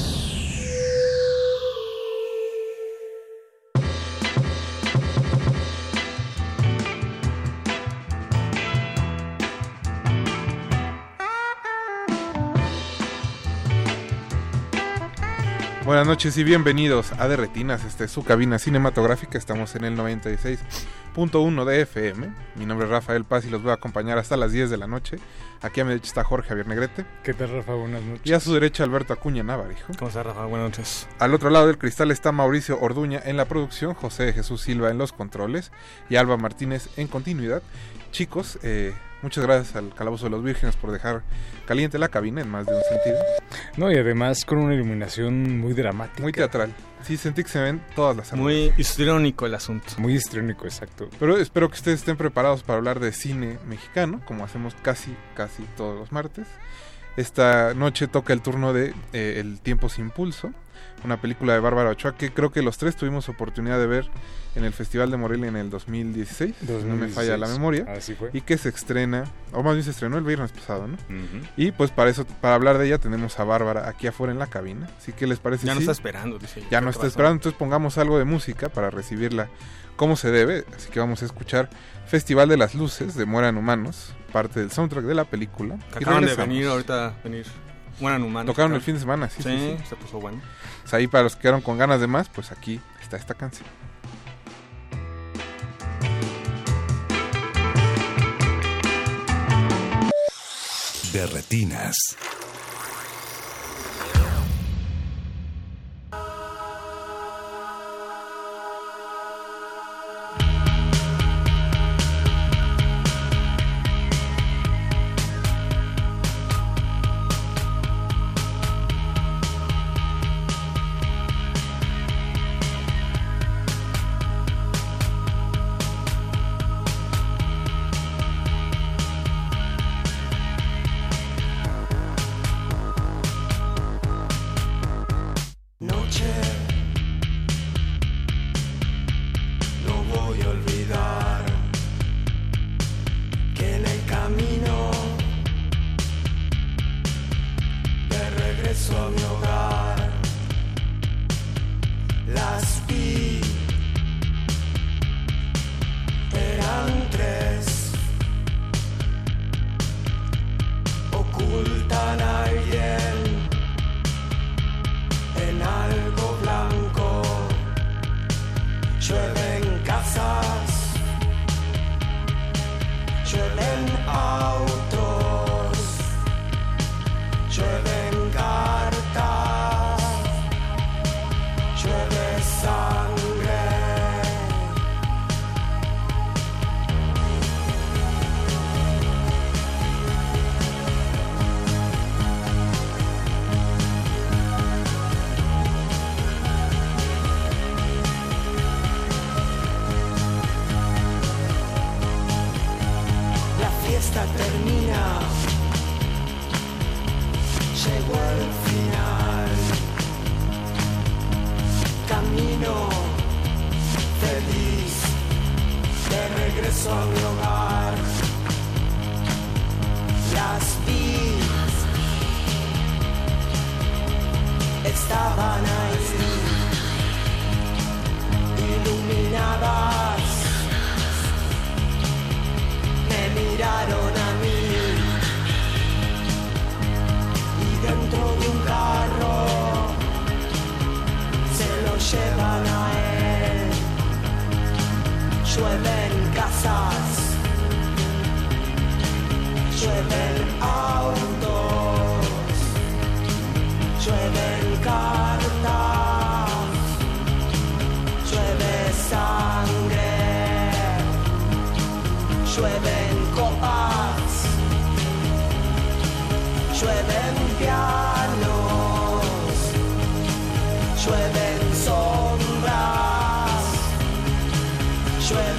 Buenas noches y bienvenidos a De Retinas, este es su cabina cinematográfica, estamos en el 96.1 de FM. Mi nombre es Rafael Paz y los voy a acompañar hasta las 10 de la noche. Aquí a mi derecha está Jorge Javier Negrete. ¿Qué tal, Rafa? Buenas noches. Y a su derecha Alberto Acuña Navarijo. ¿Cómo está, Rafa? Buenas noches. Al otro lado del cristal está Mauricio Orduña en la producción, José Jesús Silva en los controles y Alba Martínez en continuidad. Chicos, eh, Muchas gracias al Calabozo de los Vírgenes por dejar caliente la cabina en más de un sentido. No, y además con una iluminación muy dramática. Muy teatral. Sí, sentí que se ven todas las Muy histriónico el asunto. Muy histriónico, exacto. Pero espero que ustedes estén preparados para hablar de cine mexicano, como hacemos casi, casi todos los martes. Esta noche toca el turno de eh, El tiempo sin pulso, una película de Bárbara Ochoa que creo que los tres tuvimos oportunidad de ver en el Festival de Morelia en el 2016, no me falla la memoria, Así fue. y que se estrena, o más bien se estrenó el viernes pasado, ¿no? Y pues para eso, para hablar de ella tenemos a Bárbara aquí afuera en la cabina, así que les parece Ya no sí? está esperando, dice. Ya no está esperando, entonces pongamos algo de música para recibirla como se debe, así que vamos a escuchar Festival de las Luces de Mueran Humanos, parte del soundtrack de la película. Que acaban de venir ahorita, venir. Mueran humanos. Tocaron el fin de semana, sí, sí, sí. se puso bueno. Pues ahí para los que quedaron con ganas de más, pues aquí está esta canción. De.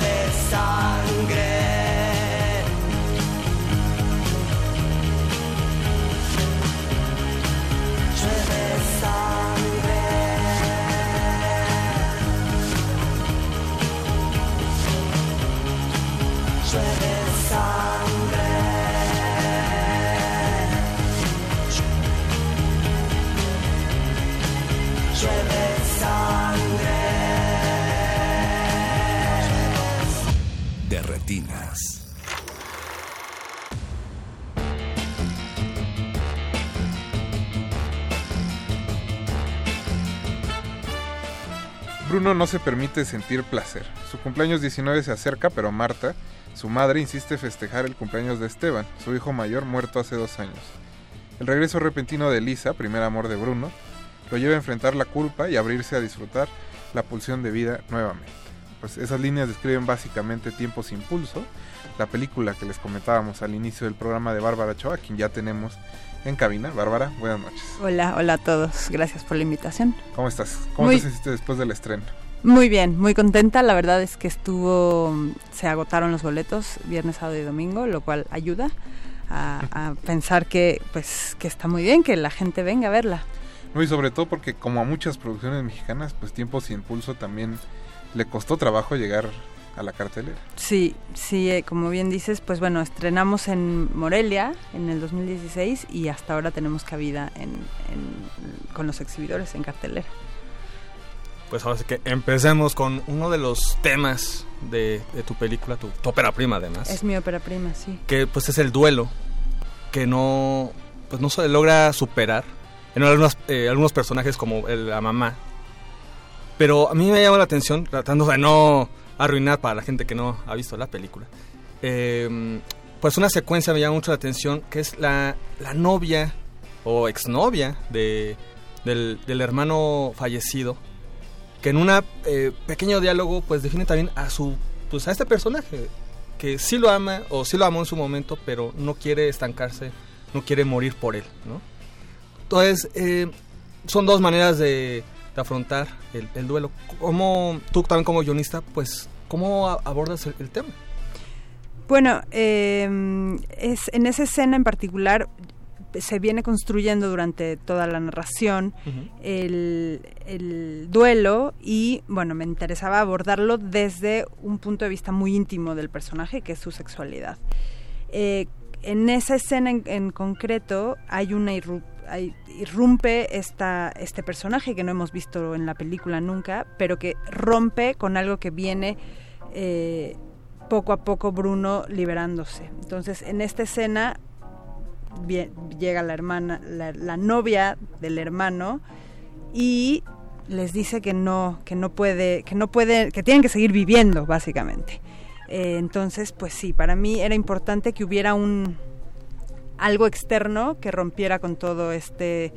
de sangre. Bruno no se permite sentir placer. Su cumpleaños 19 se acerca, pero Marta, su madre, insiste festejar el cumpleaños de Esteban, su hijo mayor muerto hace dos años. El regreso repentino de Lisa, primer amor de Bruno, lo lleva a enfrentar la culpa y abrirse a disfrutar la pulsión de vida nuevamente. Pues esas líneas describen básicamente Tiempos Impulso, la película que les comentábamos al inicio del programa de Bárbara Choa, quien ya tenemos en cabina. Bárbara, buenas noches. Hola, hola a todos. Gracias por la invitación. ¿Cómo estás? ¿Cómo te sentiste después del estreno? Muy bien, muy contenta. La verdad es que estuvo, se agotaron los boletos viernes, sábado y domingo, lo cual ayuda a, pensar que, pues, que está muy bien que la gente venga a verla. No, y sobre todo porque como a muchas producciones mexicanas, pues Tiempos y Impulso también le costó trabajo llegar a la cartelera. Sí, sí, eh, como bien dices, pues bueno, estrenamos en Morelia en el 2016 y hasta ahora tenemos cabida en, con los exhibidores en cartelera. Pues ahora sí que empecemos con uno de los temas de, tu película, tu, ópera prima además. Es mi ópera prima, sí. Que pues es el duelo, que no, pues no se logra superar en algunos, eh, algunos personajes como la mamá. Pero a mí me llama la atención, tratando de no arruinar para la gente que no ha visto la película. Em, pues una secuencia me llama mucho la atención, que es la, la novia o exnovia de, del, del, hermano fallecido, que en un eh, pequeño diálogo pues define también a su pues a este personaje que sí lo ama o sí lo amó en su momento, pero no quiere estancarse, no quiere morir por él, ¿no? Entonces, eh, son dos maneras de, de afrontar el, el, duelo. Como tú también como guionista, pues ¿Cómo abordas el, tema? Bueno, em, es, en esa escena en particular se viene construyendo durante toda la narración el, duelo y bueno, me interesaba abordarlo desde un punto de vista muy íntimo del personaje, que es su sexualidad. Eh, en esa escena en, concreto hay una irrumpe esta, este personaje que no hemos visto en la película nunca, pero que rompe con algo que viene eh, poco a poco Bruno liberándose. Entonces, en esta escena llega la hermana, la, novia del hermano y les dice que no, que no puede, que no que tienen que seguir viviendo, básicamente. Eh, entonces, pues sí, para mí era importante que hubiera un algo externo que rompiera con todo este,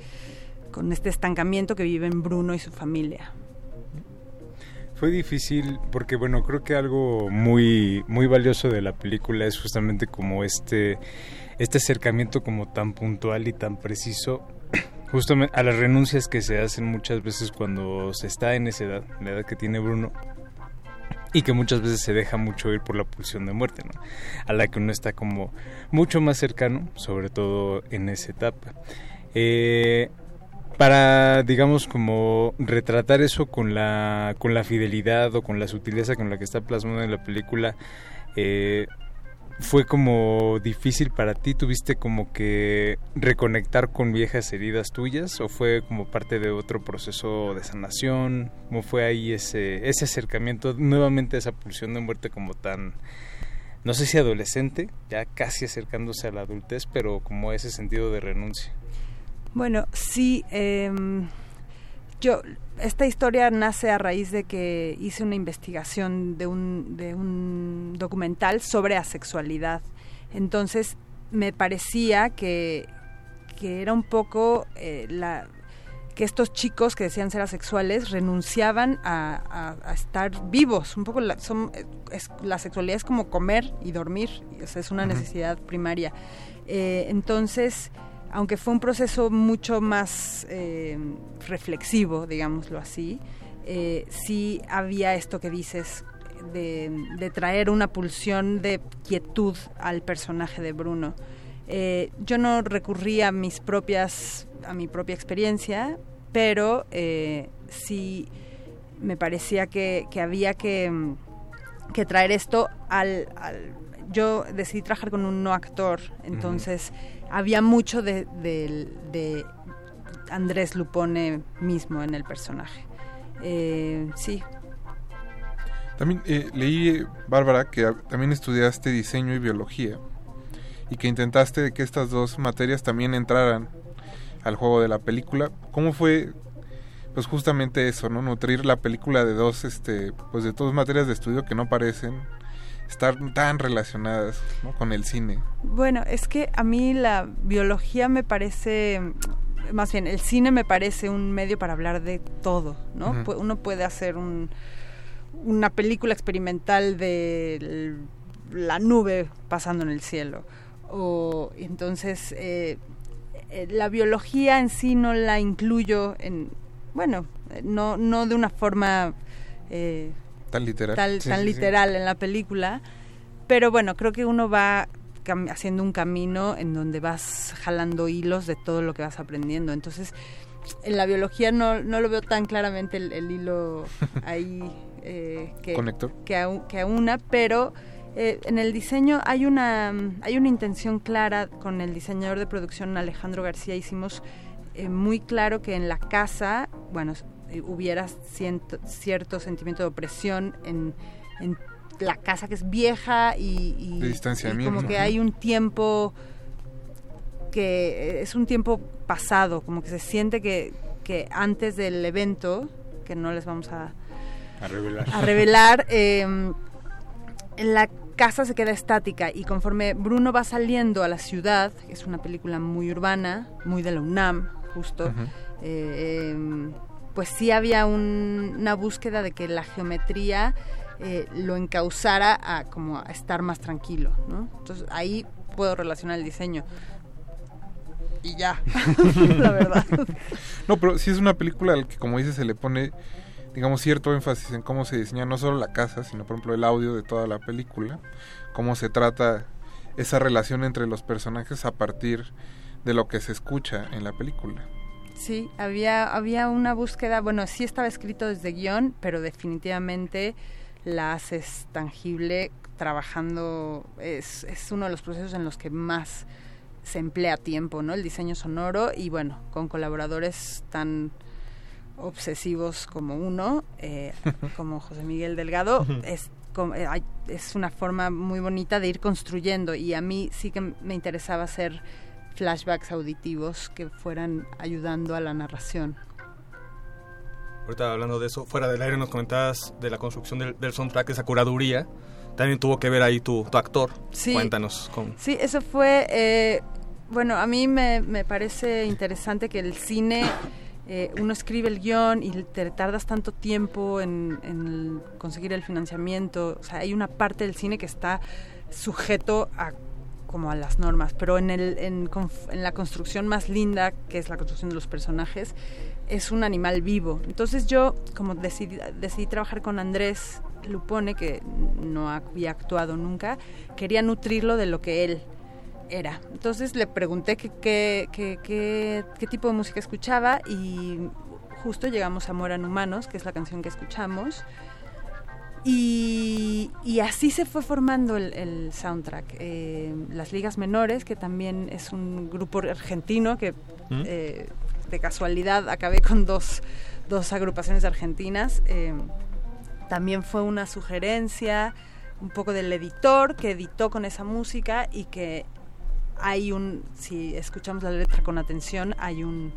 con este estancamiento que viven Bruno y su familia. Fue difícil porque bueno, creo que algo muy muy valioso de la película es justamente como este este acercamiento como tan puntual y tan preciso justamente a las renuncias que se hacen muchas veces cuando se está en esa edad, la edad que tiene Bruno y que muchas veces se deja mucho ir por la pulsión de muerte, ¿no? A la que uno está como mucho más cercano, sobre todo en esa etapa. Eh, para digamos como retratar eso con la con la fidelidad o con la sutileza con la que está plasmado en la película eh, fue como difícil para ti tuviste como que reconectar con viejas heridas tuyas o fue como parte de otro proceso de sanación cómo fue ahí ese ese acercamiento nuevamente esa pulsión de muerte como tan no sé si adolescente ya casi acercándose a la adultez pero como ese sentido de renuncia bueno, sí. Em, yo, esta historia nace a raíz de que hice una investigación de un, de un documental sobre asexualidad. Entonces, me parecía que, que era un poco eh, la que estos chicos que decían ser asexuales renunciaban a, estar vivos. Un poco la, son, la sexualidad es como comer y dormir, es una necesidad primaria. Eh, entonces, aunque fue un proceso mucho más eh, reflexivo, digámoslo así, eh, sí había esto que dices de, traer una pulsión de quietud al personaje de Bruno. yo no recurrí a mis propias a mi propia experiencia, pero eh, sí me parecía que, había que, traer esto al, Yo decidí trabajar con un no actor, entonces había mucho de, Andrés Lupone mismo en el personaje. Eh, sí. También eh, leí, Bárbara, que también estudiaste diseño y biología y que intentaste que estas dos materias también entraran al juego de la película. ¿Cómo fue pues justamente eso, ¿no? Nutrir la película de dos este pues de dos materias de estudio que no parecen estar tan relacionadas con el cine. Bueno, es que a mí la biología me parece más bien el cine me parece un medio para hablar de todo, ¿no? Uno puede hacer un, una película experimental de la nube pasando en el cielo o entonces eh, eh, la biología en sí no la incluyo en, bueno, no, no de una forma eh, tan literal, tan literal en la película, pero bueno, creo que uno va haciendo un camino en donde vas jalando hilos de todo lo que vas aprendiendo. Entonces, en la biología no, no lo veo tan claramente el, hilo ahí eh, que, que, que a una, pero eh, en el diseño hay una, hay una intención clara con el diseñador de producción Alejandro García. Hicimos eh, muy claro que en la casa, bueno, eh, hubiera cierto sentimiento de opresión en, la casa que es vieja y, como que hay un tiempo que es un tiempo pasado, como que se siente que, que antes del evento, que no les vamos a, a revelar, a revelar eh, la casa se queda estática y conforme Bruno va saliendo a la ciudad, es una película muy urbana, muy de la UNAM, justo, eh, em, pues sí había una búsqueda de que la geometría eh, lo encauzara a como a estar más tranquilo, ¿no? Entonces ahí puedo relacionar el diseño. Y ya, la verdad. No, pero sí es una película al que, como dices, se le pone digamos, cierto énfasis en cómo se diseña no solo la casa, sino por ejemplo el audio de toda la película, cómo se trata esa relación entre los personajes a partir de lo que se escucha en la película. Sí, había, había una búsqueda, bueno, sí estaba escrito desde guion, pero definitivamente la haces tangible trabajando, es, es uno de los procesos en los que más se emplea tiempo, ¿no? El diseño sonoro y bueno, con colaboradores tan obsesivos como uno, eh, como José Miguel Delgado, es, eh, es una forma muy bonita de ir construyendo y a mí sí que me interesaba hacer flashbacks auditivos que fueran ayudando a la narración. Ahorita hablando de eso, fuera del aire nos comentabas de la construcción del, del soundtrack, esa curaduría. También tuvo que ver ahí tu, actor. Sí, Cuéntanos. Con... Sí, eso fue... Eh, bueno, a mí me, me parece interesante que el cine eh, uno escribe el guion y te tardas tanto tiempo en, conseguir el financiamiento. O sea, hay una parte del cine que está sujeto a como a las normas, pero en, el, en, la construcción más linda, que es la construcción de los personajes, es un animal vivo. Entonces yo, como decidí, decidí trabajar con Andrés Lupone, que no había actuado nunca, quería nutrirlo de lo que él era. Entonces le pregunté qué qué tipo de música escuchaba y justo llegamos a Moran Humanos, que es la canción que escuchamos. Y, así se fue formando el, soundtrack. Eh, Las Ligas Menores, que también es un grupo argentino que ¿Mm? eh, de casualidad acabé con dos, dos agrupaciones argentinas. Eh, también fue una sugerencia un poco del editor que editó con esa música y que hay un, si escuchamos la letra con atención, hay un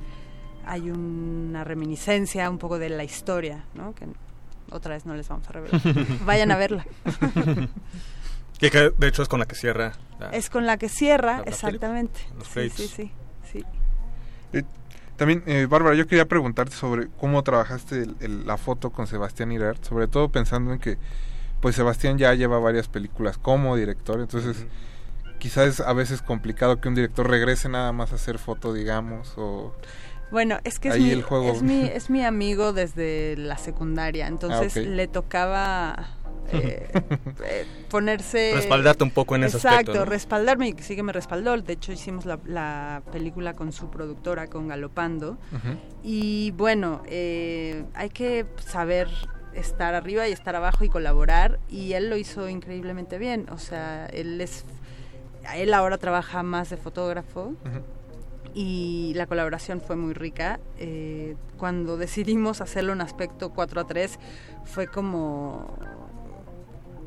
hay una reminiscencia un poco de la historia, ¿no? Que otra vez no les vamos a revelar. Vayan a verla. Que, de hecho es con la que cierra. es con la que cierra, exactamente. sí, sí, sí, sí. Eh, también, eh, Bárbara, yo quería preguntarte sobre cómo trabajaste la foto con Sebastián Irart, sobre todo pensando en que pues Sebastián ya lleva varias películas como director, entonces quizás es a veces complicado que un director regrese nada más a hacer foto, digamos, o... Bueno, es que es, mi, es, mi, es mi amigo desde la secundaria, entonces ah, le tocaba eh, eh, ponerse... Respaldarte un poco en ese aspecto. Exacto, respaldarme y sí que me respaldó. De hecho, hicimos la, película con su productora, con Galopando. Y bueno, eh, hay que saber estar arriba y estar abajo y colaborar. Y él lo hizo increíblemente bien. O sea, él es... Él ahora trabaja más de fotógrafo y la colaboración fue muy rica. cuando decidimos hacerlo en aspecto 4 a 3 fue como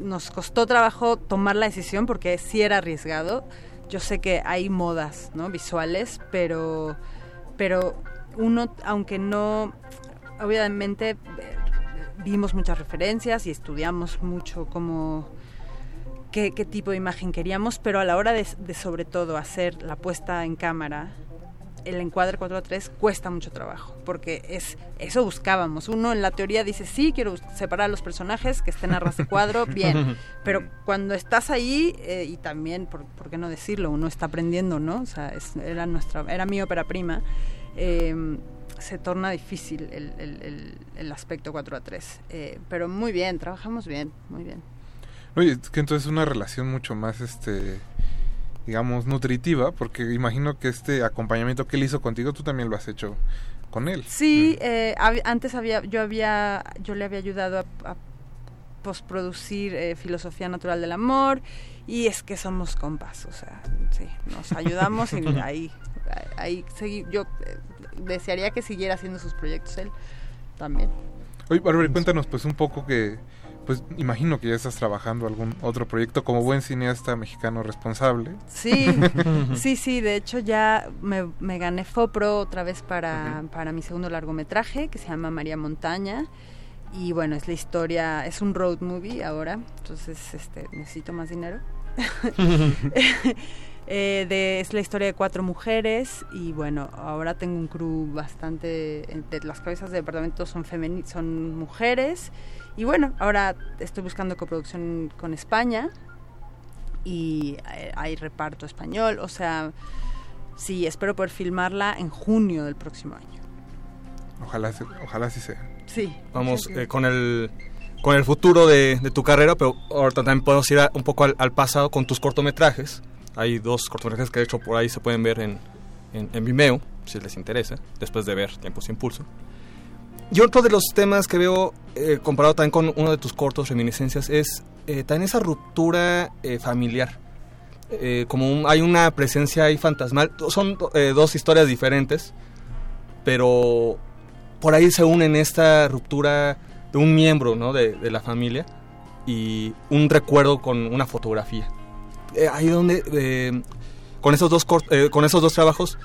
nos costó trabajo tomar la decisión porque sí era arriesgado. Yo sé que hay modas ¿no? visuales, pero, pero uno, aunque no, obviamente vimos muchas referencias y estudiamos mucho cómo, qué, tipo de imagen queríamos, pero a la hora de sobre todo hacer la puesta en cámara el encuadre 4 a 3 cuesta mucho trabajo, porque es eso buscábamos. Uno en la teoría dice, sí, quiero separar a los personajes, que estén a ras de cuadro, bien. Pero cuando estás ahí, eh, y también, por, qué no decirlo? Uno está aprendiendo, ¿no? O sea, era, nuestra, era mi ópera prima. Em, se torna difícil el, aspecto 4 a 3. Eh, pero muy bien, trabajamos bien, muy bien. Oye, es que entonces es una relación mucho más este digamos, nutritiva, porque imagino que este acompañamiento que él hizo contigo, tú también lo has hecho con él. Sí, eh, antes había, yo había, yo le había ayudado a, postproducir eh, Filosofía Natural del Amor, y es que somos compas, o sea, sí, nos ayudamos y ahí, ahí seguí, yo eh, desearía que siguiera haciendo sus proyectos él también. Oye, Bárbara, cuéntanos pues un poco que pues imagino que ya estás trabajando algún otro proyecto como buen cineasta mexicano responsable. Sí, sí, sí, de hecho ya me, gané FOPRO otra vez para, para mi segundo largometraje que se llama María Montaña y bueno, es la historia, es un road movie ahora, entonces este necesito más dinero. Eh, de, es la historia de cuatro mujeres y bueno, ahora tengo un crew bastante, de las cabezas de departamento son, son mujeres y bueno, ahora estoy buscando coproducción con España y eh, hay reparto español, o sea, sí, espero poder filmarla en junio del próximo año. Ojalá, ojalá sí sea. Sí. Vamos eh, con el con el futuro de, tu carrera, pero ahorita también podemos ir un poco al, pasado con tus cortometrajes. Hay dos cortometrajes que de hecho por ahí se pueden ver en, en, Vimeo, si les interesa, después de ver Tiempos Impulso. Y otro de los temas que veo eh, comparado también con uno de tus cortos, Reminiscencias, es eh, también esa ruptura eh, familiar. como hay una presencia ahí fantasmal. Son dos historias diferentes, pero por ahí se unen esta ruptura de un miembro ¿no? de, de la familia y un recuerdo con una fotografía. ahí donde con esos dos con esos dos trabajos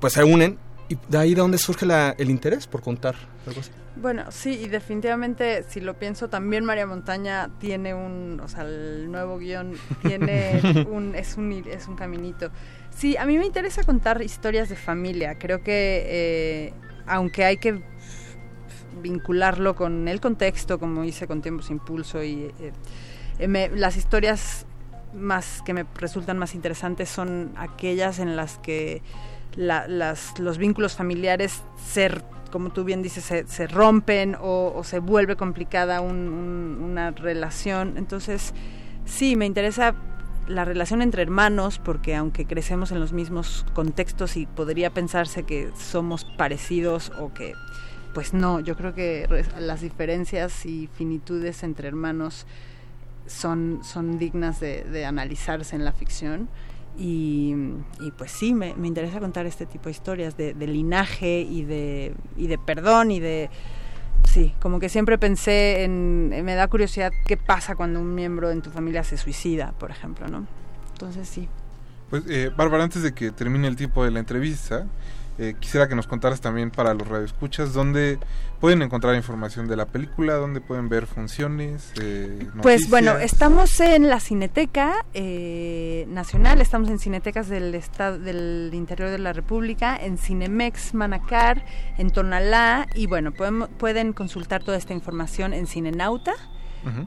pues se unen ¿Y de ahí de dónde surge el interés por contar algo así? Bueno, sí, y definitivamente, si lo pienso, también María Montaña tiene un, o sea, el nuevo guion tiene un, es un, es un caminito. Sí, a mí me interesa contar historias de familia. Creo que, eh, aunque hay que vincularlo con el contexto, como hice con Tiempos Impulso, y eh, las historias más que me resultan más interesantes son aquellas en las que las, los vínculos familiares ser como tú bien dices, se, rompen o, se vuelve complicada una relación. Entonces, sí, me interesa la relación entre hermanos, porque aunque crecemos en los mismos contextos y podría pensarse que somos parecidos o que, pues no, yo creo que las diferencias y finitudes entre hermanos son, son dignas de analizarse en la ficción. Y, pues sí, me, interesa contar este tipo de historias de, linaje y de, y de perdón y de... Sí, como que siempre pensé en... Me da curiosidad qué pasa cuando un miembro en tu familia se suicida, por ejemplo, ¿no? Entonces sí. Pues, eh, Bárbara, antes de que termine el tiempo de la entrevista, Eh, quisiera que nos contaras también para los radioescuchas dónde pueden encontrar información de la película, dónde pueden ver funciones. Eh, pues bueno, estamos en la Cineteca eh, Nacional, estamos en Cinetecas del estado del interior de la República, en Cinemex Manacar, en Tonalá y bueno pueden consultar toda esta información en Cinenauta.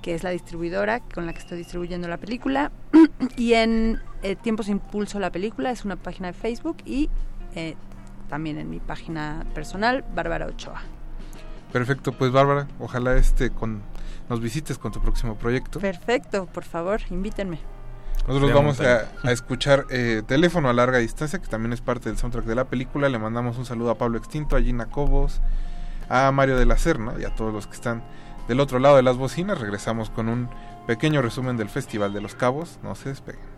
que es la distribuidora con la que estoy distribuyendo la película, y en Tiempos Impulso la película, es una página de Facebook, y también en mi página personal, Bárbara Ochoa. Perfecto, pues Bárbara, ojalá este con nos visites con tu próximo proyecto. Perfecto, por favor, invítenme. Nosotros vamos a, escuchar eh, Teléfono a larga distancia, que también es parte del soundtrack de la película. Le mandamos un saludo a Pablo Extinto, a Gina Cobos, a Mario de la Serna y a todos los que están del otro lado de las bocinas. Regresamos con un pequeño resumen del Festival de los Cabos. No se despeguen.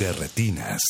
De retinas.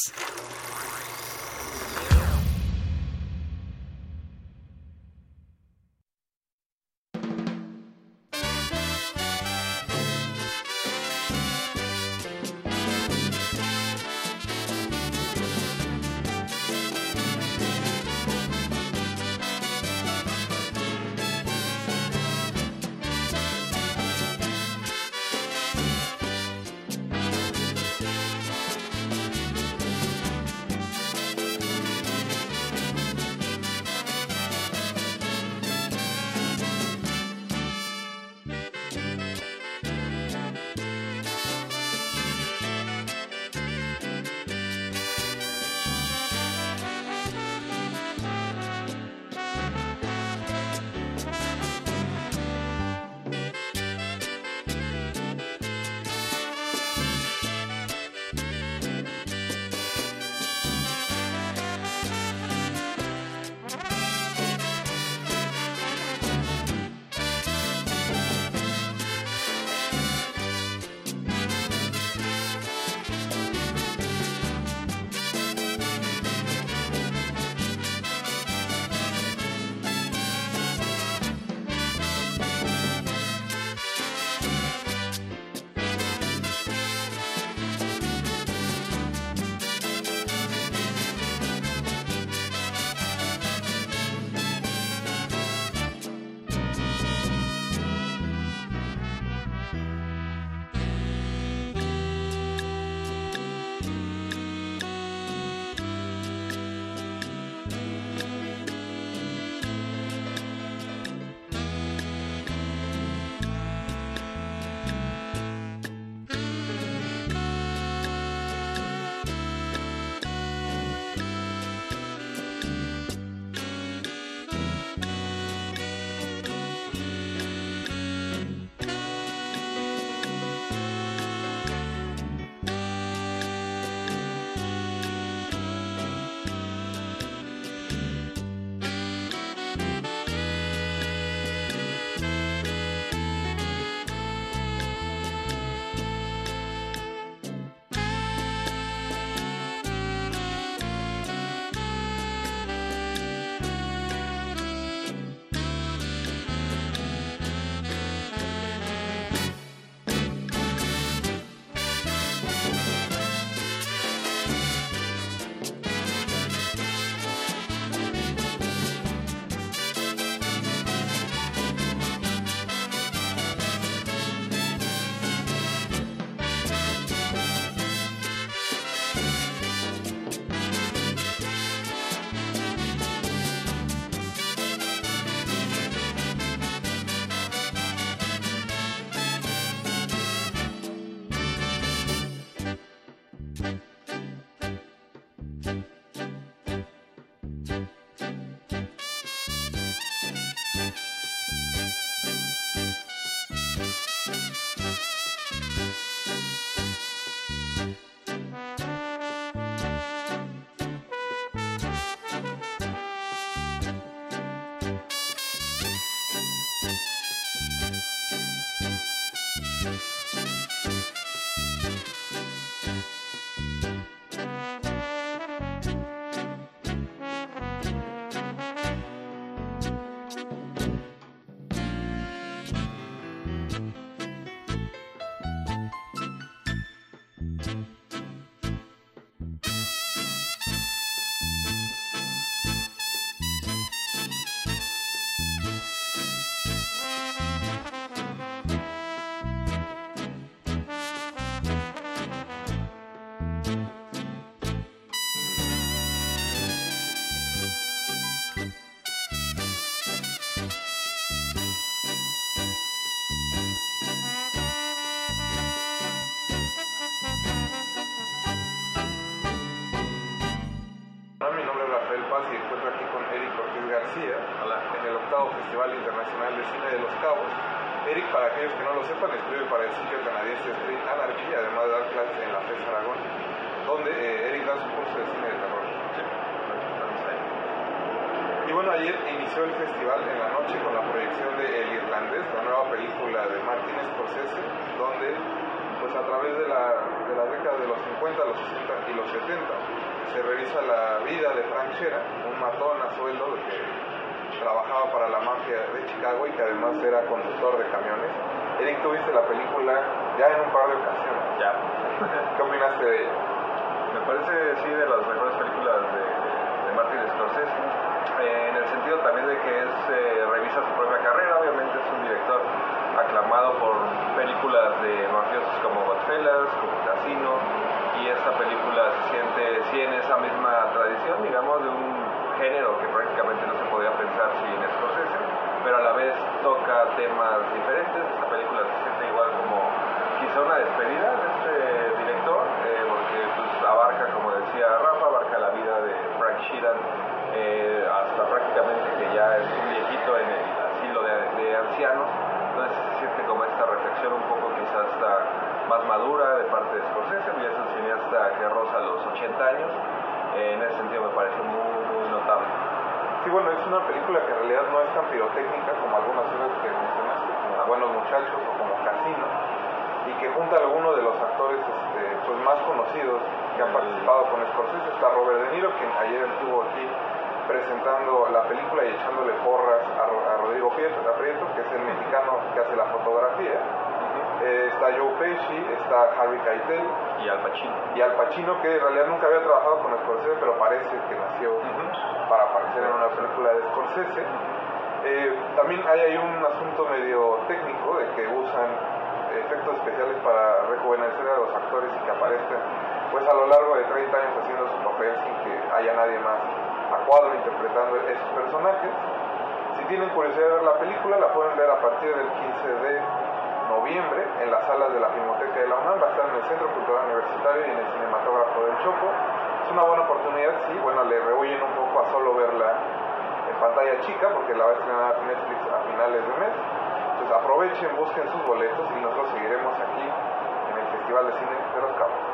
Festival Internacional de Cine de Los Cabos. Eric, para aquellos que no lo sepan, escribe para el sitio canadiense Street Anarchy, además de dar clases en la FES Aragón, donde eh, Eric da su curso de cine de terror. Y bueno, ayer inició el festival en la noche con la proyección de El Irlandés, la nueva película de Martin Scorsese, donde pues a través de la, de la década de los 50, los 60 y los 70 se revisa la vida de Frank Shera, un matón a sueldo que trabajaba para la mafia de Chicago y que además era conductor de camiones. Eric, tú viste la película ya en un par de ocasiones. Ya. ¿Qué opinaste de ella? Me parece, sí, de las mejores películas de, de Martin Scorsese eh, en el sentido también de que es eh, revisa su propia carrera, obviamente es un director aclamado por películas de mafiosos como Godfellas, como Casino, y esta película se siente sí en esa misma tradición, digamos, de un género que prácticamente no se podía pensar sin Scorsese, pero a la vez toca temas diferentes, esta película se siente igual como quizá una despedida de este director, eh, porque pues, abarca, como decía Rafa, abarca la vida de Frank Sheeran, eh, hasta prácticamente que ya es un viejito en el asilo de, de, ancianos. Entonces se siente como esta reflexión un poco quizás hasta más madura de parte de Scorsese, ya es un cineasta que roza los 80 años. Eh, en ese sentido me parece muy, muy notable. Sí, bueno, es una película que en realidad no es tan pirotécnica como algunas otras que mencionaste, como Buenos Muchachos o como Casino, y que junta a algunos de los actores este, pues más conocidos que han participado con Scorsese. Está Robert De Niro, quien ayer estuvo aquí presentando la película y echándole porras a, a Rodrigo Prieto, que es el mexicano que hace la fotografía. Eh, está Joe Pesci, está Harvey Keitel y Al Pacino. Y Al Pacino, que en realidad nunca había trabajado con Scorsese, pero parece que nació para aparecer en una película de Scorsese. Eh, también hay ahí un asunto medio técnico de que usan efectos especiales para rejuvenecer a los actores y que aparezcan pues a lo largo de 30 años haciendo su papel sin que haya nadie más a cuadro interpretando esos personajes. Si tienen curiosidad de ver la película, la pueden ver a partir del 15 de noviembre en las salas de la Filmoteca de la UNAM, va a estar en el Centro Cultural Universitario y en el Cinematógrafo del Chopo. Es una buena oportunidad, sí, bueno, le rehuyen un poco a solo verla en pantalla chica porque la va a estrenar Netflix a finales de mes. Entonces aprovechen, busquen sus boletos y nosotros seguiremos aquí en el Festival de Cine de los Cabos.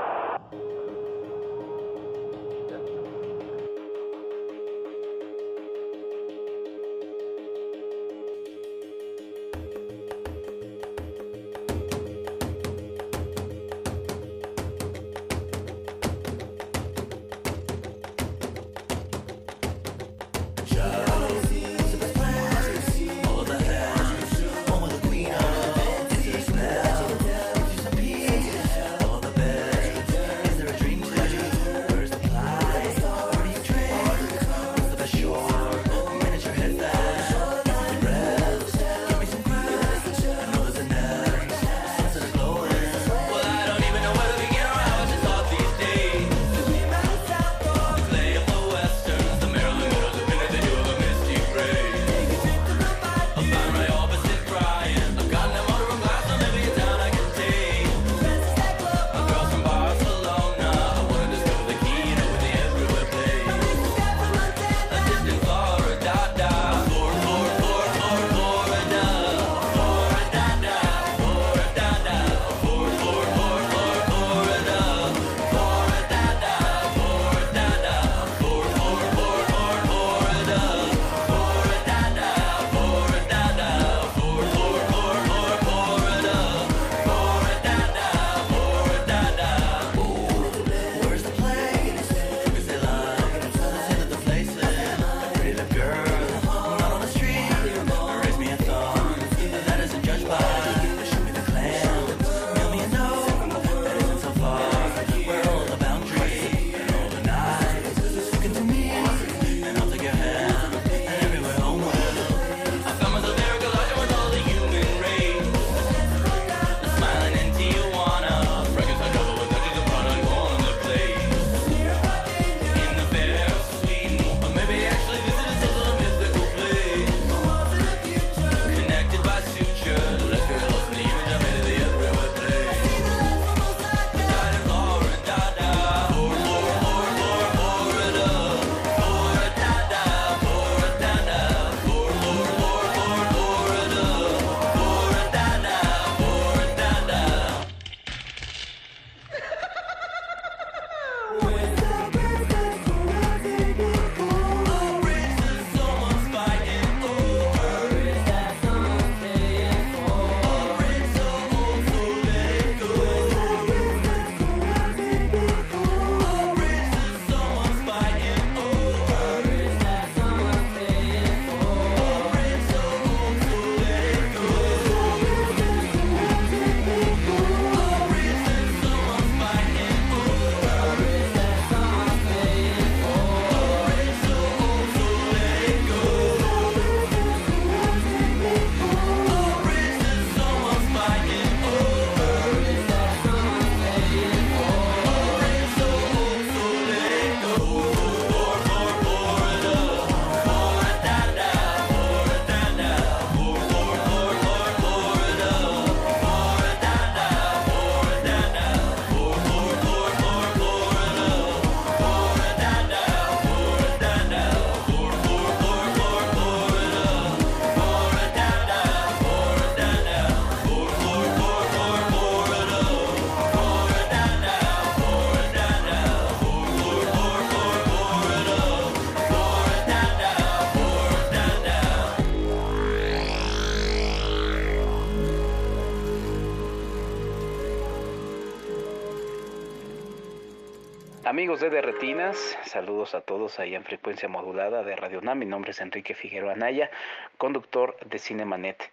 Amigos de Derretinas, saludos a todos ahí en frecuencia modulada de Radio NAM. Mi nombre es Enrique Figueroa Anaya, conductor de Cinemanet.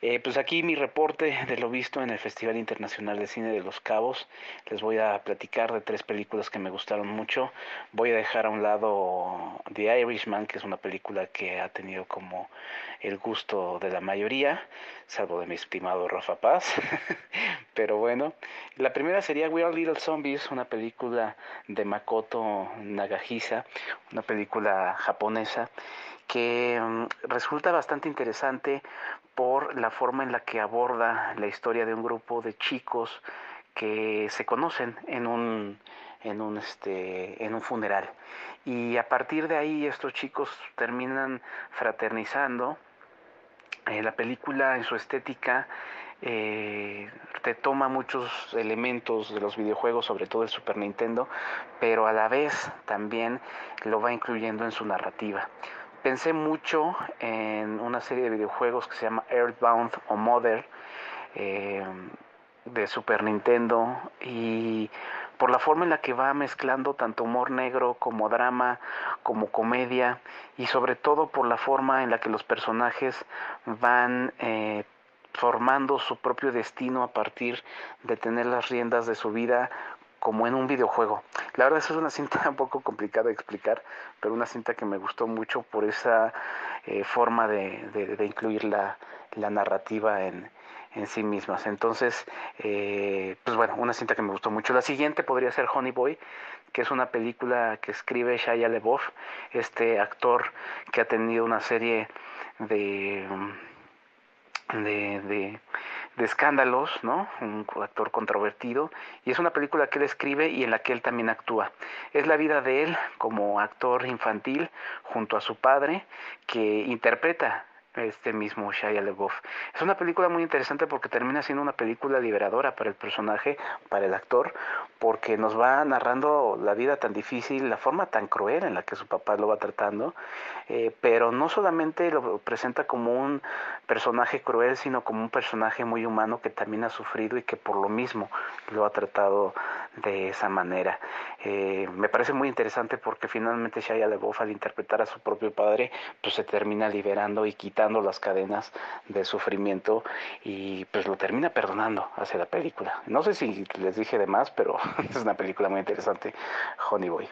Eh, pues aquí mi reporte de lo visto en el Festival Internacional de Cine de Los Cabos. Les voy a platicar de tres películas que me gustaron mucho. Voy a dejar a un lado The Irishman, que es una película que ha tenido como el gusto de la mayoría, salvo de mi estimado Rafa Paz. Pero bueno, la primera sería We Are Little Zombies, una película de Makoto Nagahisa, una película japonesa que mm, resulta bastante interesante por la forma en la que aborda la historia de un grupo de chicos que se conocen en un en un este en un funeral. Y a partir de ahí estos chicos terminan fraternizando. Eh, la película en su estética eh, te toma muchos elementos de los videojuegos, sobre todo el Super Nintendo, pero a la vez también lo va incluyendo en su narrativa. Pensé mucho en una serie de videojuegos que se llama Earthbound o Mother eh, de Super Nintendo y por la forma en la que va mezclando tanto humor negro como drama, como comedia y sobre todo por la forma en la que los personajes van eh, formando su propio destino a partir de tener las riendas de su vida como en un videojuego. La verdad es una cinta un poco complicada de explicar, pero una cinta que me gustó mucho por esa eh, forma de, incluir la, narrativa en, sí mismas. Entonces, eh, pues bueno, una cinta que me gustó mucho. La siguiente podría ser Honey Boy, que es una película que escribe Shia LeBoff, este actor que ha tenido una serie de de, de, de, escándalos, ¿no? Un actor controvertido. Y es una película que él escribe y en la que él también actúa. Es la vida de él como actor infantil junto a su padre que interpreta este mismo Shia LaBeouf. Es una película muy interesante porque termina siendo una película liberadora para el personaje, para el actor, porque nos va narrando la vida tan difícil, la forma tan cruel en la que su papá lo va tratando, eh, pero no solamente lo presenta como un personaje cruel, sino como un personaje muy humano que también ha sufrido y que por lo mismo lo ha tratado de esa manera. Eh, me parece muy interesante porque finalmente Shia LaBeouf al interpretar a su propio padre, pues se termina liberando y quitando las cadenas de sufrimiento y pues lo termina perdonando hacia la película. No sé si les dije de más, pero es una película muy interesante, Honey Boy.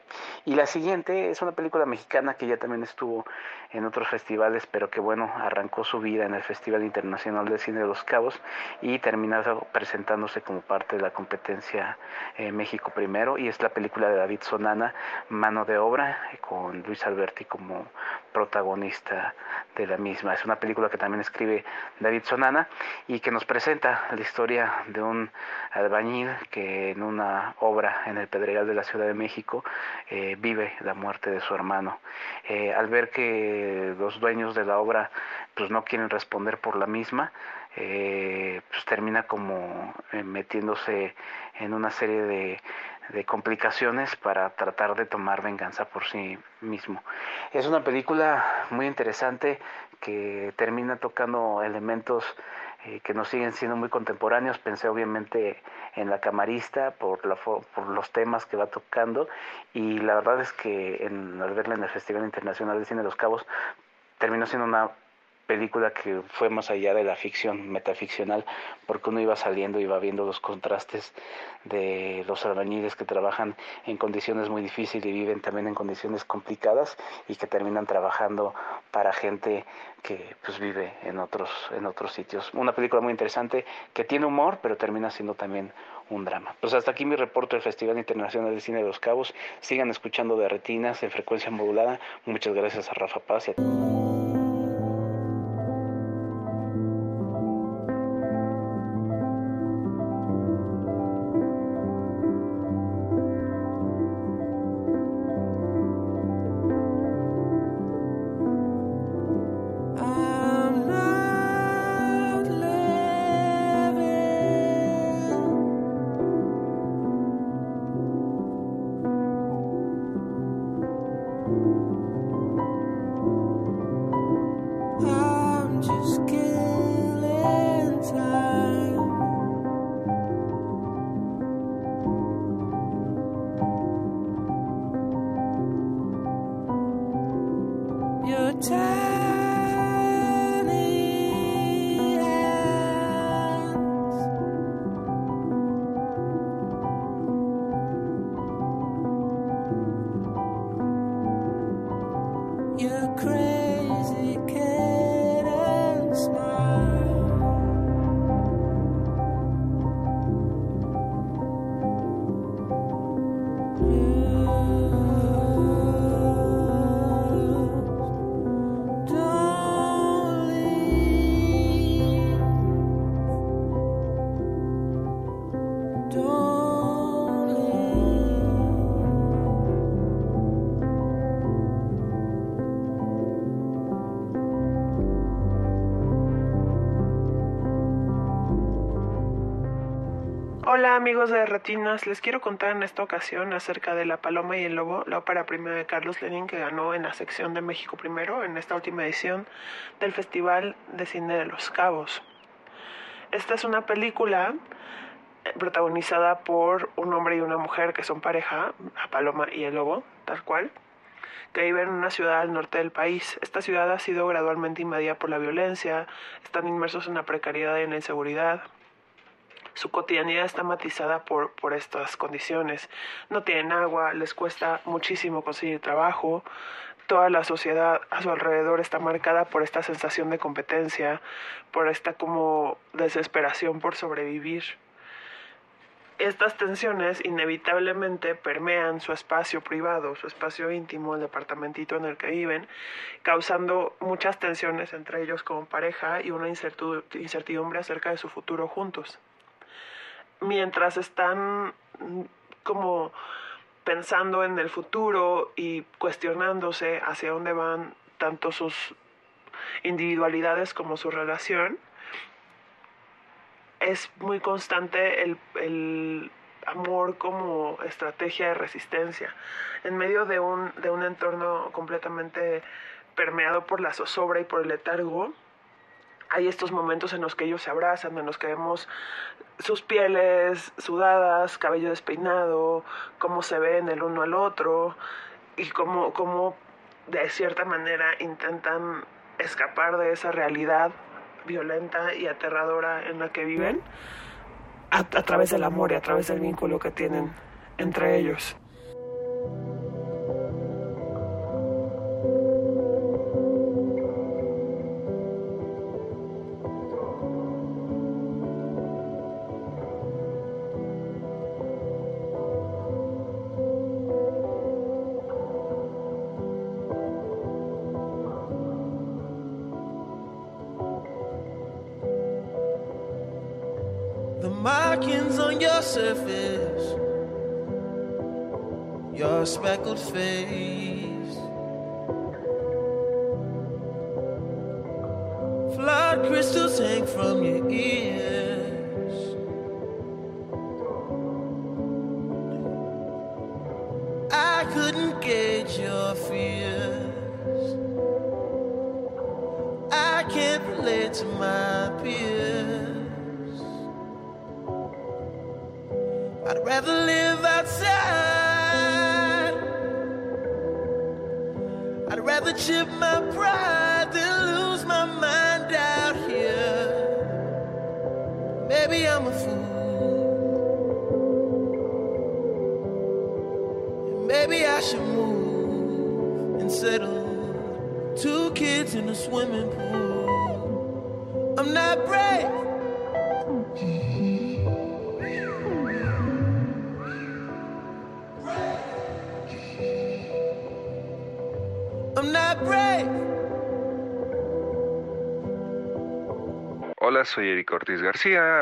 Y la siguiente es una película mexicana que ya también estuvo en otros festivales, pero que bueno, arrancó su vida en el Festival Internacional de Cine de los Cabos y terminó presentándose como parte de la competencia eh, México Primero y es la película de David Sonana, Mano de Obra, con Luis Alberti como protagonista de la misma. Es una película que también escribe David Sonana y que nos presenta la historia de un albañil que en una obra en el Pedregal de la Ciudad de México eh, vive la muerte de su hermano. Eh, al ver que los dueños de la obra pues no quieren responder por la misma, eh, pues termina como metiéndose en una serie de de complicaciones para tratar de tomar venganza por sí mismo. Es una película muy interesante que termina tocando elementos eh, que nos siguen siendo muy contemporáneos. Pensé obviamente en la camarista por, la, por los temas que va tocando y la verdad es que al verla en el Festival Internacional de Cine de los Cabos terminó siendo una película que fue más allá de la ficción metaficcional, porque uno iba saliendo y iba viendo los contrastes de los albañiles que trabajan en condiciones muy difíciles y viven también en condiciones complicadas y que terminan trabajando para gente que pues vive en otros en otros sitios. Una película muy interesante que tiene humor, pero termina siendo también un drama. Pues hasta aquí mi reporte del Festival Internacional de Cine de los Cabos. Sigan escuchando de Retinas en frecuencia modulada. Muchas gracias a Rafa Paz y a amigos de Retinas, les quiero contar en esta ocasión acerca de La Paloma y el Lobo, la ópera prima de Carlos Lenin que ganó en la sección de México Primero en esta última edición del Festival de Cine de los Cabos. Esta es una película eh, protagonizada por un hombre y una mujer que son pareja, La Paloma y el Lobo, tal cual, que viven en una ciudad al norte del país. Esta ciudad ha sido gradualmente invadida por la violencia, están inmersos en la precariedad y en la inseguridad su cotidianidad está matizada por, por estas condiciones. No tienen agua, les cuesta muchísimo conseguir trabajo, toda la sociedad a su alrededor está marcada por esta sensación de competencia, por esta como desesperación por sobrevivir. Estas tensiones inevitablemente permean su espacio privado, su espacio íntimo, el departamentito en el que viven, causando muchas tensiones entre ellos como pareja y una incertidumbre acerca de su futuro juntos mientras están mm, como pensando en el futuro y cuestionándose hacia dónde van tanto sus individualidades como su relación, es muy constante el, el amor como estrategia de resistencia. En medio de un, de un entorno completamente permeado por la zozobra y por el letargo, hay estos momentos en los que ellos se abrazan, en los que vemos sus pieles sudadas, cabello despeinado, cómo se ven el uno al otro y cómo, cómo de cierta manera intentan escapar de esa realidad violenta y aterradora en la que viven a, a través del amor y a través del vínculo que tienen entre ellos.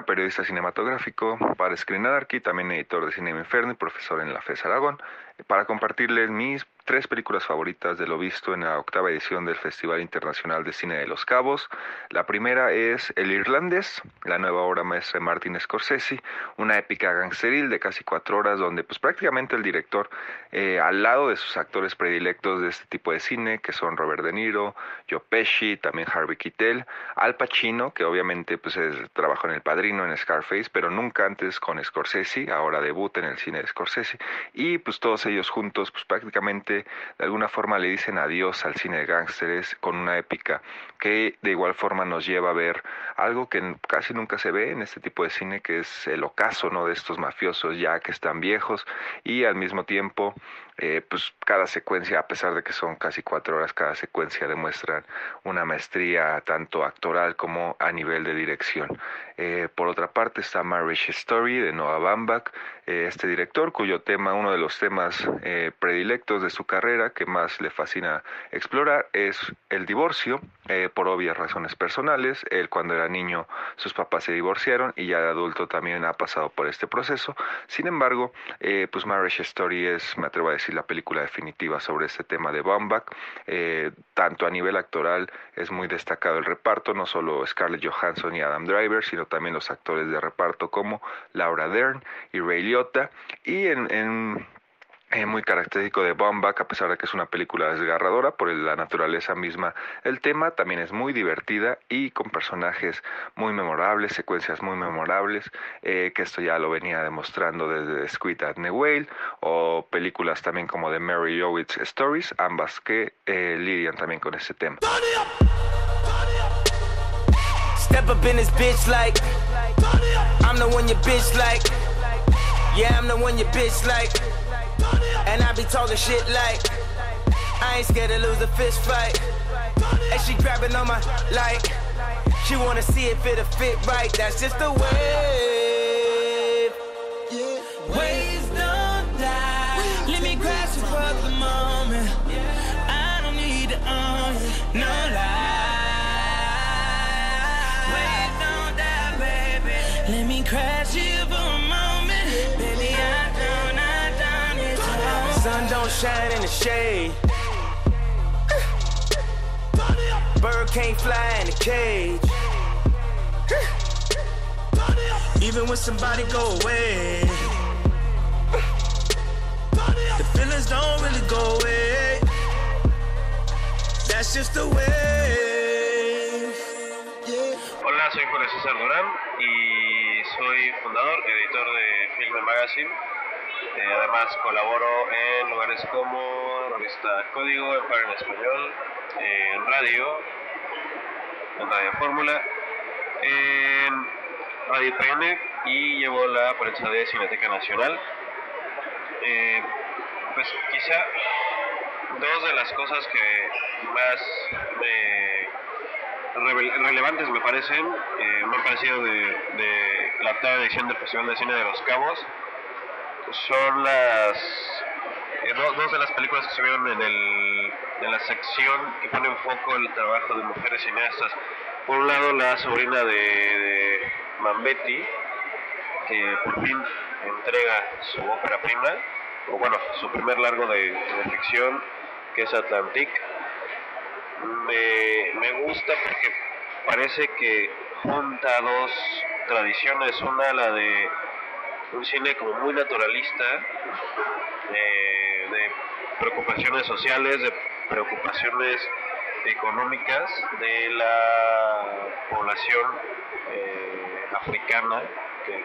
Periodista cinematográfico para Screen Anarchy, también editor de Cine Inferno y profesor en la FES Aragón, para compartirles mis tres películas favoritas de lo visto en la octava edición del Festival Internacional de Cine de los Cabos. La primera es El Irlandés, la nueva obra maestra de Martin Scorsese, una épica gangsteril de casi cuatro horas donde pues prácticamente el director, eh, al lado de sus actores predilectos de este tipo de cine, que son Robert De Niro, Joe Pesci, también Harvey Keitel, Al Pacino, que obviamente pues trabajó en El Padrino, en Scarface, pero nunca antes con Scorsese, ahora debuta en el cine de Scorsese, y pues todos ellos juntos, pues prácticamente de alguna forma le dicen adiós al cine de gángsteres con una épica que de igual forma nos lleva a ver algo que casi nunca se ve en este tipo de cine, que es el ocaso ¿no? de estos mafiosos ya que están viejos y al mismo tiempo eh, pues cada secuencia, a pesar de que son casi cuatro horas, cada secuencia demuestra una maestría tanto actoral como a nivel de dirección. Eh, por otra parte está Marriage Story de Noah Baumbach, eh, este director cuyo tema, uno de los temas predilectos de su carrera que más le fascina explorar es el divorcio, por obvias razones personales. Él cuando era niño sus papás se divorciaron y ya de adulto también ha pasado por este proceso. Sin embargo, pues Marriage Story es, me atrevo a decir, y la película definitiva sobre este tema de Baumbach. Eh, tanto a nivel actoral es muy destacado el reparto, no solo Scarlett Johansson y Adam Driver, sino también los actores de reparto como Laura Dern y Ray Liotta. Y en eh, muy característico de Baumbach, a pesar de que es una película desgarradora por la naturaleza misma. El tema también es muy divertida y con personajes muy memorables, secuencias muy memorables, eh, que esto ya lo venía demostrando desde Squid at the Whale o películas también como de Mary Owitz Stories, ambas que eh, lidian también con ese tema. Step up in this bitch like I'm the one your bitch like Yeah, I'm the one your bitch like be talking shit like I ain't scared to lose a fist fight. And she grabbing on my like she wanna see if it'll fit right. That's just the way. Yeah. Waves don't die. Let me crash you for the moment. I don't need to own you, no lie. Waves don't die, baby. Let me Sun don't shine in the shade. Bird can't fly in a cage. Even when somebody go away, the feelings don't really go away. That's just the way. Hola, soy Jorge César Durán y soy fundador, editor de Filme Magazine. Eh, además colaboro en lugares como Revista Código, Empire en Español, en radio, en Radio Fórmula, en Radio PN y llevo la prensa de Cineteca Nacional. Eh, pues quizá dos de las cosas que más relevantes me parecen, eh, me han parecido de, de la octava edición del Festival de Cine de Los Cabos, son las eh, dos de las películas que se vieron en, el, en la sección que pone en foco el trabajo de mujeres cineastas. Por un lado, la sobrina de, de Mambetti, que por fin entrega su ópera prima, o bueno, su primer largo de, de ficción, que es Atlantic. Me, me gusta porque parece que junta dos tradiciones, una la de un cine como muy naturalista, de preocupaciones sociales, de preocupaciones económicas de la población eh, africana, que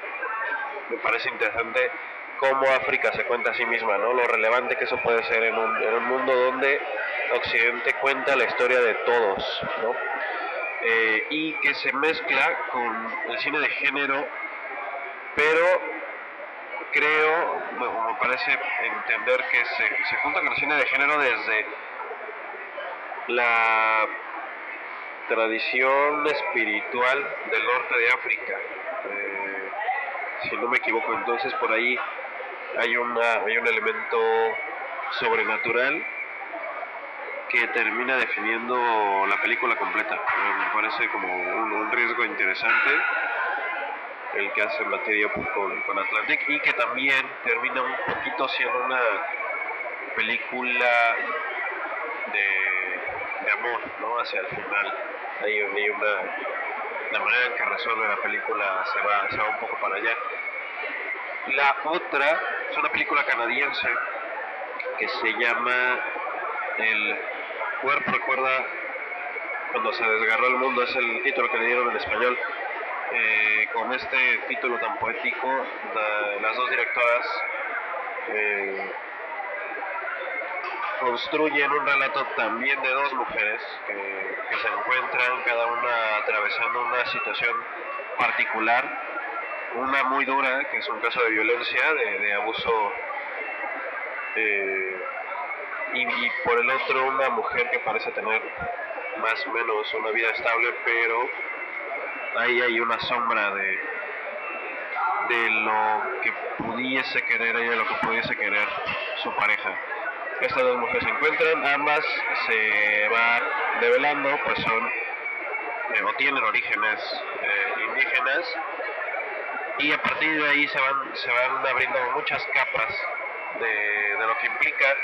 me parece interesante cómo África se cuenta a sí misma, ¿no? Lo relevante que eso puede ser en un, en un mundo donde Occidente cuenta la historia de todos, ¿no? Eh, y que se mezcla con el cine de género, pero creo, me parece entender que se, se junta con el cine de género desde la tradición espiritual del norte de África. Eh, si no me equivoco, entonces por ahí hay, una, hay un elemento sobrenatural que termina definiendo la película completa. Me parece como un riesgo interesante el que hace materia con, con Atlantic y que también termina un poquito siendo una película de, de amor, ¿no? Hacia el final. Hay, hay una, la manera en que resuelve la película se va, se va un poco para allá. La otra es una película canadiense que se llama El cuerpo recuerda cuando se desgarró el mundo, es el título que le dieron en español. Eh, con este título tan poético, las dos directoras, eh, construyen un relato también de dos mujeres que, se encuentran cada una atravesando una situación particular, una muy dura, que es un caso de violencia, de, abuso, eh, y por el otro una mujer que parece tener más o menos una vida estable, pero ahí hay una sombra de, de lo que pudiese querer ella, lo que pudiese querer su pareja. Estas dos mujeres se encuentran, ambas se va develando, pues son eh, o tienen orígenes eh, indígenas y a partir de ahí se van, se van abriendo muchas capas de, de lo que implica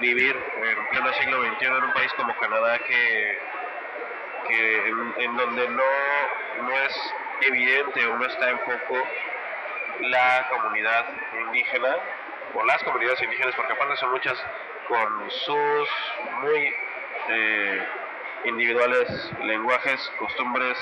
vivir en pleno siglo XXI en un país como Canadá que, que en, donde no, no es evidente o no está en foco la comunidad indígena o las comunidades indígenas, porque aparte son muchas con sus muy eh, individuales lenguajes, costumbres.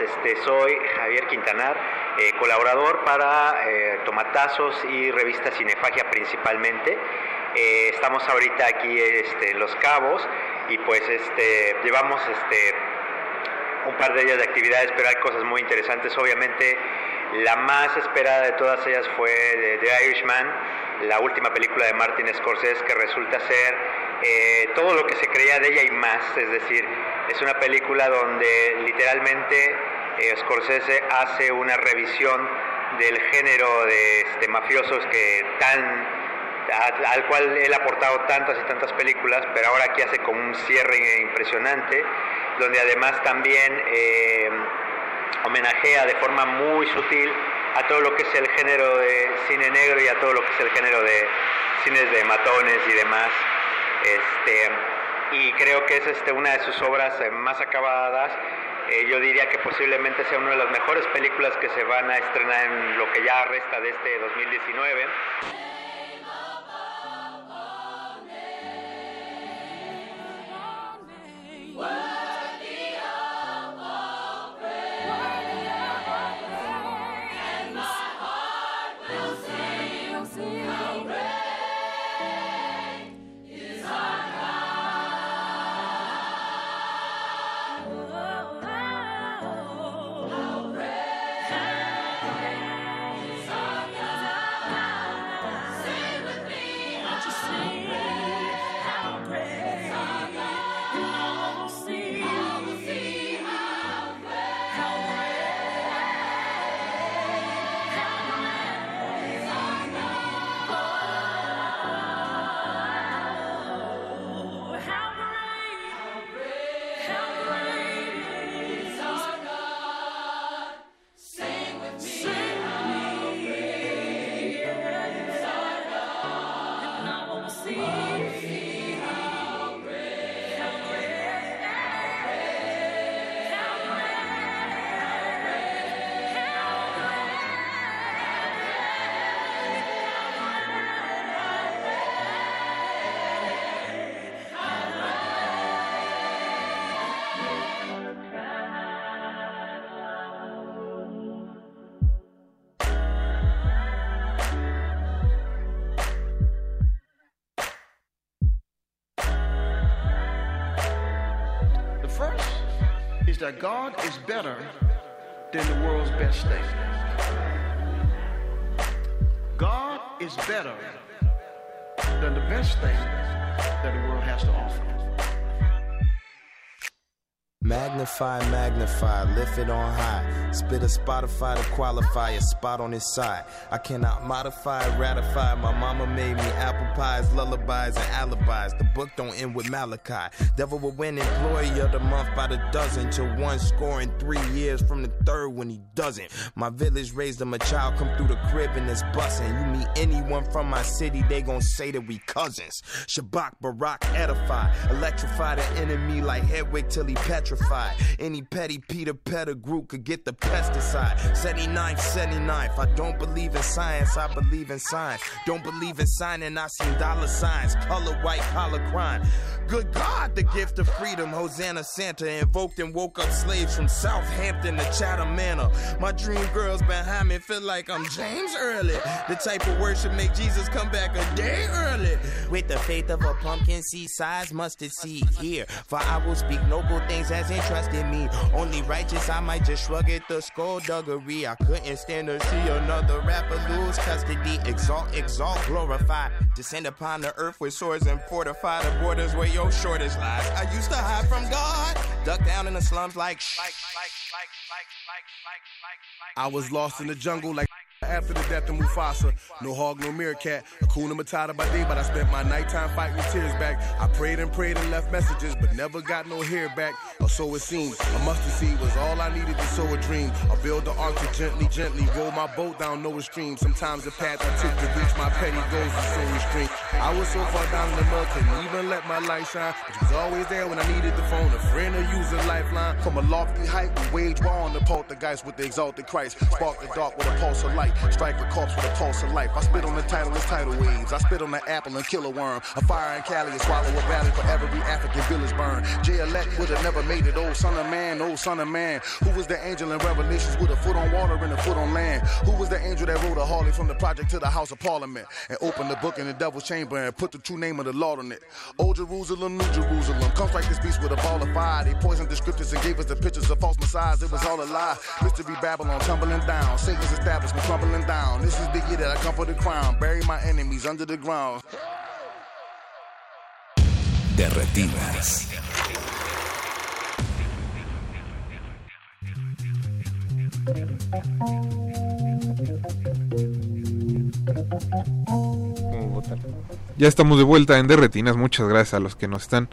Este, soy Javier Quintanar, eh, colaborador para eh, Tomatazos y revista Cinefagia principalmente. Eh, estamos ahorita aquí este, en Los Cabos y pues este, llevamos un par de días de actividades, pero hay cosas muy interesantes. Obviamente la más esperada de todas ellas fue The Irishman, la última película de Martin Scorsese que resulta ser eh, todo lo que se creía de ella y más, es decir, es una película donde literalmente eh, Scorsese hace una revisión del género de este, mafiosos que tan al cual él ha aportado tantas y tantas películas, pero ahora aquí hace como un cierre impresionante, donde además también eh, homenajea de forma muy sutil a todo lo que es el género de cine negro y a todo lo que es el género de cines de matones y demás. Este, y creo que es este, una de sus obras eh, más acabadas. Eh, yo diría que posiblemente sea una de las mejores películas que se van a estrenar en lo que ya resta de este 2019. God is better than the world's best thing. God is better than the best thing that the world has to offer. Magnify, magnify, lift it on high. Spit a Spotify to qualify a spot on his side. I cannot modify, ratify. My mama made me apple pies, lullabies, and alibis. The book don't end with Malachi. Devil will win employee of the month by the dozen. To one scoring three years from the third when he doesn't. My village raised him a child, come through the crib and it's bussin'. You meet anyone from my city, they gon' say that we cousins. Shabak Barak edify, electrify the enemy like Hedwig till he petrified. Any petty Peter Pettigrew could get the pesticide. 79th, 79th. I don't believe in science, I believe in science. Don't believe in signing, I seen dollar signs. Color white collar crime. Good God, the gift of freedom. Hosanna Santa invoked and woke up slaves from Southampton to Chatham Manor. My dream girls behind me feel like I'm James Early. The type of worship make Jesus come back a day early. With the faith of a pumpkin seed size mustard seed here. For I will speak noble things as entrusted me. Only righteous, I might just shrug at the skullduggery. I couldn't stand to see another rapper lose custody. Exalt, exalt, glorify. Descend upon the earth with swords and fortify the borders where your shortest lies. I used to hide from God, duck down in the slums like. I was lost in the jungle like after the death of Mufasa. No hog, no meerkat. Akuna Matata by day, but I spent my nighttime fighting with tears back. I prayed and prayed and left messages, but never got no hair back. Or so it seemed. A mustard seed was all I needed to sow a dream. I build the ark to gently, gently roll my boat down Noah's stream. Sometimes the path I took to reach my petty goals was so extreme. I was so far down in the mud, couldn't even let my light shine. But was always there when I needed the phone. A friend or use a lifeline. From a lofty height, we wage war on the poltergeist with the exalted Christ. Spark the dark with a pulse of light. Strike a corpse with a pulse of life. I spit on the title as tidal waves. I spit on the apple and kill a worm. A fire in Cali and swallow a valley for every African village burn. J-Elect would have never made it. Old son of man, old son of man. Who was the angel in Revelations with a foot on water and a foot on land? Who was the angel that rode a Harley from the project to the House of Parliament and opened the book in the devil's chamber and put the true name of the Lord on it? Old Jerusalem, New Jerusalem. Come strike this beast with a ball of fire. They poisoned the scriptures and gave us the pictures of false messiahs. It was all a lie. Mystery Babylon tumbling down. Satan's establishment crumbling down. This is the year that I come for the crown. Bury my enemies under the ground. De retinas. Ya estamos de vuelta en Derretinas. Muchas gracias a los que nos están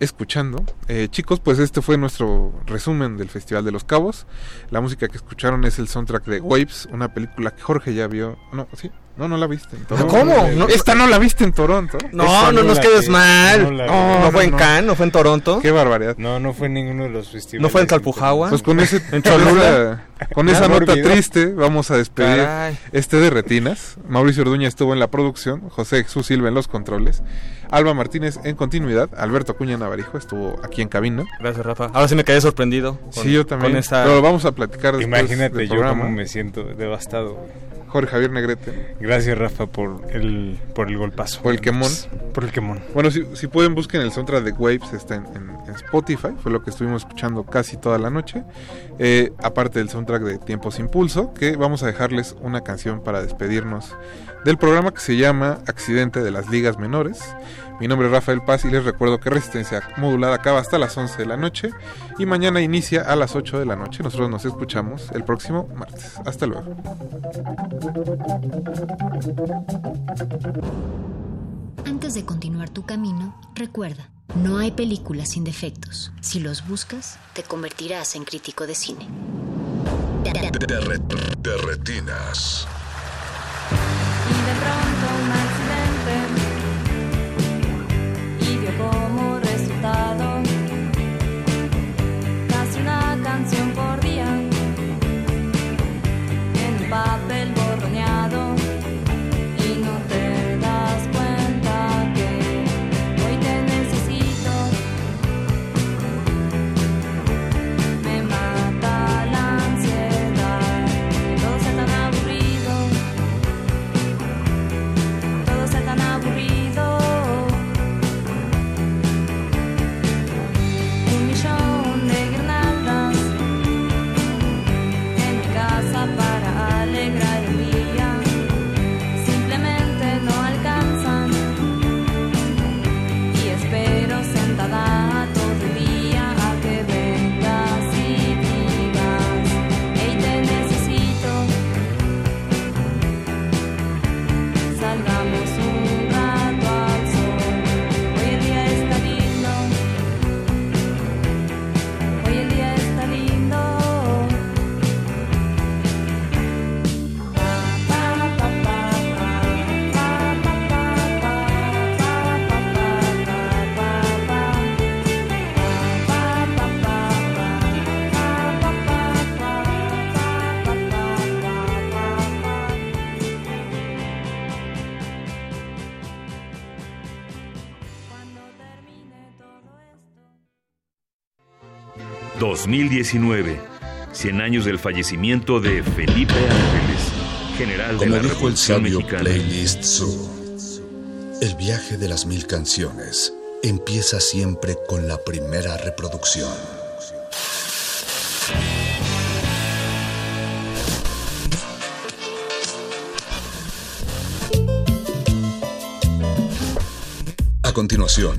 escuchando. Eh, chicos, pues este fue nuestro resumen del Festival de los Cabos. La música que escucharon es el soundtrack de Waves, una película que Jorge ya vio. No, sí. No, no la viste en Toronto. ¿Cómo? No, esta no la viste en Toronto. No, no, nos quedes mal. No, fue en Cannes, no fue en Toronto. Qué barbaridad. No, no fue en ninguno de los festivales. No fue en Calpujagua. Pues con ese Cholula, con esa nota triste vamos a despedir Caray. este de retinas. Mauricio Orduña estuvo en la producción, José Jesús Silva en los controles, Alba Martínez en continuidad, Alberto Acuña Navarijo estuvo aquí en cabina. Gracias, Rafa. Ahora sí me quedé sorprendido. con- sí, yo también. Con esta... Pero lo vamos a platicar después Imagínate del yo programa. cómo me siento devastado. Jorge Javier Negrete. Gracias, Rafa, por el, por el golpazo. Por el quemón. Por el quemón. Bueno, si, si pueden busquen el soundtrack de Waves, está en, en- en Spotify, fue lo que estuvimos escuchando casi toda la noche. Eh, aparte del soundtrack de Tiempos Impulso, que vamos a dejarles una canción para despedirnos del programa que se llama Accidente de las Ligas Menores. Mi nombre es Rafael Paz y les recuerdo que Resistencia Modulada acaba hasta las 11 de la noche y mañana inicia a las 8 de la noche. Nosotros nos escuchamos el próximo martes. Hasta luego. Antes de continuar tu camino, recuerda, no hay películas sin defectos. Si los buscas, te convertirás en crítico de cine. De, re- de retinas. Y de pronto un accidente y dio como resultado casi una canción por día en un papel 2019, 100 años del fallecimiento de Felipe Ángeles, general Como de la dijo Revolución el sabio Mexicana. Playlist Zoo, el viaje de las mil canciones empieza siempre con la primera reproducción. A continuación,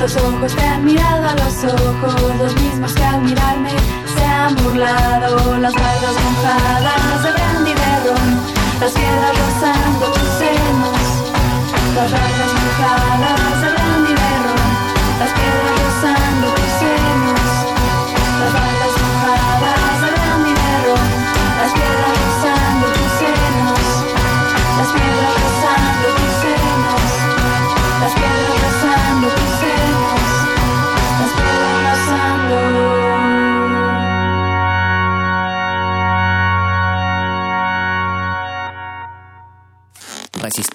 Tantos ojos te han mirado a los ojos, los mismos que al mirarme se han burlado. Las barras mojadas de brandy de las piedras rozando tus senos. Las barras mojadas de brandy de las piedras rozando tus senos. Las barras mojadas de brandy de las piedras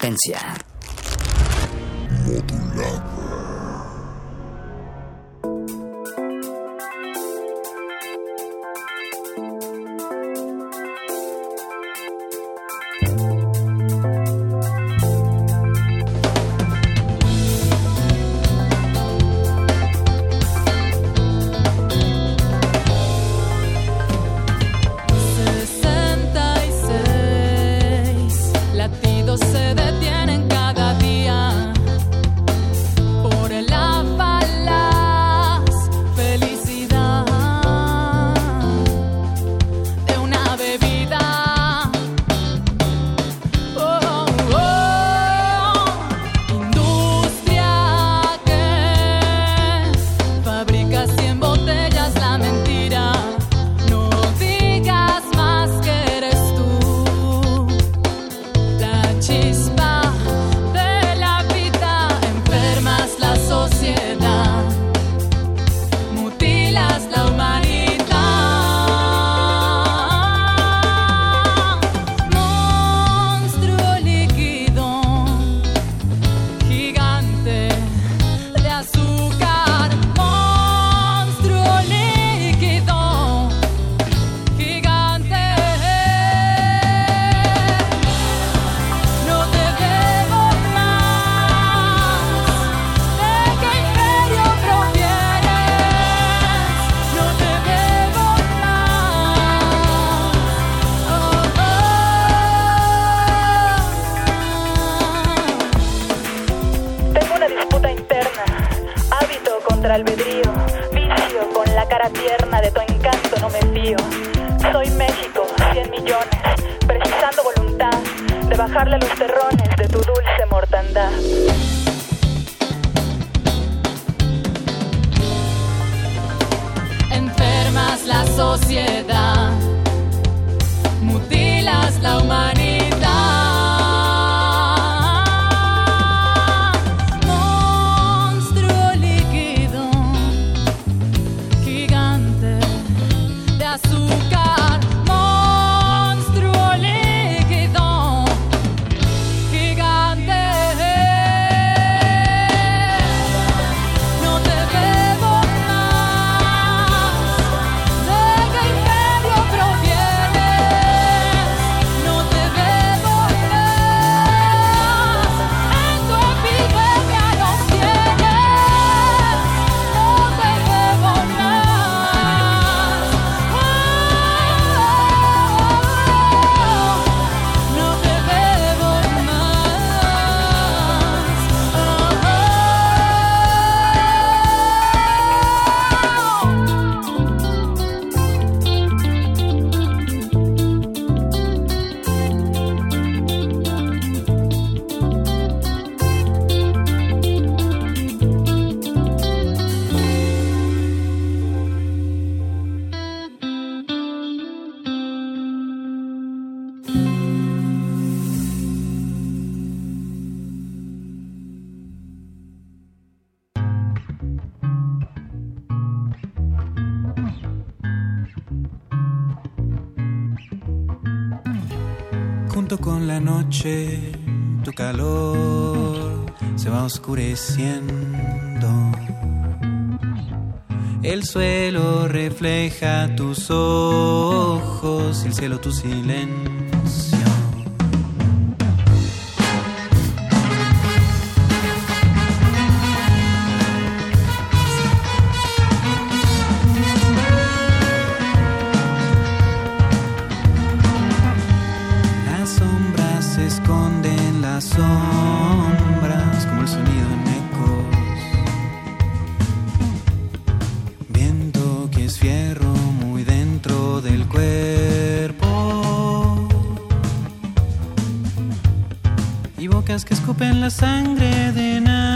Urgencia. El suelo refleja tus ojos y el cielo tu silencio. sangre de.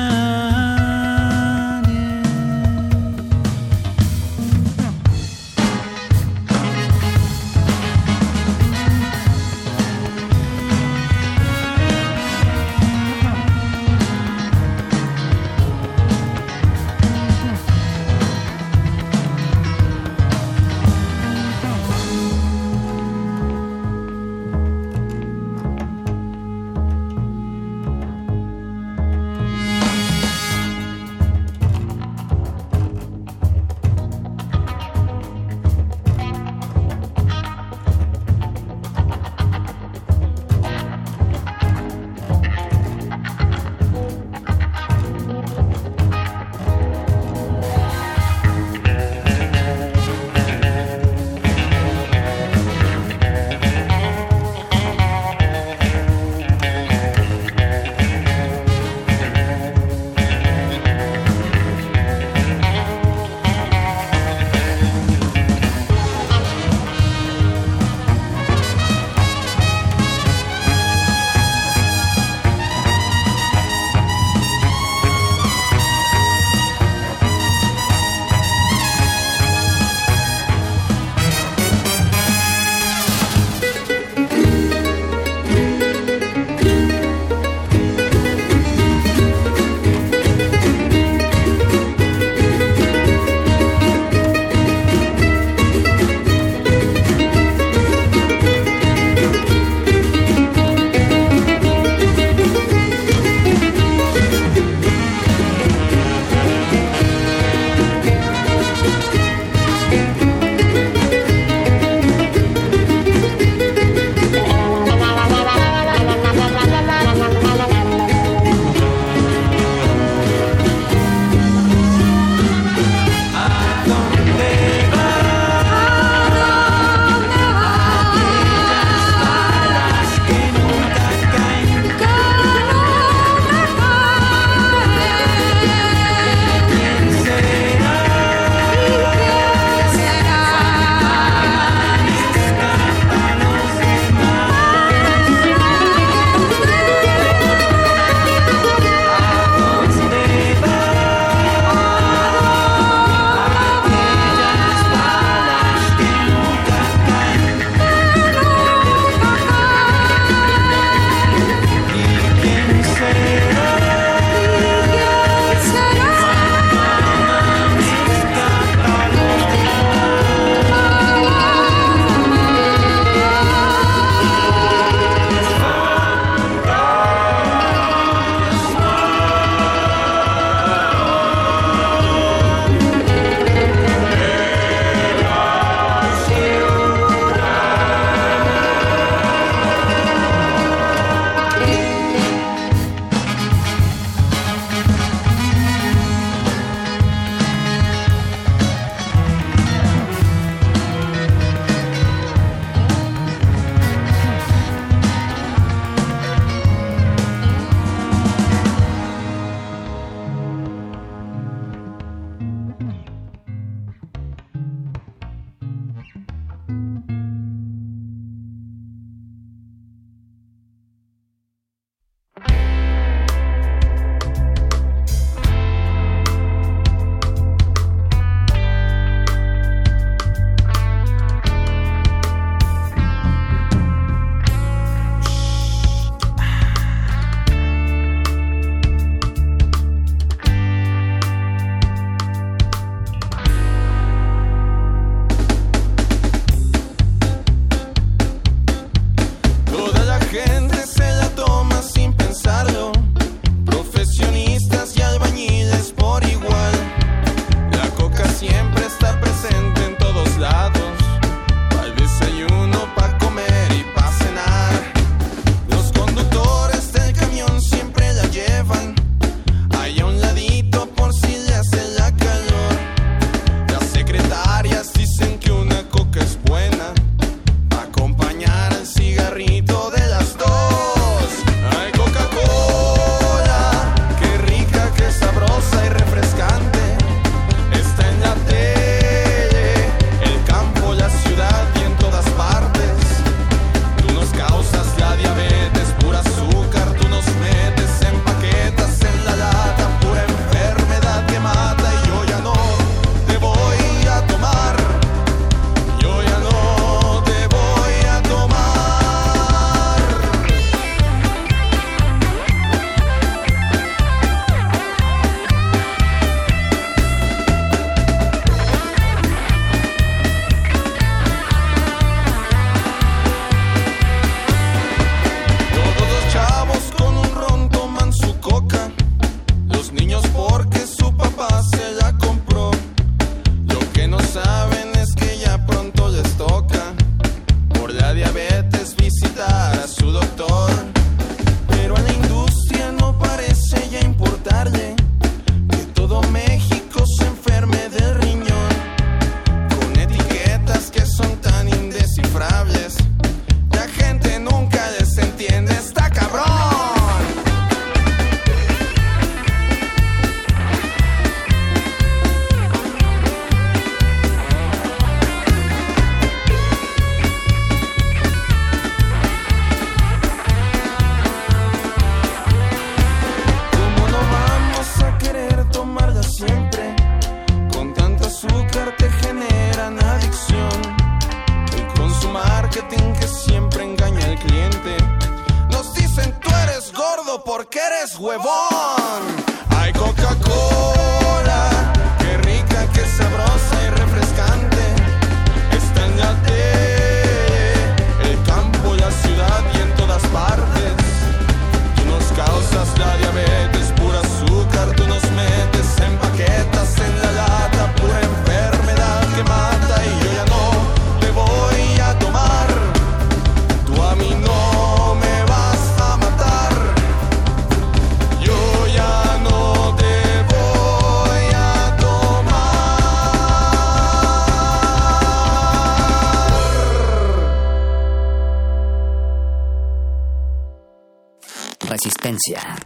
Resistencia.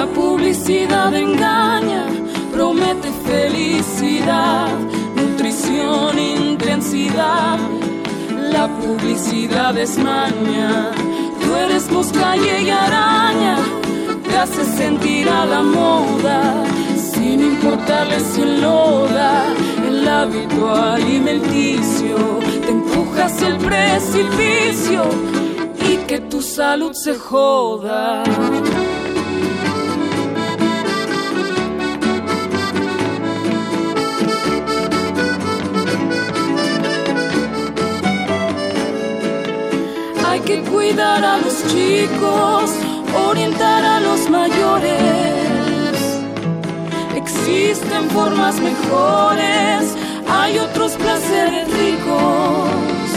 La publicidad engaña, promete felicidad, nutrición, intensidad. La publicidad es maña, tú eres mosca y araña, te hace sentir a la moda, sin importarle si enloda el hábito alimenticio, te empuja hacia el precipicio y que tu salud se joda. Hay que cuidar a los chicos, orientar a los mayores. Existen formas mejores, hay otros placeres ricos.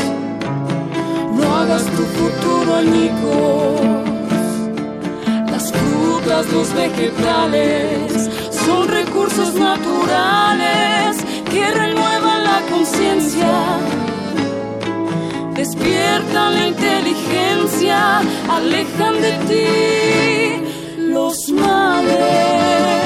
No hagas tu futuro añicos. Las frutas, los vegetales son recursos naturales que renuevan la conciencia despiertan la inteligencia, alejan de ti los males.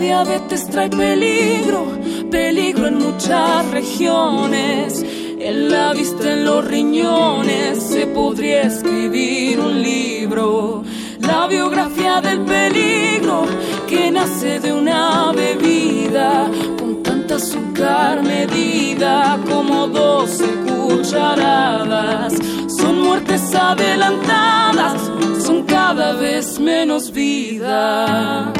Diabetes trae peligro, peligro en muchas regiones. En la vista, en los riñones, se podría escribir un libro la biografía del peligro que nace de una bebida con tanta azúcar medida como 12 cucharadas. Son muertes adelantadas, son cada vez menos vida.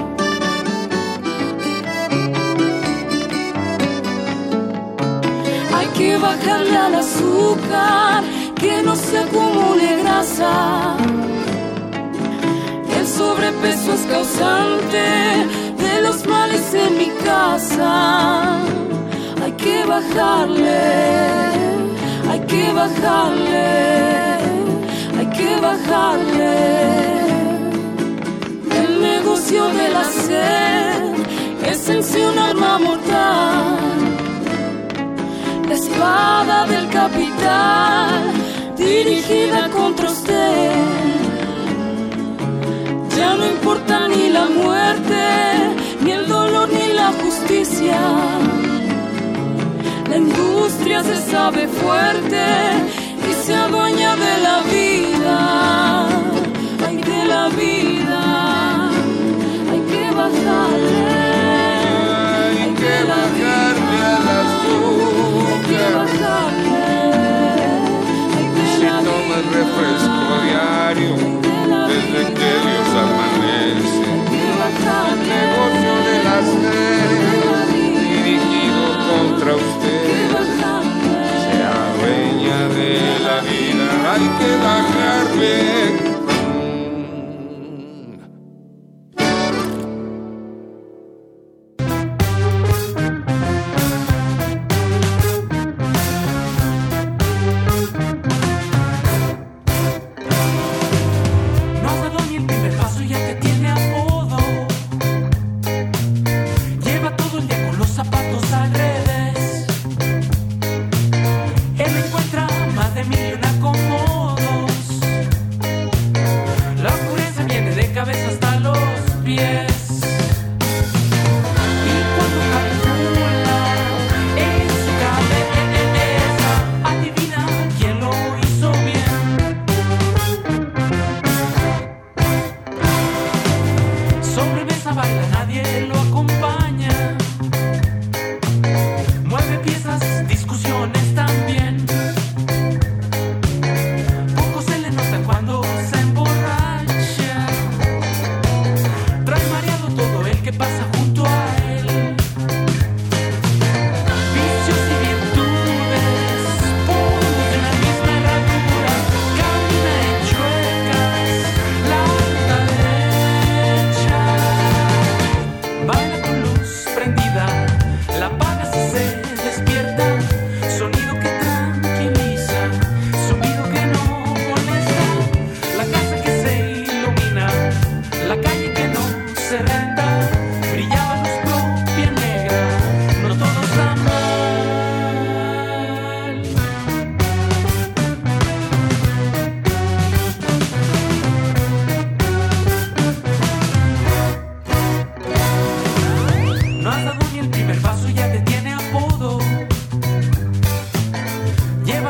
Que bajarle al azúcar, que no se acumule grasa el sobrepeso es causante de los males en mi casa. Hay que bajarle, hay que bajarle, hay que bajarle. El negocio de la sed es en sí un arma mortal. Espada del capital dirigida contra usted. Ya no importa ni la muerte, ni el dolor, ni la justicia. La industria se sabe fuerte y se adueña de la vida. Ay, de la vida. Hay que bajarle. Hay que bajarle refresco diario, desde que Dios amanece. El negocio de la sed, dirigido contra usted, se adueña de la vida. Hay que bajarle.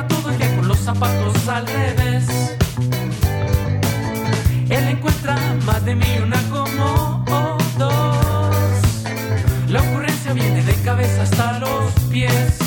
lleva todo el día con los zapatos al revés. Él encuentra más de mí una como dos. La ocurrencia viene de cabeza hasta los pies.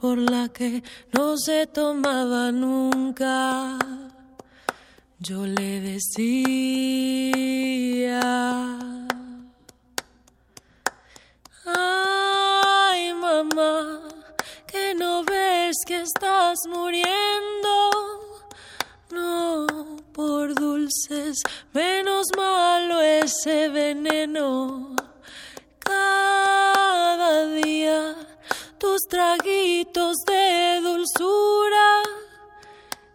por la que no se tomaba nunca. Yo le decía, ay mamá, que no ves que estás muriendo, no por dulces, menos malo ese veneno tus traguitos de dulzura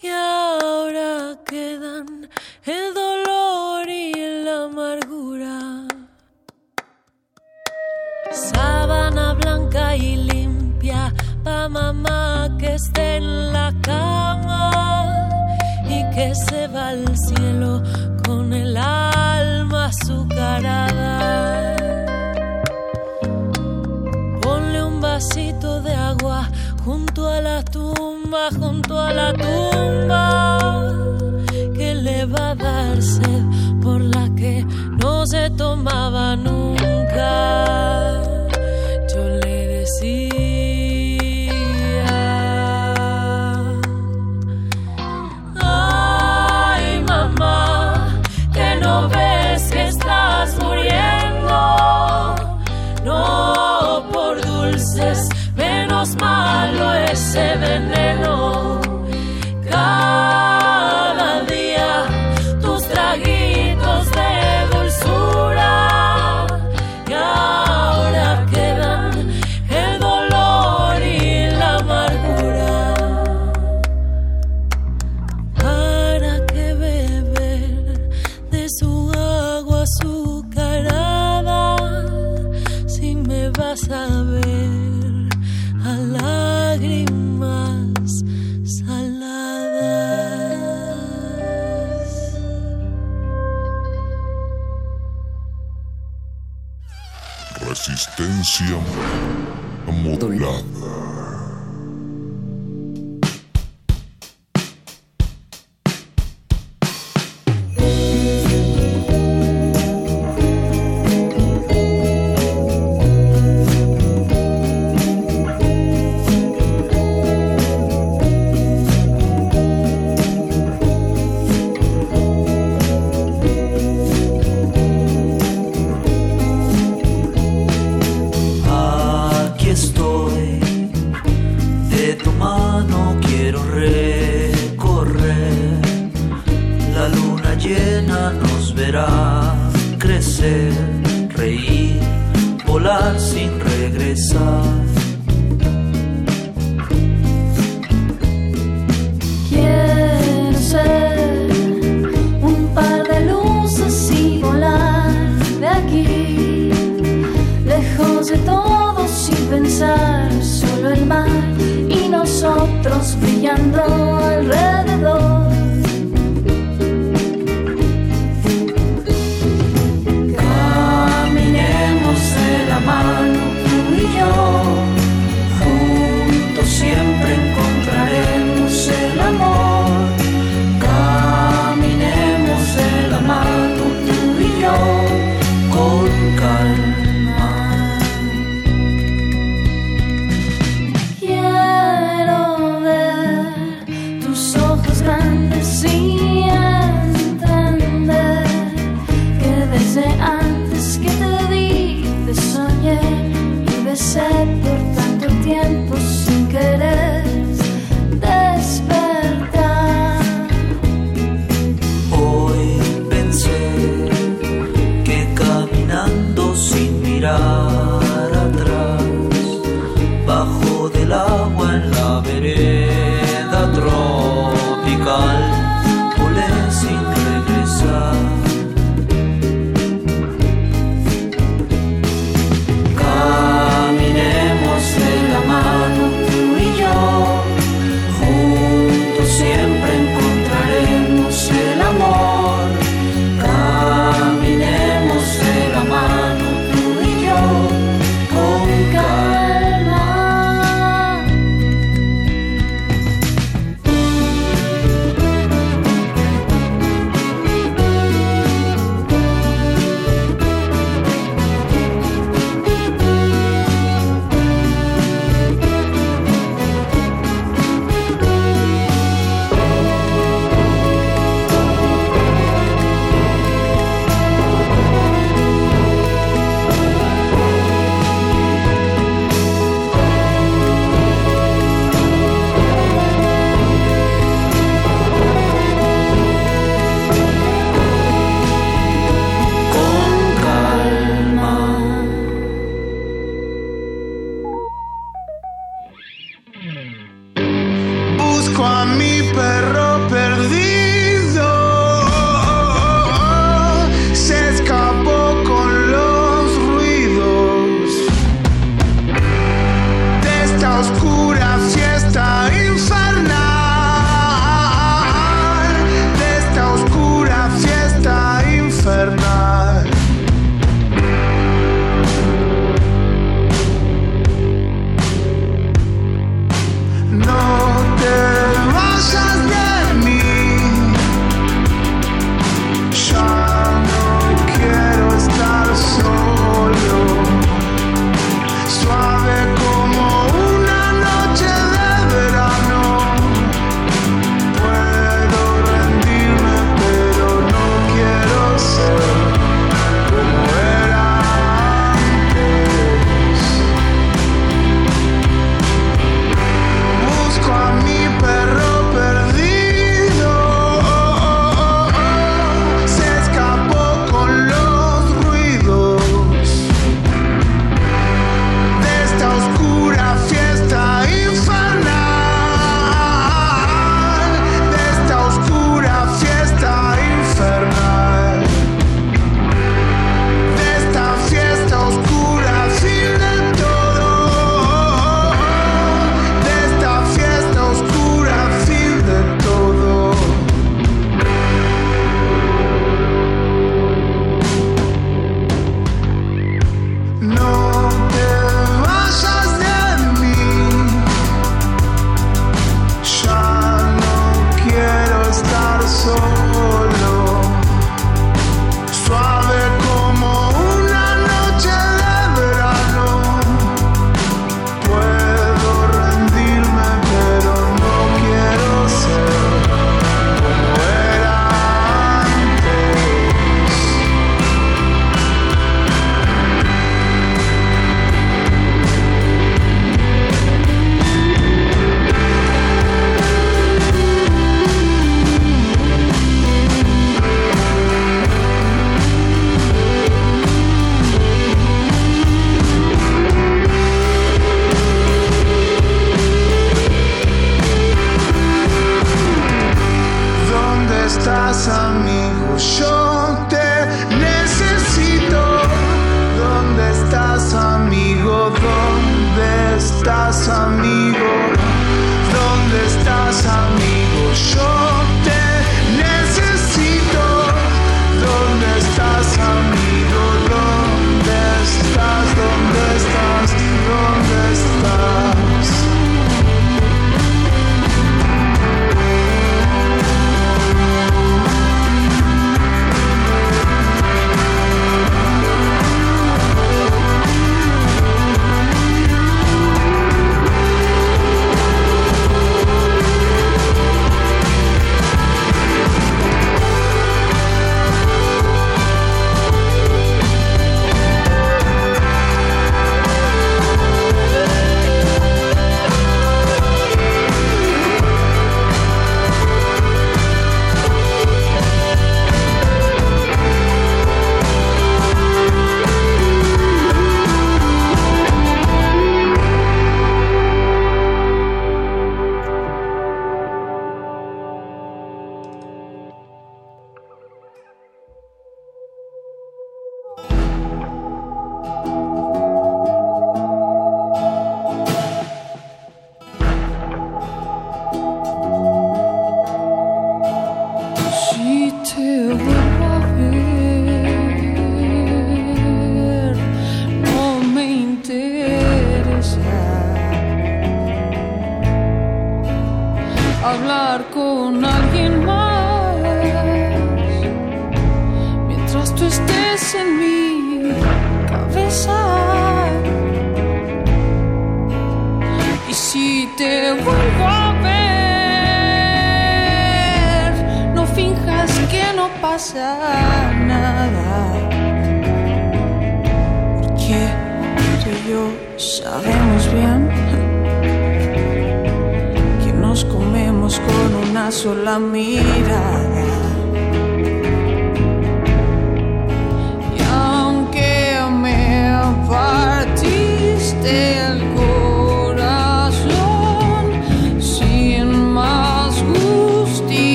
y ahora quedan el dolor y la amargura. Sábana blanca y limpia pa mamá que esté en la cama y que se va al cielo con el alma azucarada. junto a la tumba que le va a darse por la que no se tomaba nunca.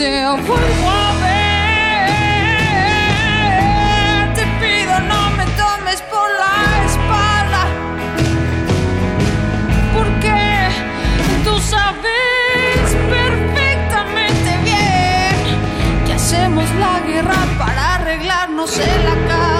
still puedo ver. Te pido no me tomes por la espalda, porque tú sabes perfectamente bien que hacemos la guerra para arreglarnos en la cara.